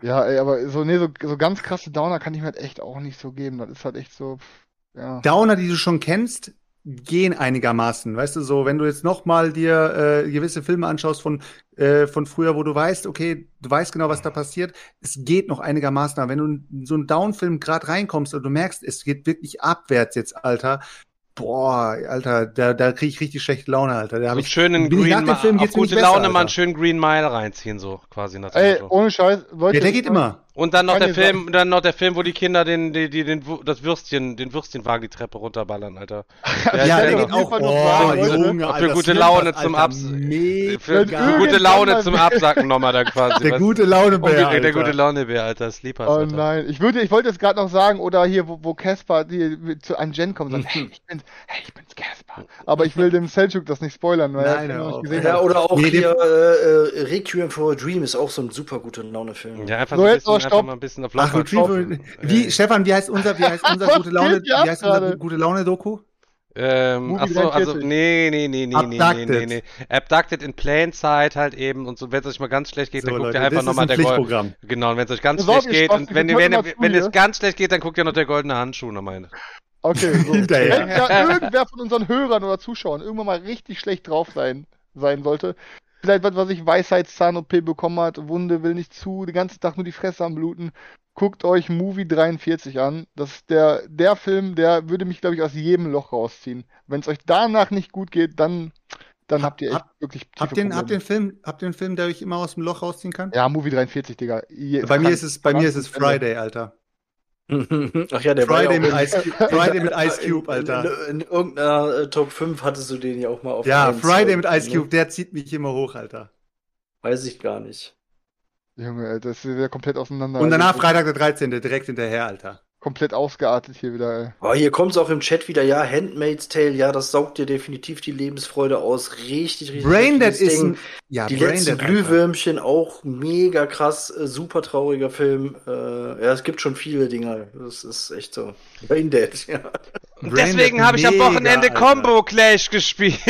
Ja, ey, aber so, nee, so, so ganz krasse Downer kann ich mir halt echt auch nicht so geben. Das ist halt echt so, ja. Downer, die du schon kennst, gehen einigermaßen. Weißt du, so, wenn du jetzt nochmal dir äh, gewisse Filme anschaust von, äh, von früher, wo du weißt, okay, du weißt genau, was da passiert, es geht noch einigermaßen. Aber wenn du in so einen Down-Film gerade reinkommst und du merkst, es geht wirklich abwärts jetzt, Alter, boah, Alter, da, da kriege ich richtig schlechte Laune, Alter. Da hab So ich, schön in bin ich Green nach dem Mile, Film auf gute besser, Laune mal einen Alter. schönen Green Mile reinziehen, so quasi Ey, ohne Scheiß, Leute. ja, der geht immer. Und dann noch Keine der Film, dann noch der Film, wo die Kinder den, die, die, den, das Würstchen, den Würstchenwagen die Treppe runterballern, Alter. Ja, <laughs> Ja, der geht auch. Oh, Junge, Für Alter, gute Snippers, Laune zum Abs- Für, für gute Laune zum Absacken nochmal dann quasi. Der gute du? Laune Unbedingt Alter. der gute Launebär, Alter. Sleepers, Oh Alter. nein, ich würde, ich wollte jetzt gerade noch sagen, oder hier, wo, Caspar zu an Jen kommt und sagt, hey, ich bin, hey, ich bin's Caspar. Aber ich will dem Selchuk das nicht spoilern, weil Nein, er es noch nicht gesehen Ja, hat. oder auch hier äh, äh, Requiem for a Dream ist auch so ein super guter Laune-Film. Ja, einfach, So, so einfach stopp. mal ein bisschen auf Ach, Locker. Retrieval. Wie, Stefan, wie heißt unser, wie heißt <laughs> unser gute Laune, wie heißt unser gute Laune Doku? Ähm, achso, also, 43. nee, nee, nee, nee, nee, nee, Abducted. nee, nee. Abducted in Plain Sight halt eben und so, wenn es euch mal ganz schlecht geht, dann guckt ihr einfach nochmal ein der Gold. Pflichtprogramm. Genau, und wenn es euch ganz schlecht geht und wenn, wenn, wenn, wenn es ganz schlecht geht, dann guckt ihr noch der goldene Handschuh nochmal. Okay, so. <laughs> Hinterher. Wenn ja irgendwer von unseren Hörern oder Zuschauern irgendwann mal richtig schlecht drauf sein, sein sollte, vielleicht was, was ich Weisheitszahn-OP bekommen hat, Wunde will nicht zu, den ganzen Tag nur die Fresse am Bluten, guckt euch Movie 43 an. Das ist der, der Film, der würde mich, glaube ich, aus jedem Loch rausziehen. Wenn es euch danach nicht gut geht, dann, dann Hab- habt ihr echt hab- wirklich tiefe Habt ihr, habt einen Film, habt einen Film, der euch immer aus dem Loch rausziehen kann? Ja, Movie 43, Digga. Je- Bei mir ist es, bei mir ist es. Friday, Alter. Ach ja, der war Friday ja mit Ice Cube, Friday mit Ice Cube, in, in, Alter. in, in irgendeiner äh, Top 5 hattest du den ja auch mal auf Ja, Friday mit Ice ne? Cube, der zieht mich immer hoch, Alter. Weiß ich gar nicht. Junge, Alter, das ist ja komplett auseinander. Und danach Freitag der 13. direkt hinterher, Alter. Komplett ausgeartet hier wieder, ey. Oh, hier kommt es auch im Chat wieder, ja, Handmaid's Tale, ja, das saugt dir definitiv die Lebensfreude aus. Richtig, richtig. Braindead ist Ding. ein, ja, Die letzten Braindead, Alter. Glühwürmchen auch mega krass, äh, super trauriger Film. Äh, ja, es gibt schon viele Dinger. Das ist echt so. Braindead, <laughs> ja. Braindead, deswegen habe ich am Wochenende. Combo Clash gespielt. <laughs>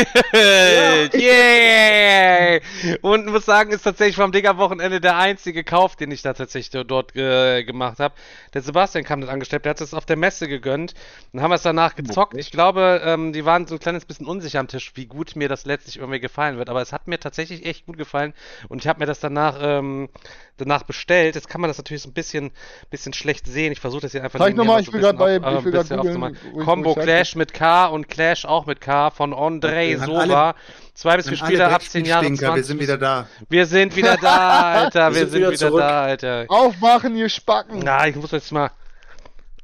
Yeah! Und muss sagen, ist tatsächlich vom Digger-Wochenende der einzige Kauf, den ich da tatsächlich dort äh, gemacht habe. Der Sebastian kam das angestellt, der hat es auf der Messe gegönnt. Dann haben wir es danach gezockt. Ich glaube, ähm, die waren so ein kleines bisschen unsicher am Tisch, wie gut mir das letztlich irgendwie gefallen wird. Aber es hat mir tatsächlich echt gut gefallen. Und ich habe mir das danach, ähm, danach bestellt. Jetzt kann man das natürlich so ein bisschen, bisschen schlecht sehen. Ich versuche das hier einfach Zeig nochmal, mal ich so will gerade bei, auf- ich will googeln. Combo Clash mit K und Clash auch mit K von Andre Okay, Sova. Zwei bis vier Spieler ab 10 Jahre. Brettspielstinker, 20 wir sind wieder da. wir sind wieder da, Alter. wir, Wir sind sind wieder wieder da, Alter. Aufmachen, ihr Spacken! Na, ich muss jetzt mal.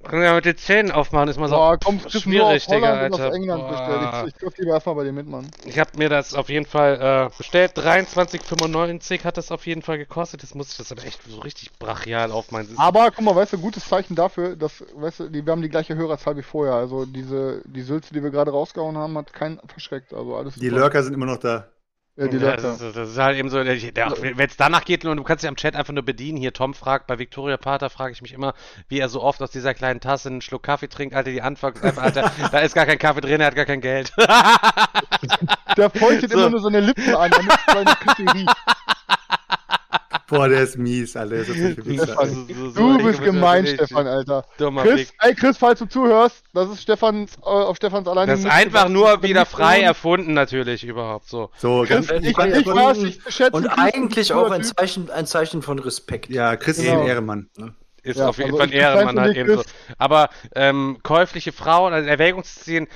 Können wir ja mit den Zähnen aufmachen, ist mal so Boah, komm, nur schwierig, auf Holland Digga, Alter. England Boah. Ich, ich guck lieber erstmal bei dir mit, Mann. Ich habe mir das auf jeden Fall äh, bestellt. 23,95 hat das auf jeden Fall gekostet. Jetzt muss ich das aber echt so richtig brachial aufmachen. Aber guck mal, weißt du, gutes Zeichen dafür, dass, weißt du, die, wir haben die gleiche Hörerzahl wie vorher. Also diese, die Sülze, die wir gerade rausgehauen haben, hat keinen verschreckt. Also alles Die super. Lurker sind immer noch da. Ja, die das, ist, das ist halt eben so, wenn es danach geht und du kannst dich am Chat einfach nur bedienen. Hier, Tom fragt, bei Victoria Pater frage ich mich immer, wie er so oft aus dieser kleinen Tasse einen Schluck Kaffee trinkt. Alter, die einfach, Alter, da ist gar kein Kaffee drin, er hat gar kein Geld. Der feuchtet <laughs> So. immer nur seine Lippen an, damit seine Küche riecht. Boah, der ist mies, Alter. Ist Stefan. So- so- so Du bist gemein, richtig Stefan, Alter. Dummer Chris, ey Chris, falls du zuhörst, das ist Stefans, äh, auf Stefans alleine. Das ist einfach nur wieder frei erfunden, natürlich, überhaupt so. So, Chris, ganz, ich, ich weiß, ich schätze Und Chris, eigentlich auch ein. Zeichen, ein Zeichen von Respekt. ja, Chris ist Genau. ein Ehrenmann. Ist Ja, auf jeden also Fall ein Ehrenmann halt eben so. Aber ähm, käufliche Frauen, also in Erwägung zu ziehen,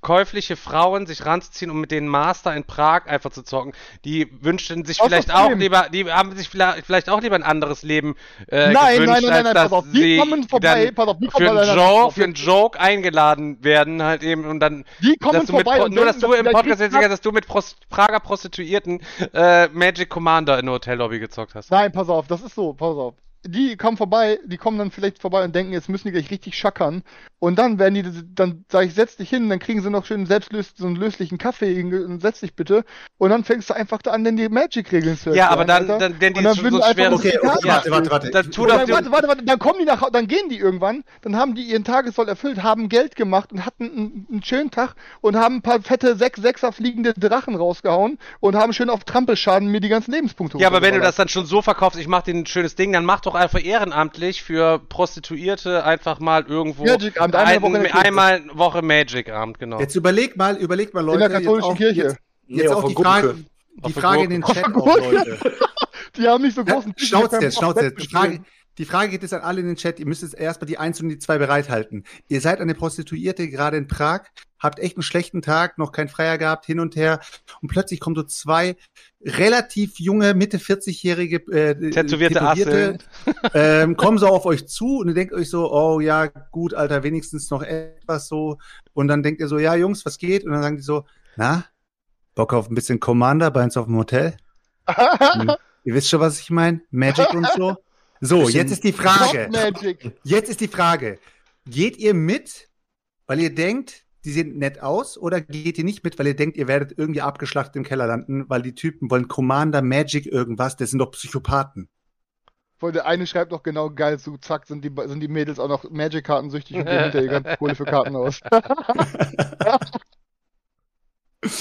käufliche Frauen sich ranzuziehen, um mit den Master in Prag einfach zu zocken, die wünschten sich vielleicht auch Leben. lieber, die haben sich vielleicht auch lieber ein anderes Leben äh, Nein, gewünscht, nein, nein, nein, dass pass auf, sie kommen vorbei, dann pass auf, die für einen Joke, für einen Joke eingeladen werden halt eben und dann Die kommen mit, vorbei Pro- und nur, dass du im Podcast jetzt dass du mit Pros Prager Prostituierten äh, Magic Commander in der Hotellobby gezockt hast. Nein, pass auf, das ist so, pass auf. Die kommen vorbei, die kommen dann vielleicht vorbei und denken, jetzt müssen die gleich richtig schackern. Und dann werden die, dann sag ich, setz dich hin, dann kriegen sie noch schön selbstlös, so einen löslichen Kaffee, und setz dich bitte. Und dann fängst du einfach da an, denn die Magic-Regeln zu Ja, erklären, aber dann, dann, dann ist schon so schwer. Okay, okay, Karten warte, warte, warte. Dann tu dann, warte, warte, warte, dann kommen die nach, dann gehen die irgendwann, dann haben die ihren Tagessoll erfüllt, haben Geld gemacht und hatten einen, einen schönen Tag und haben ein paar fette sechs Sechser fliegende Drachen rausgehauen und haben schön auf Trampelschaden mir die ganzen Lebenspunkte Ja, aber wenn du das dann schon so verkaufst, ich mach dir ein schönes Ding, dann mach doch einfach ehrenamtlich für Prostituierte einfach mal irgendwo Magic-Abend, einmal ein, Woche in einmal Woche Magic-Abend, genau. Jetzt überleg mal, überleg mal, in Leute. der katholischen jetzt auch, Kirche. Jetzt, Nee, jetzt auf auch die Gurke. Frage, die Frage in den <laughs> Chat auch, Leute. Die haben nicht so Ja, großen Tisch, Schnauze jetzt, Schnauze jetzt. Die Frage, die Frage geht jetzt an alle in den Chat. Ihr müsst jetzt erstmal die eins und die zwei bereithalten. Ihr seid eine Prostituierte gerade in Prag, habt echt einen schlechten Tag, noch kein Freier gehabt, hin und her. Und plötzlich kommen so zwei relativ junge, Mitte 40-jährige äh, Tätowierte Asseln. <laughs> ähm, kommen so auf euch zu und ihr denkt euch so, oh ja, gut, Alter, wenigstens noch etwas so. Und dann denkt ihr so, ja, Jungs, was geht? Und dann sagen die so, na, Bock auf ein bisschen Commander bei uns auf dem Hotel? <laughs> Hm. Ihr wisst schon, was ich meine? Magic und so. So, jetzt ist die Frage. Jetzt ist die Frage. Geht ihr mit, weil ihr denkt, die sehen nett aus, oder geht ihr nicht mit, weil ihr denkt, ihr werdet irgendwie abgeschlachtet im Keller landen, weil die Typen wollen Commander, Magic, irgendwas, das sind doch Psychopathen. Weil der eine schreibt doch genau geil, so zack, sind die, sind die Mädels auch noch Magic-Karten süchtig und geben hinter ihr ganze Kohle für Karten aus. <laughs>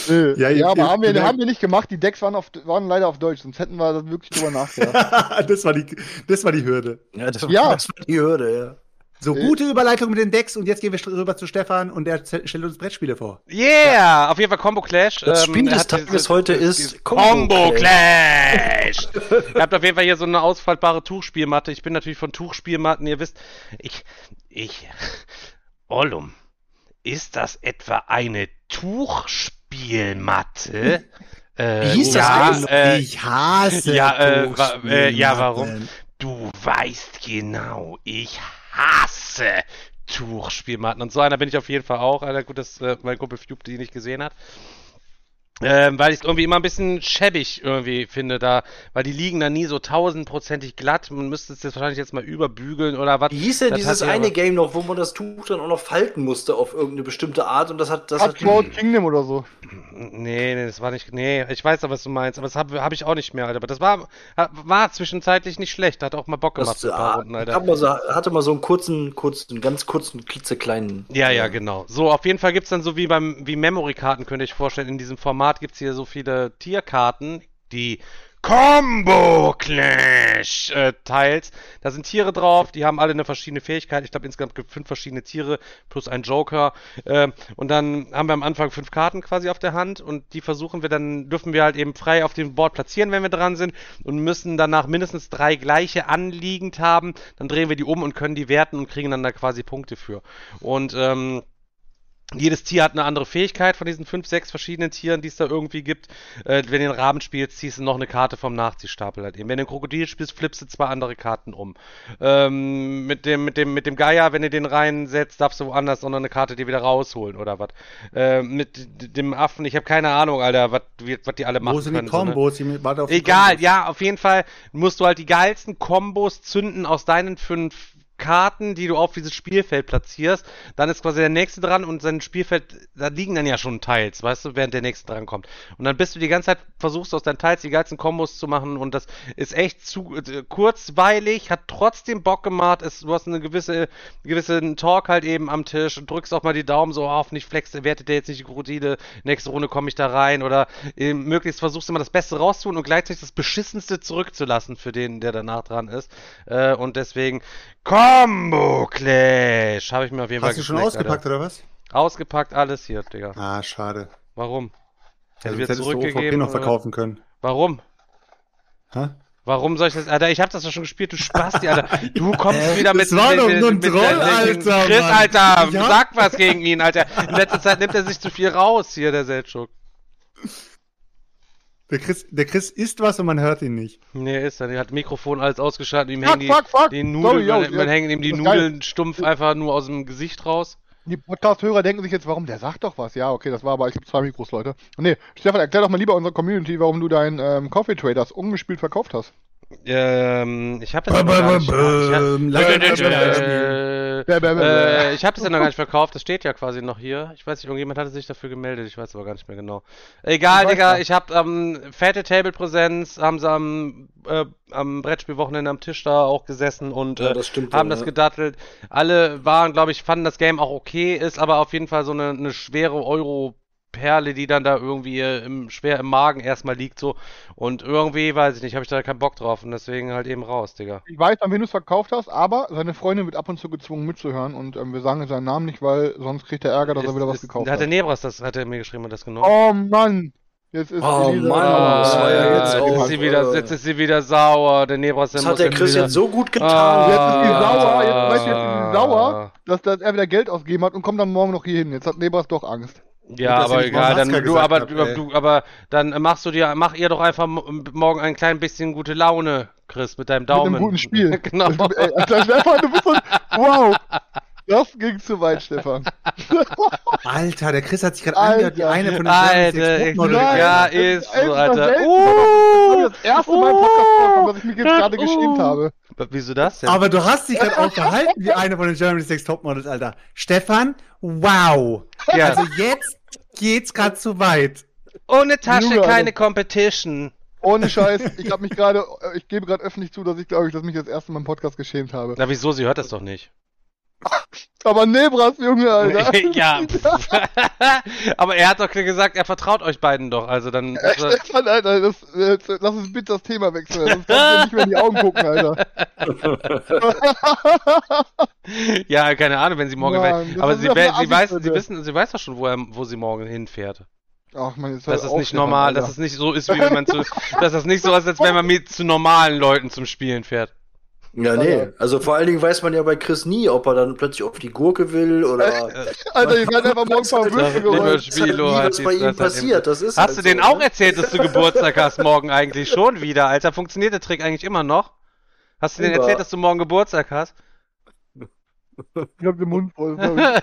Ja, ja, aber haben wir, ihr- haben wir nicht gemacht. Die Decks waren, auf, waren leider auf Deutsch, sonst hätten wir da wirklich drüber <laughs> nachgedacht. das, war die, das war die Hürde. Ja, das, Ja. das war die Hürde, ja. So, Äh. gute Überleitung mit den Decks und jetzt gehen wir rüber zu Stefan und der z- stellt uns Brettspiele vor. Yeah! Auf jeden Fall Combo Clash. Das Spiel er des Tages heute ist Combo Combo Clash! <laughs> Ihr habt auf jeden Fall hier so eine ausfaltbare Tuchspielmatte. Ich bin natürlich von Tuchspielmatten, ihr wisst, ich, ich, Ollum, ist das etwa eine Tuchspielmatte? Äh, Wie hieß das ja, eigentlich? äh, ich hasse ja, äh, äh, ja, warum? Du weißt genau, ich hasse Tuchspielmatten. Und so einer bin ich auf jeden Fall auch. Alter, gut, dass äh, mein Kumpel Fube die nicht gesehen hat. Ähm, weil ich es irgendwie immer ein bisschen schäbig irgendwie finde da, weil die liegen da nie so tausendprozentig glatt. Man müsste es jetzt wahrscheinlich jetzt mal überbügeln oder was. Wie hieß denn Das dieses hat eine aber- Game noch, wo man das Tuch dann auch noch falten musste auf irgendeine bestimmte Art und das hat das hat Cutthroat Kingdom oder so. Nee, nee, das war nicht. Nee, ich weiß aber, was du meinst, aber das habe hab ich auch nicht mehr, Alter. Aber das war, war zwischenzeitlich nicht schlecht. Hat auch mal Bock gemacht, das, so ein paar ah, Runden, Alter. hat man so, hatte mal so einen kurzen, kurzen, ganz kurzen, klitzekleinen. Ja, ja, genau. So, auf jeden Fall gibt's dann so wie beim wie Memory-Karten, könnte ich vorstellen. In diesem Format gibt's hier so viele Tierkarten, die Combo Clash äh, Teils. Da sind Tiere drauf, die haben alle eine verschiedene Fähigkeit. Ich glaube, insgesamt gibt es fünf verschiedene Tiere plus ein Joker. Äh, und dann haben wir am Anfang fünf Karten quasi auf der Hand und die versuchen wir dann, dürfen wir halt eben frei auf dem Board platzieren, wenn wir dran sind und müssen danach mindestens drei gleiche anliegend haben. Dann drehen wir die um und können die werten und kriegen dann da quasi Punkte für. Und ähm, Jedes Tier hat eine andere Fähigkeit von diesen fünf, sechs verschiedenen Tieren, die es da irgendwie gibt. Äh, wenn du den Raben spielst, ziehst du noch eine Karte vom Nachziehstapel halt eben. Wenn du den Krokodil spielst, flippst du zwei andere Karten um. Ähm, mit dem, mit dem, mit dem Geier, wenn du den reinsetzt, darfst du woanders noch eine Karte dir wieder rausholen oder was. Äh, mit dem Affen, ich habe keine Ahnung, Alter, was die alle machen Wo sind die können. so, ne? Kombos? Die- warte auf die Egal, Kombos. ja, auf jeden Fall musst du halt die geilsten Kombos zünden aus deinen fünf Karten, die du auf dieses Spielfeld platzierst. Dann ist quasi der nächste dran und sein Spielfeld, da liegen dann ja schon Teils, weißt du, während der nächste dran kommt. Und dann bist du die ganze Zeit, versuchst aus deinen Teils die geilsten Kombos zu machen und das ist echt zu äh, kurzweilig, hat trotzdem Bock gemacht. Es, du hast eine gewisse, gewissen Talk halt eben am Tisch und drückst auch mal die Daumen so auf, nicht flex, wertet der jetzt nicht die Krokodile, nächste Runde komme ich da rein oder äh, möglichst versuchst immer das Beste rauszutun und gleichzeitig das Beschissenste zurückzulassen für den, der danach dran ist. Äh, und deswegen Combo Clash habe ich mir auf jeden Hast Fall du schon ausgepackt oder was? Alter. Ausgepackt, alles hier, Digga. Ah, schade. Warum? Ja, Also sonst wird hättest du OVP zurückgegeben, noch verkaufen können. Warum? Hä? Warum soll ich das? Alter, ich hab das doch schon gespielt, du Spasti, Alter. Du kommst Äh, wieder mit. das war mit, doch nur ein Troll, mit, Alter, Chris. Alter, hab- sag was gegen ihn, Alter. In letzter Zeit nimmt er sich zu viel raus, hier, der Seltschuk. Der Chris, der Chris isst was und man hört ihn nicht. Nee, ist er. Der hat Mikrofon alles ausgeschaltet. Ihm Fuck, hängen die, fuck, fuck. die Sorry, Nudeln, yo, man, man ja, hängen ihm die ist geil. Nudeln stumpf einfach nur aus dem Gesicht raus. Die Podcast-Hörer denken sich jetzt, warum? Der sagt doch was. Ja, okay, das war aber, ich habe zwei Mikros, Leute. Nee, Stefan, erklär doch mal lieber unserer Community, warum du deinen ähm, Coffee Traders ungespielt verkauft hast. Ähm, ich hab das ja noch gar nicht. Ich hab, das habe ja noch gar nicht verkauft, das steht ja quasi noch hier. Ich weiß nicht, irgendjemand hatte sich dafür gemeldet, ich weiß aber gar nicht mehr genau. Egal, Ich Digga, ich habe ähm, fette Table-Präsenz, haben sie am, äh, am Brettspielwochenende am Tisch da auch gesessen und Ja, äh, das stimmt haben wohl, das ja. gedattelt. Alle waren, glaube ich, fanden das Game auch okay, ist aber auf jeden Fall so eine, eine schwere Euro- Perle, die dann da irgendwie im, schwer im Magen erstmal liegt, so. Und irgendwie, weiß ich nicht, habe ich da keinen Bock drauf und deswegen halt eben raus, Digga. Ich weiß, an wen du es verkauft hast, aber seine Freundin wird ab und zu gezwungen mitzuhören und ähm, wir sagen seinen Namen nicht, weil sonst kriegt er Ärger, dass er Ist- wieder was ist- gekauft Hat der hat. Nebras, das hat er mir geschrieben und das genommen. Oh Mann! Jetzt ist Oh Mann, sauer. das war ja jetzt jetzt auch, ist sie wieder, äh, jetzt ist sie wieder sauer. Der Nebras, der Das hat der Chris wieder, jetzt so gut getan. Ah. Jetzt ist sie sauer, jetzt, weißt jetzt ist sie sauer, Ah. dass, dass er wieder Geld ausgegeben hat und kommt dann morgen noch hier hin. Jetzt hat Nebras doch Angst. Ja, aber egal, dann du, aber, hab, du, aber dann machst du dir, mach ihr doch einfach mo- morgen ein klein bisschen gute Laune, Chris, mit deinem Daumen. Mit einem guten Spiel. <laughs> genau. Ey, Alter, Stefan, du bist so, wow! Das ging zu weit, Stefan. <laughs> Alter, der Chris hat sich gerade Alter. angehört wie eine von den Alter. Nein. ja, ist so, Alter. selten. Uh, Das das erste Mal im Podcast dass ich mich jetzt gerade geschämt habe. Wieso das denn? Aber du hast dich gerade auch verhalten wie eine von den Germany Sex Topmodels, Alter. Stefan, wow. ja. Also jetzt geht's gerade zu weit. Ohne Tasche Junge, keine. Competition. Ohne <laughs> Scheiß, ich habe mich gerade, äh, ich gebe gerade öffentlich zu, dass ich glaube ich, dass mich das erste Mal im Podcast geschämt habe. Na, wieso? Sie hört das doch nicht. Aber Nebras, Junge, Alter. <laughs> ja. <laughs> <laughs> aber er hat doch gesagt, er vertraut euch beiden doch. Also dann. Stefan, Alter, das, äh, lass uns bitte das Thema wechseln, sonst kannst du nicht mehr in die Augen gucken, Alter. ja, keine Ahnung, wenn sie morgen. Mann, das aber ist sie, ja sie, weiß, sie, wissen, sie weiß doch schon, wo, er, wo sie morgen hinfährt. Ach man, hör es auf, nicht normal, Alter. dass es nicht so ist, wie wenn man zu. dass es nicht so ist, als wenn man mit zu normalen Leuten zum Spielen fährt. Ja, nee. Also vor allen Dingen weiß man ja bei Chris nie, ob er dann plötzlich auf die Gurke will oder. Alter, <laughs> ihr seid einfach morgen ein paar Würfel gerollt. Das ist halt Spielo, nie, was die bei ihm passiert. Das ist Hast halt du den so, auch ne? erzählt, dass du Geburtstag hast morgen eigentlich schon wieder, Alter? Funktioniert der Trick eigentlich immer noch? Hast du denen Über. erzählt, dass du morgen Geburtstag hast? Ich hab den Mund voll. <laughs>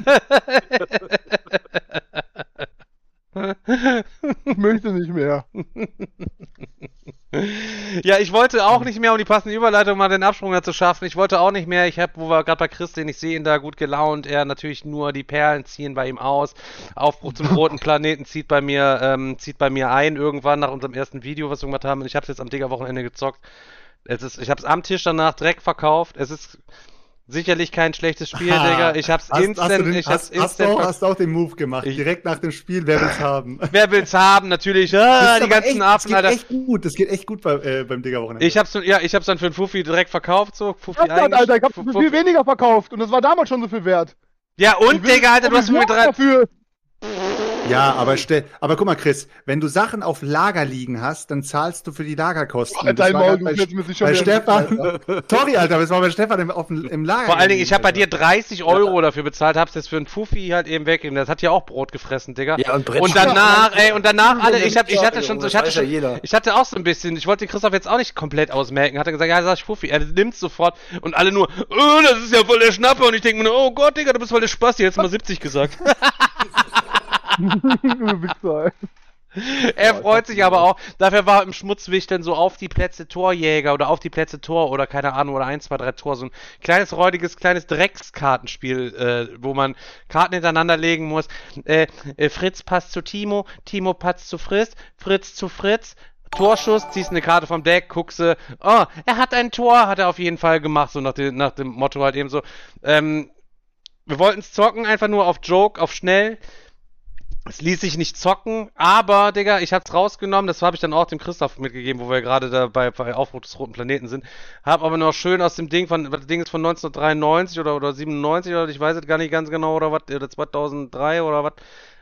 <laughs> möchte nicht mehr. Ja, ich wollte auch nicht mehr, um die passende Überleitung mal den Absprung dazu schaffen. Ich wollte auch nicht mehr. Ich habe, wo wir gerade bei Chris, den ich sehe ihn da gut gelaunt. Er natürlich nur die Perlen ziehen bei ihm aus. Aufbruch zum <laughs> roten Planeten zieht bei mir, ähm, zieht bei mir ein irgendwann nach unserem ersten Video, was wir gemacht haben. Und ich habe es jetzt am Digger-Wochenende gezockt. Es ist, ich habe es am Tisch danach direkt verkauft. Es ist sicherlich kein schlechtes Spiel, Ha. Digga. Ich hab's Hast, instant, hast, du den, ich hab's hast, hast, du instant. auch, hast du auch den Move gemacht. Ich- Direkt nach dem Spiel, wer will's haben? <laughs> Wer will's haben? Natürlich. Das Ah, ist die ganzen echt, Affen, das Alter. geht echt gut. Das geht echt gut bei, äh, beim Digger-Wochenende. Ich hab's, ja, ich hab's dann für einen Fuffi direkt verkauft, so. Fuffi Stefan, eigentlich- Alter, ich hab's für Fuffi- viel weniger verkauft und das war damals schon so viel wert. Ja, Ich und, Digga, Alter, du hast mir ich drei. dafür. Ja, aber, stell, aber guck mal, Chris, wenn du Sachen auf Lager liegen hast, dann zahlst du für die Lagerkosten. Dein Das war Maul, bei, bei Stefan. <laughs> Sorry, Alter, das war bei Stefan im, auf, im Lager. Vor allen Dingen, ich habe bei dir gelegen, 30 Euro dafür bezahlt, hab's jetzt für einen Fuffi halt eben weggegeben. Das hat ja auch Brot gefressen, Digga. Ja, und Brett Und danach, ey, und danach alle, ich, hab, ich hatte schon so, ich hatte schon, jeder. ich hatte auch so ein bisschen, ich wollte den Christoph jetzt auch nicht komplett ausmerken, hat er gesagt, ja, sag ich Fuffi, er nimmt's sofort und alle nur, oh, das ist ja voll der Schnapper und ich denke mir nur, oh Gott, Digga, du bist voll der Spaß, jetzt mal 70 gesagt. <laughs> Er freut sich aber auch, dafür war im Schmutzwichteln so auf die Plätze Torjäger oder auf die Plätze Tor oder keine Ahnung, oder 1, 2, 3 Tor, so ein kleines, räudiges, kleines Dreckskartenspiel, äh, wo man Karten hintereinander legen muss. Äh, äh, Fritz passt zu Timo, Timo passt zu Fritz, Fritz zu Fritz, Torschuss, ziehst eine Karte vom Deck, guckst du, oh, er hat ein Tor, hat er auf jeden Fall gemacht, so nach dem, nach dem Motto halt eben so. Ähm, wir wollten es zocken, einfach nur auf Joke, auf schnell. Es ließ sich nicht zocken, aber, Digga, ich hab's rausgenommen, das habe ich dann auch dem Christoph mitgegeben, wo wir gerade da bei, bei Aufbruch des Roten Planeten sind. Hab aber noch schön aus dem Ding von, das Ding ist von 1993 oder, oder 97 oder ich weiß es gar nicht ganz genau oder was, oder 2003 oder was,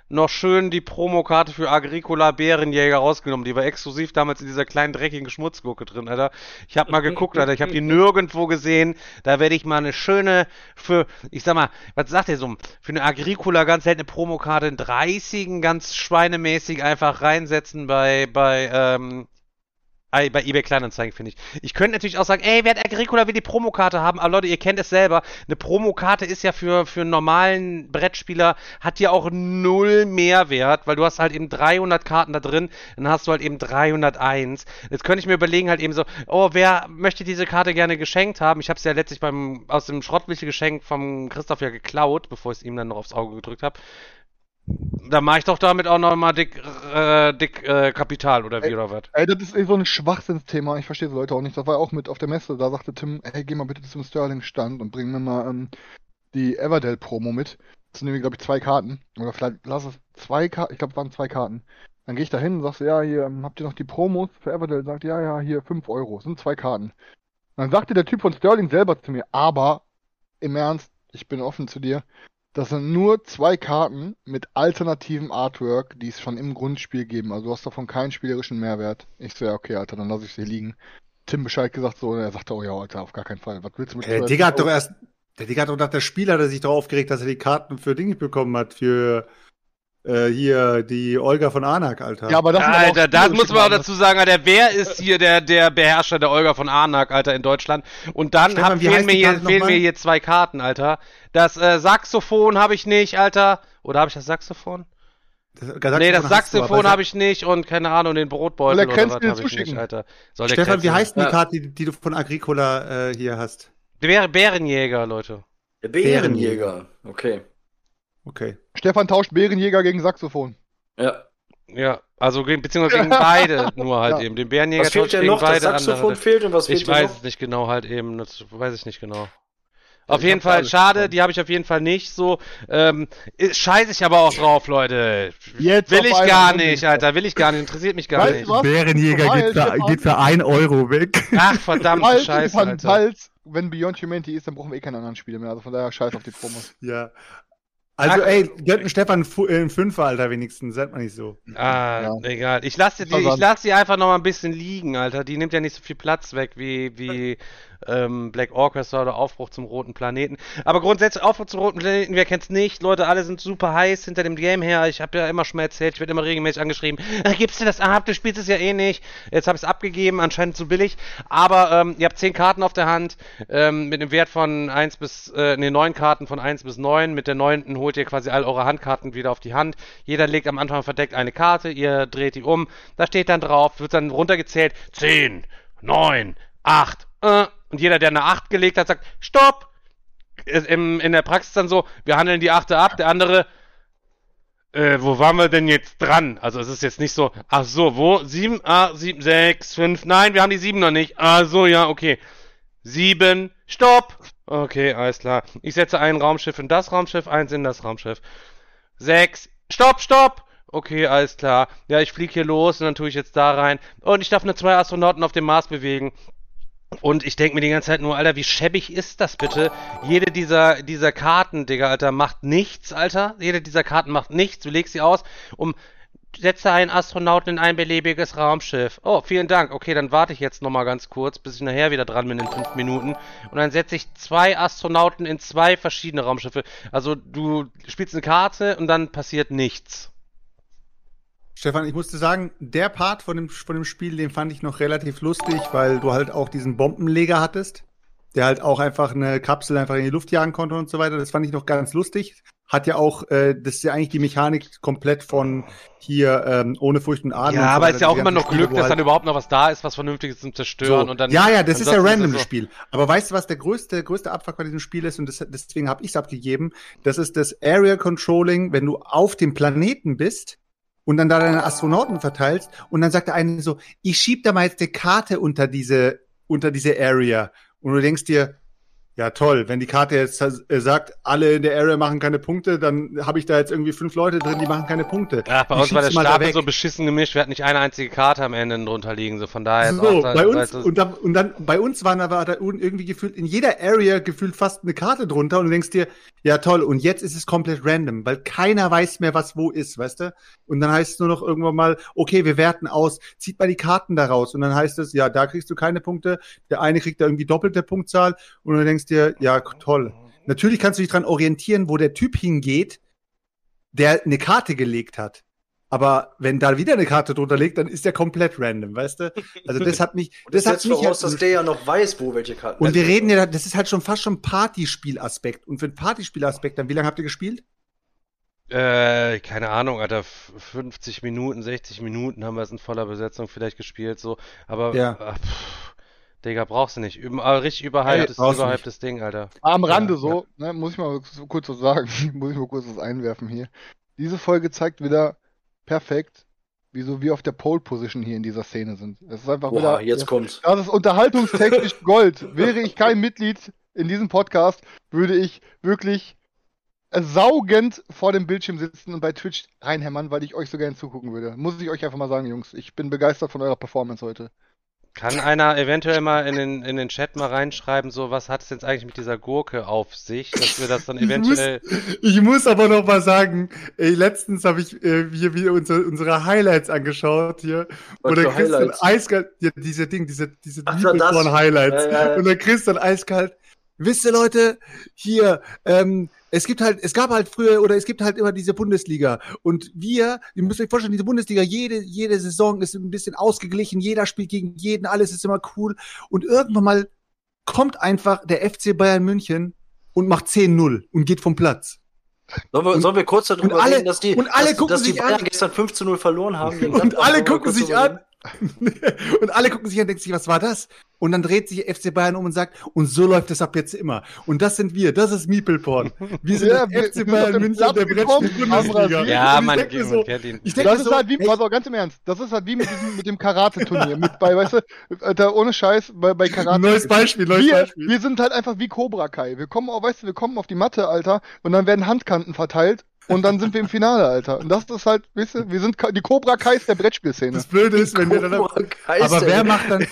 noch schön die Promokarte für Agricola Bärenjäger rausgenommen. Die war exklusiv damals in dieser kleinen dreckigen Schmutzgurke drin, Alter. Ich hab mal <laughs> geguckt, Alter. Ich hab die nirgendwo gesehen. Da werde ich mal eine schöne für, ich sag mal, was sagt ihr so, für eine Agricola ganz seltene Promokarte in 30 ganz schweinemäßig einfach reinsetzen bei, bei, ähm, bei bei eBay Kleinanzeigen, finde ich. Ich könnte natürlich auch sagen, ey, wer hat Agricola will die Promokarte haben, aber Leute, ihr kennt es selber. Eine Promokarte ist ja für, für einen normalen Brettspieler, hat ja auch null Mehrwert, weil du hast halt eben 300 Karten da drin, dann hast du halt eben 301. Jetzt könnte ich mir überlegen halt eben so, oh, wer möchte diese Karte gerne geschenkt haben? Ich habe es ja letztlich beim, aus dem Schrottwichtel-Geschenk vom Christoph ja geklaut, bevor ich es ihm dann noch aufs Auge gedrückt habe. Da mache ich doch damit auch noch mal dick, äh, dick äh, Kapital oder wie Ey, oder was. Ey, das ist eh so ein Schwachsinnsthema. Ich verstehe so Leute auch nicht. Das war auch mit auf der Messe. Da sagte Tim, ey, geh mal bitte zum Sterling-Stand und bring mir mal ähm, die Everdell-Promo mit. Das sind nämlich, glaube ich, zwei Karten. Oder vielleicht lass es zwei Karten. Ich glaube, es waren zwei Karten. Dann gehe ich da hin und sagst, ja, hier, ähm, habt ihr noch die Promos für Everdell? Sagt, ja, ja, hier, 5 Euro. Sind zwei Karten. Dann sagte der Typ von Sterling selber zu mir, aber im Ernst, ich bin offen zu dir. Das sind nur zwei Karten mit alternativem Artwork, die es schon im Grundspiel geben. Also du hast davon keinen spielerischen Mehrwert. Ich so, ja, okay, Alter, dann lasse ich sie liegen. Tim Bescheid gesagt so, und er sagte, oh ja, Alter, auf gar keinen Fall. Was willst du mit Der Digga hat doch erst, der Digga hat doch nach der Spieler, der sich darauf aufgeregt, dass er die Karten für Dinge bekommen hat, für äh, hier die Olga von Anak, Alter. Ja, aber das Alter, das spielerische muss man auch dazu sagen, Alter, wer ist hier der, der Beherrscher der Olga von Arnak, Alter, in Deutschland? Und dann Stefan, hab, fehlen, mir hier, fehlen mir hier zwei Karten, Alter. Das äh, Saxophon habe ich nicht, Alter. Oder habe ich das Saxophon? Das, nee, das Saxophon habe ich nicht und keine Ahnung, den Brotbeutel oder was mir habe ich zuschicken? nicht, Alter. Soll der Stefan, wie heißt denn die. Karte, die, die du von Agricola äh, hier hast? Der Bärenjäger, Leute. Der Bärenjäger. Okay. Okay. Stefan tauscht Bärenjäger gegen Saxophon. Ja. Ja, also gegen, beziehungsweise gegen beide <laughs> nur halt Ja. eben. Den Bärenjäger Was fehlt tauscht denn noch? Das beide Saxophon andere. fehlt und was fehlt Ich weiß noch? es nicht genau halt eben, das weiß ich nicht genau. Auf ich jeden Fall schade, bekommen. die habe ich auf jeden Fall nicht so. Ähm, ist- scheiß ich aber auch drauf, Leute. Jetzt Will ich gar nicht, Alter. Will ich gar nicht. Interessiert mich gar Weißt nicht. was? Bärenjäger Weil, geht für, geht für 1 Euro weg. Ach, verdammte Falls, Scheiße, Stefan, Alter. falls, wenn Beyond Humanity ist, dann brauchen wir eh keine anderen Spiele mehr. Also von daher scheiß auf die Promos. Ja. Also, Ach. ey, gönnt einen Stefan einen äh, einen Fünfer, Alter, wenigstens. Sagt man nicht so. Ah, Ja. egal. Ich lasse die, ich lass die einfach noch mal ein bisschen liegen, Alter. Die nimmt ja nicht so viel Platz weg wie, wie ähm, Black Orchestra oder Aufbruch zum roten Planeten. Aber grundsätzlich Aufbruch zum roten Planeten, wer kennt's nicht? Leute, alle sind super heiß hinter dem Game her. Ich habe ja immer schon mal erzählt, ich werde immer regelmäßig angeschrieben. "Äh, Gibst du das ab? Du spielst es ja eh nicht. Jetzt habe ich es abgegeben, anscheinend zu billig. Aber ähm, ihr habt 10 Karten auf der Hand ähm, mit einem Wert von 1 bis, äh, ne, 9 Karten von 1 bis 9. Mit der 9. holt ihr quasi all eure Handkarten wieder auf die Hand. Jeder legt am Anfang verdeckt eine Karte, ihr dreht die um. Da steht dann drauf, wird dann runtergezählt. 10, 9, 8, äh. Und jeder, der eine 8 gelegt hat, sagt, Stopp! Im, in der Praxis dann so, wir handeln die 8 ab, der andere, äh, wo waren wir denn jetzt dran? Also es ist jetzt nicht so, ach so, wo? 7, ah, 7, 6, 5, nein, wir haben die 7 noch nicht. Ah so, ja, okay. 7, Stopp! Okay, alles klar. Ich setze ein Raumschiff in das Raumschiff, eins in das Raumschiff. 6, Stopp, Stopp! Okay, alles klar. Ja, ich fliege hier los und dann tue ich jetzt da rein. Und ich darf nur zwei Astronauten auf dem Mars bewegen. Und ich denke mir die ganze Zeit nur, Alter, wie schäbig ist das bitte? Jede dieser, dieser Karten, Digga, Alter, macht nichts, Alter. Jede dieser Karten macht nichts. Du legst sie aus, um setze einen Astronauten in ein beliebiges Raumschiff. Oh, vielen Dank. Okay, dann warte ich jetzt nochmal ganz kurz, bis ich nachher wieder dran bin in fünf Minuten. Und dann setze ich zwei Astronauten in zwei verschiedene Raumschiffe. Also du spielst eine Karte und dann passiert nichts. Stefan, ich musste sagen, der Part von dem, von dem Spiel, den fand ich noch relativ lustig, weil du halt auch diesen Bombenleger hattest, der halt auch einfach eine Kapsel einfach in die Luft jagen konnte und so weiter. Das fand ich noch ganz lustig. Hat ja auch, äh, das ist ja eigentlich die Mechanik komplett von hier ähm, ohne Furcht und Adem. Ja, und so aber weiter, ist ja auch immer noch Spiele, Glück, dass halt dann überhaupt noch was da ist, was Vernünftiges zum Zerstören. so. Und dann, ja, ja, das ist ja random so- Spiel. Aber weißt du, was der größte, größte Abfuck bei diesem Spiel ist? Und das, deswegen habe ich es abgegeben. Das ist das Area Controlling, wenn du auf dem Planeten bist und dann da deine Astronauten verteilst und dann sagt der eine so, ich schieb da mal jetzt eine Karte unter diese, unter diese Area. Und du denkst dir, ja toll, wenn die Karte jetzt äh, sagt, alle in der Area machen keine Punkte, dann habe ich da jetzt irgendwie fünf Leute drin, die machen keine Punkte. Ach, bei Die uns war der Stapel so beschissen gemischt, wir hatten nicht eine einzige Karte am Ende drunter liegen, so von daher. So, auch- bei uns, also- und dann, und dann, bei uns waren aber da irgendwie gefühlt in jeder Area gefühlt fast eine Karte drunter und du denkst dir, ja toll, und jetzt ist es komplett random, weil keiner weiß mehr, was wo ist, weißt du? Und dann heißt es nur noch irgendwann mal, okay, wir werten aus, zieht mal die Karten da raus. Und dann heißt es, ja, da kriegst du keine Punkte, der eine kriegt da irgendwie doppelte Punktzahl. Und du denkst dir, ja, toll. Natürlich kannst du dich dran orientieren, wo der Typ hingeht, der eine Karte gelegt hat. Aber wenn da wieder eine Karte drunter liegt, dann ist der komplett random, weißt du? Also das hat mich, Und das das hat setzt mich voraus, halt, dass der ja noch weiß, wo welche Karten und wir reden ja, das ist halt schon fast schon Partyspielaspekt. Und für einen Partyspielaspekt, dann wie lange habt ihr gespielt? Äh, keine Ahnung, Alter, f- 50 Minuten, 60 Minuten haben wir es in voller Besetzung vielleicht gespielt, so, aber, Ja. ach, pff, Digga, brauchst du nicht. Über, aber richtig überhyptes, du überhyptes Ding, Alter. Am Rande Ja, so, Ne, muss ich mal so kurz was sagen, <laughs> muss ich mal kurz was einwerfen hier. Diese Folge zeigt wieder perfekt, wieso wir auf der Pole Position hier in dieser Szene sind. Es ist einfach Boah, wieder. jetzt kommt's. Das ist unterhaltungstechnisch <laughs> Gold. Wäre ich kein Mitglied in diesem Podcast, würde ich wirklich saugend vor dem Bildschirm sitzen und bei Twitch reinhämmern, weil ich euch so gerne zugucken würde. Muss ich euch einfach mal sagen, Jungs. Ich bin begeistert von eurer Performance heute. Kann einer eventuell mal in den, in den Chat mal reinschreiben, so, was hat es jetzt eigentlich mit dieser Gurke auf sich, dass wir das dann Ich muss- eventuell. Ich muss aber noch mal sagen, ey, letztens habe ich äh, hier wieder unsere, unsere Highlights angeschaut hier. Was und du Highlights? eiskalt, ja, diese Ding, diese, diese Ach. Highlights. Ja, ja, ja. Und du dann eiskalt, wisst ihr Leute, hier, ähm, es gibt halt, es gab halt früher oder es gibt halt immer diese Bundesliga. Und wir, ihr müsst euch vorstellen, diese Bundesliga, jede, jede Saison ist ein bisschen ausgeglichen, jeder spielt gegen jeden, alles ist immer cool. Und irgendwann mal kommt einfach der FC Bayern München und macht 10-0 und geht vom Platz. Sollen wir, Und- sollen wir kurz darüber alle- reden, dass die, und alle dass, gucken dass die sich Bayern an. gestern 5 zu 0 verloren haben? <laughs> Und alle gucken sich an. <laughs> und alle gucken sich an und denken sich, was war das? Und dann dreht sich FC Bayern um und sagt, und so läuft es ab jetzt immer. Und das sind wir, das ist Meeple-Porn. Wir sind Ja, wir FC Bayern München der Brettspiel-Bundesliga. rasiert. Ja, man, so, kennt ihn. ich denk Das mir ist so, halt wie, pass auf, ganz im Ernst, das ist halt wie mit diesem, mit dem Karate-Turnier, mit bei, weißt du, Alter, ohne Scheiß, bei, bei Karate. neues Beispiel, neues wir, Beispiel. wir sind halt einfach wie Cobra Kai. Wir kommen, auf, weißt du, wir kommen auf die Matte, Alter, und dann werden Handkanten verteilt und dann sind wir im Finale, Alter. Und das ist halt, weißt du, wir sind die Cobra Kais der Brettspielszene. Das Blöde ist, wenn wir dann, aber wer macht dann,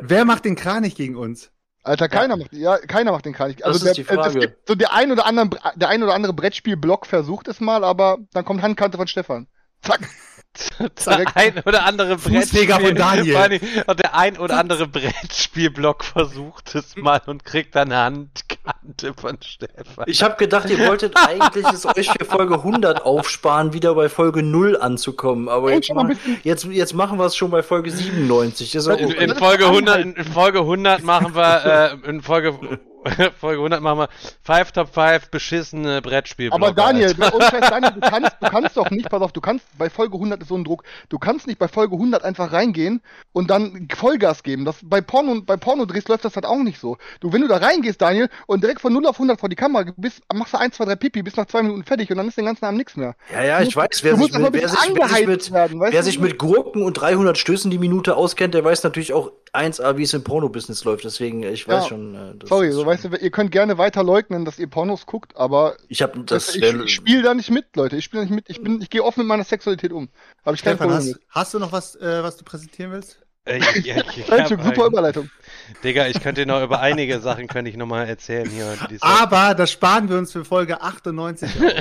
wer macht den Kranich gegen uns? Alter, keiner macht, ja, keiner macht den Kranich. Also Das ist der, die Frage. Es gibt so der ein oder andere, der ein oder andere Brettspielblock versucht es mal, aber dann kommt Handkante von Stefan. Zack. <laughs> Der ein oder andere allem, und der ein oder andere Brettspielblock versucht es mal und kriegt dann eine Handkante von Stefan. Ich habe gedacht, ihr wolltet eigentlich es euch für Folge 100 aufsparen, wieder bei Folge 0 anzukommen. Aber jetzt, mal jetzt, jetzt machen wir es schon bei Folge 97. Das ist auch In, in Folge 100, in Folge 100 machen wir, äh, in Folge, <laughs> Folge 100 machen wir 5 Top 5 beschissene Brettspielblöcke. Aber Daniel, <laughs> Scheiß, Daniel, du kannst, du kannst doch nicht, pass auf, du kannst bei Folge 100 ist so ein Druck, du kannst nicht bei Folge 100 einfach reingehen und dann Vollgas geben. Das, bei Porno, bei Pornodrehs läuft das halt auch nicht so. Du, wenn du da reingehst, Daniel, und direkt von 0 auf 100 vor die Kamera bist, machst du 1, 2, 3 Pipi, bist nach 2 Minuten fertig und dann ist den ganzen Abend nichts mehr. Ja, ja, ich weiß, wer du sich musst einfach mit, ein wer bisschen sich, wer sich angeheizt mit, werden, weißt wer du? sich mit Gurken und 300 Stößen die Minute auskennt, der weiß natürlich auch 1A, wie es im Porno-Business läuft. Deswegen, ich weiß Ja. schon. äh, das Sorry, so schon- weißt du, ihr könnt gerne weiter leugnen, dass ihr Pornos guckt, aber Ich habe das. ich, ich spiele da nicht mit, Leute. Ich spiele nicht mit. Ich bin, ich gehe offen mit meiner Sexualität um. Habe ich kein Stefan, Problem hast, mit. hast du noch was, äh, was du präsentieren willst? Äh, ja, ich, ich Einzug, hab, super äh, Überleitung. Digga, ich könnte dir noch über einige Sachen könnte ich noch mal erzählen hier. Aber das sparen wir uns für Folge 98. auf.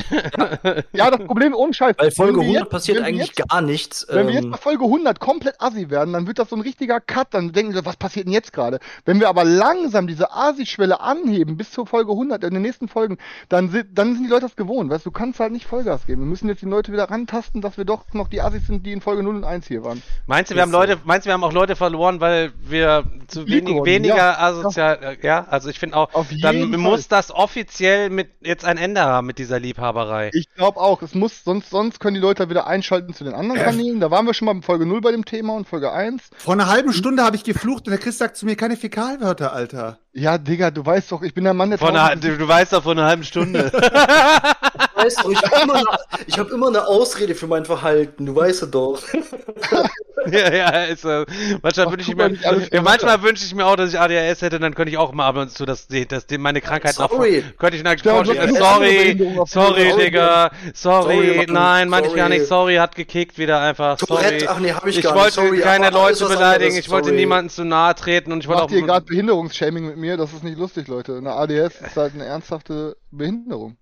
<laughs> Ja, das Problem ohne Scheiß. Bei Folge wenn wir 100 jetzt- passiert eigentlich jetzt, gar nichts. Wenn wir jetzt Ähm, bei Folge 100 komplett assi werden, dann wird das so ein richtiger Cut. Dann denken wir, was passiert denn jetzt gerade? Wenn wir aber langsam diese Asi-Schwelle anheben bis zur Folge 100 in den nächsten Folgen, dann sind, dann sind die Leute das gewohnt. Weißt du, du kannst halt nicht Vollgas geben. Wir müssen jetzt die Leute wieder rantasten, dass wir doch noch die Assis sind, die in Folge 0 und 1 hier waren. Meinst du, wir haben. Leute, meinst du, wir haben auch Leute verloren, weil wir zu wenig, weniger ja. asozial, ja. also ich finde auch, Auf dann jeden muss Fall. das offiziell mit jetzt ein Ende haben mit dieser Liebhaberei. Ich glaube auch, es muss, sonst, sonst können die Leute wieder einschalten zu den anderen Kanälen. Da waren wir schon mal in Folge 0 bei dem Thema und Folge 1. Vor einer halben Stunde habe ich geflucht und der Chris sagt zu mir keine Fäkalwörter, Alter. Ja, Digga, du weißt doch, ich bin der Mann der Von einer, du, du weißt doch von einer halben Stunde. <laughs> ich weiß doch, ich habe immer, eine- ich hab immer eine Ausrede für mein Verhalten, du weißt es doch. <laughs> ja, ja, ist, äh, manchmal Ach, wünsche ich mir, ja, manchmal wünsche ich mir auch, dass ich ADHS hätte, dann könnte ich auch mal ab und zu das, das, meine Krankheit noch- Sorry. könnte ich du hast eine sorry, sorry, Fall. Digga, sorry, Sorry, Mann, nein, meinte ich gar sorry. nicht, sorry, hat gekickt wieder einfach, sorry. Tourette, ach nee, hab ich Ich gar nicht. wollte Sorry, keine Leute beleidigen, anderes, ich wollte sorry. niemanden zu nahe treten und ich wollte Macht ihr auch. gerade Behinderungsshaming mit mir? Das ist nicht lustig, Leute. Eine ADS ist halt eine ernsthafte Behinderung.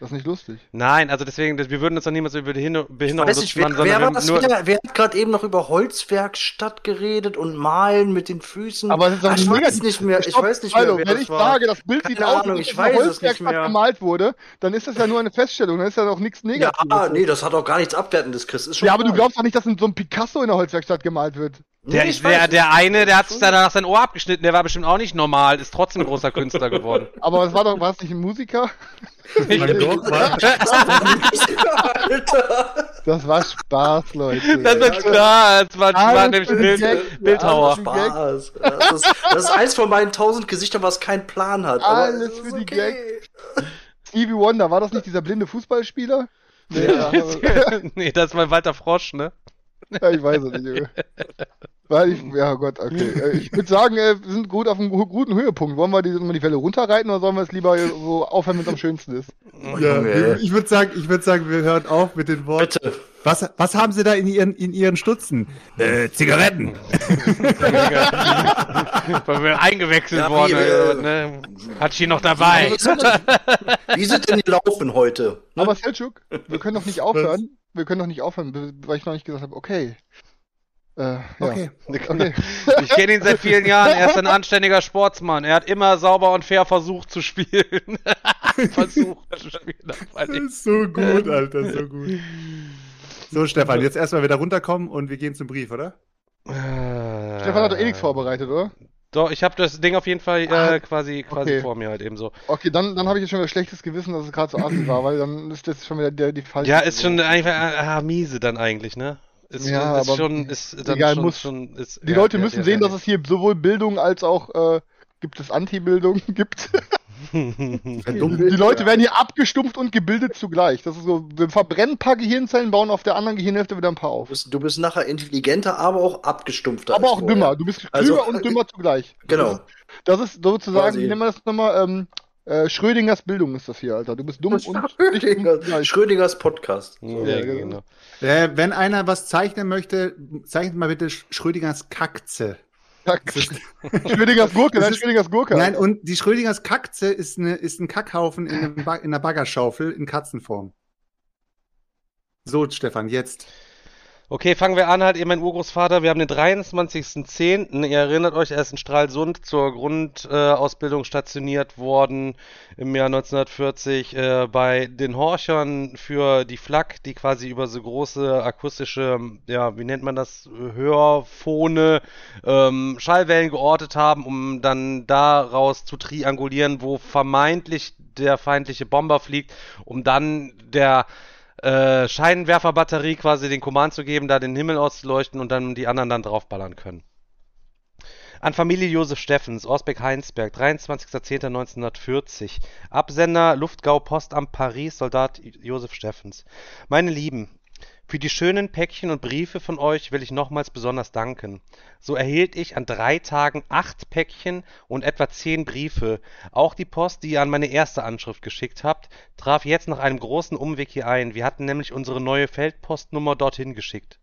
Das ist nicht lustig. Nein, also deswegen, das- wir würden uns doch niemals über Behinder- Behinderung Weiß nicht, wer, lustig machen, wer, war das nur. wieder? wer hat gerade eben noch über Holzwerkstatt geredet und Malen mit den Füßen? Aber es ist doch Ah, ich weiß nicht mehr, ich Stopp, weiß nicht mehr, Hallo, wer wenn das ich war. sage, das Bild sieht Keine aus, Ahnung, als ich weiß es nicht Holzwerkstatt mehr. gemalt wurde, dann ist das ja nur eine Feststellung, dann ist ja auch nichts Ja, Negatives. nee, das hat auch gar nichts Abwertendes, Chris. Ist schon Ja, aber du klar. glaubst doch nicht, dass so ein Picasso in der Holzwerkstatt gemalt wird. Der, Nee, ich der, der eine, der hat sich danach sein Ohr abgeschnitten, der war bestimmt auch nicht normal, ist trotzdem ein großer Künstler geworden. <laughs> Aber es war doch, war es nicht ein Musiker? Mein Gott, war, Alter. <laughs> Das war Spaß, Leute. Das ist klar, es war, war nämlich ein Bild, Gag. Bildhauer. Spaß. Das ist, das ist eins von meinen tausend Gesichtern, was keinen Plan hat. aber Alles es ist für die okay. Stevie Wonder, war das nicht dieser blinde Fußballspieler? Nee, ja, <laughs> nee, das war Walter Frosch, ne? Ja, ich weiß es nicht. Junge. Weil ich, ja Gott, okay. Äh, Ich würde sagen, äh, wir sind gut auf einem gu- guten Höhepunkt. Wollen wir die, die Welle runterreiten oder sollen wir es lieber so aufhören, wenn es am schönsten ist? ja, Junge. ich würde sagen, ich würde sagen, wir hören auf mit den Worten. Bitte. Was, was haben Sie da in Ihren, in Ihren Stutzen? Äh, Zigaretten. <laughs> Weil wir eingewechselt Ja, worden. wie, äh, äh, ne? Hat sie noch dabei. Wie sind denn die laufen heute? Ne? Aber Selchuk, wir können doch nicht aufhören. Wir können doch nicht aufhören, weil ich noch nicht gesagt habe, okay. Äh, ja. <laughs> Okay. Okay. Ich kenne ihn seit vielen Jahren. Er ist ein anständiger Sportsmann. Er hat immer sauber und fair versucht zu spielen. <laughs> versucht zu spielen. so gut, Alter, so gut. So, Stefan, jetzt erstmal wieder runterkommen und wir gehen zum Brief, oder? Stefan hat doch eh nichts vorbereitet, oder? Doch, ich habe das Ding auf jeden Fall Ah, äh, quasi, quasi okay. vor mir halt eben so. Okay, dann, dann habe ich jetzt schon wieder schlechtes Gewissen, dass es gerade so assi war, weil dann ist das schon wieder der, die falsche. Ja, ist schon einfach ah, miese dann eigentlich, ne? Ist, Ja, ist aber schon, ist dann egal, schon, muss- schon ist, Die ja, Leute ja, müssen ja, sehen, dass es hier sowohl Bildung als auch äh, gibt es Anti-Bildung <laughs> gibt. <laughs> Die Leute werden hier abgestumpft und gebildet zugleich. Das ist so, wir verbrennen ein paar Gehirnzellen, bauen auf der anderen Gehirnhälfte wieder ein paar Du auf. bist, du bist nachher intelligenter, aber auch abgestumpfter. Aber auch vorher. dümmer. Du bist klüger Also, und äh, dümmer zugleich. Genau. Das ist sozusagen, wie nennen wir das nochmal? Ähm, äh, Schrödingers Bildung ist das hier, Alter. Du bist dumm und nicht <laughs> Schrödinger, zugleich. Schrödingers Podcast. Ja, Ja, genau. Äh, wenn einer was zeichnen möchte, zeichnet mal bitte Sch- Schrödingers Kakze. <laughs> Schrödingers Gurke, nein, Schrödingers Gurke. Nein, und die Schrödingers Kakze ist, eine, ist ein Kackhaufen in, einem ba in einer Baggerschaufel in Katzenform. So, Stefan, jetzt. Okay, fangen wir an, halt eben mein Urgroßvater. Wir haben den 23.10. Ihr erinnert euch, er ist in Stralsund zur Grundausbildung stationiert worden im Jahr 1940 äh, bei den Horchern für die Flak, die quasi über so große akustische, ja, wie nennt man das, Hörphone, ähm, Schallwellen geortet haben, um dann daraus zu triangulieren, wo vermeintlich der feindliche Bomber fliegt, um dann der äh, Scheinwerferbatterie quasi den Command zu geben, da den Himmel auszuleuchten und dann die anderen dann draufballern können. An Familie Josef Steffens, Osbeck-Heinsberg, 23.10.1940. Absender Luftgau Postamt Paris, Soldat Josef Steffens. Meine Lieben, für die schönen Päckchen und Briefe von euch will ich nochmals besonders danken. So erhielt ich an drei Tagen acht Päckchen und etwa zehn Briefe. Auch die Post, die ihr an meine erste Anschrift geschickt habt, traf jetzt nach einem großen Umweg hier ein. Wir hatten nämlich unsere neue Feldpostnummer dorthin geschickt.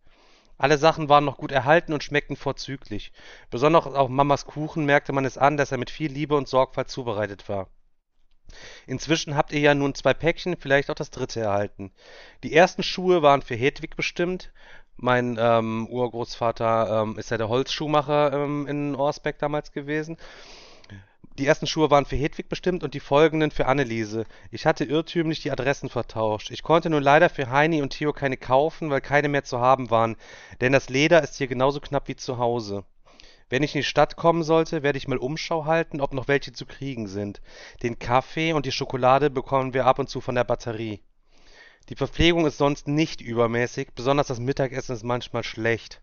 Alle Sachen waren noch gut erhalten und schmeckten vorzüglich. Besonders auf Mamas Kuchen merkte man es an, dass er mit viel Liebe und Sorgfalt zubereitet war. Inzwischen habt ihr ja nun zwei Päckchen, vielleicht auch das dritte erhalten. Die ersten Schuhe waren für Hedwig bestimmt. Mein ähm, Urgroßvater ähm, ist ja der Holzschuhmacher ähm, in Orsbeck damals gewesen. Die ersten Schuhe waren für Hedwig bestimmt und die folgenden für Anneliese. Ich hatte irrtümlich die Adressen vertauscht. Ich konnte nun leider für Heini und Theo keine kaufen, weil keine mehr zu haben waren, denn das Leder ist hier genauso knapp wie zu Hause. Wenn ich in die Stadt kommen sollte, werde ich mal Umschau halten, ob noch welche zu kriegen sind. Den Kaffee und die Schokolade bekommen wir ab und zu von der Batterie. Die Verpflegung ist sonst nicht übermäßig, besonders das Mittagessen ist manchmal schlecht.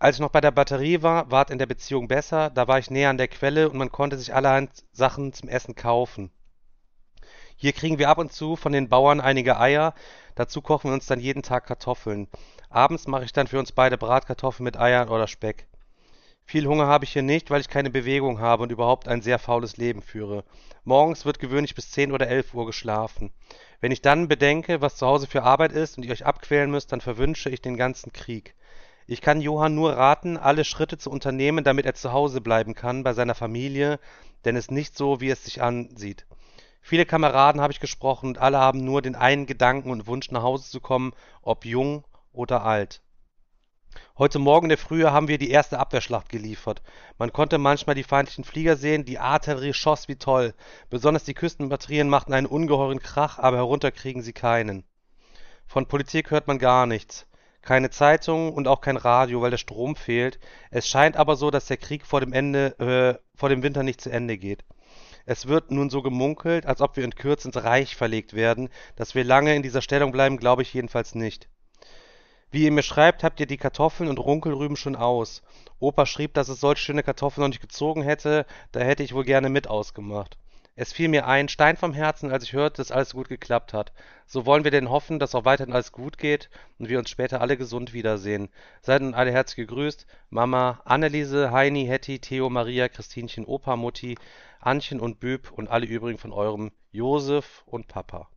Als ich noch bei der Batterie war, ward in der Beziehung besser, da war ich näher an der Quelle und man konnte sich allerhand Sachen zum Essen kaufen. Hier kriegen wir ab und zu von den Bauern einige Eier, dazu kochen wir uns dann jeden Tag Kartoffeln. Abends mache ich dann für uns beide Bratkartoffeln mit Eiern oder Speck. Viel Hunger habe ich hier nicht, weil ich keine Bewegung habe und überhaupt ein sehr faules Leben führe. Morgens wird gewöhnlich bis 10 oder 11 Uhr geschlafen. Wenn ich dann bedenke, was zu Hause für Arbeit ist und ihr euch abquälen müsst, dann verwünsche ich den ganzen Krieg. Ich kann Johann nur raten, alle Schritte zu unternehmen, damit er zu Hause bleiben kann, bei seiner Familie, denn es ist nicht so, wie es sich ansieht. Viele Kameraden habe ich gesprochen und alle haben nur den einen Gedanken und Wunsch, nach Hause zu kommen, ob jung oder alt. Heute Morgen in der Frühe haben wir die erste Abwehrschlacht geliefert. Man konnte manchmal die feindlichen Flieger sehen, die Artillerie schoss wie toll. Besonders die Küstenbatterien machten einen ungeheuren Krach, aber herunterkriegen sie keinen. Von Politik hört man gar nichts keine Zeitung und auch kein Radio, weil der Strom fehlt. Es scheint aber so, dass der Krieg vor dem Ende, äh, vor dem Winter nicht zu Ende geht. Es wird nun so gemunkelt, als ob wir in Kürze ins Reich verlegt werden. Dass wir lange in dieser Stellung bleiben, glaube ich jedenfalls nicht. Wie ihr mir schreibt, habt ihr die Kartoffeln und Runkelrüben schon aus. Opa schrieb, dass es solch schöne Kartoffeln noch nicht gezogen hätte, da hätte ich wohl gerne mit ausgemacht. Es fiel mir ein Stein vom Herzen, als ich hörte, dass alles gut geklappt hat. So wollen wir denn hoffen, dass auch weiterhin alles gut geht und wir uns später alle gesund wiedersehen. Seid nun alle herzlich gegrüßt. Mama, Anneliese, Heini, Hetty, Theo, Maria, Christinchen, Opa, Mutti, Anchen und Büb und alle übrigen von eurem Josef und Papa.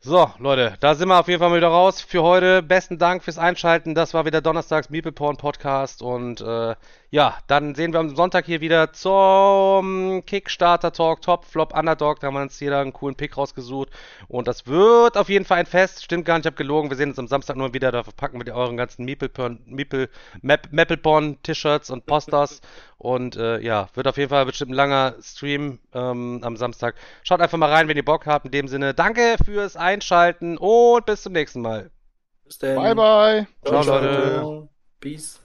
So, Leute, da sind wir auf jeden Fall mal wieder raus für heute. Besten Dank fürs Einschalten. Das war wieder Donnerstags Meeple Porn Podcast. Und äh, ja, dann sehen wir am Sonntag hier wieder zum Kickstarter Talk, Top Flop Underdog. Da haben wir uns jeder einen coolen Pick rausgesucht. Und das wird auf jeden Fall ein Fest. Stimmt gar nicht, ich habe gelogen. Wir sehen uns am Samstag nur wieder. Da verpacken wir euren ganzen Meeple Porn, Meeple, Maple Porn T-Shirts und Posters. Und äh, ja, wird auf jeden Fall bestimmt ein langer Stream ähm, am Samstag. Schaut einfach mal rein, wenn ihr Bock habt. In dem Sinne, danke fürs Einschalten und bis zum nächsten Mal. Bis dann. Bye, bye. Ciao, Leute. Peace.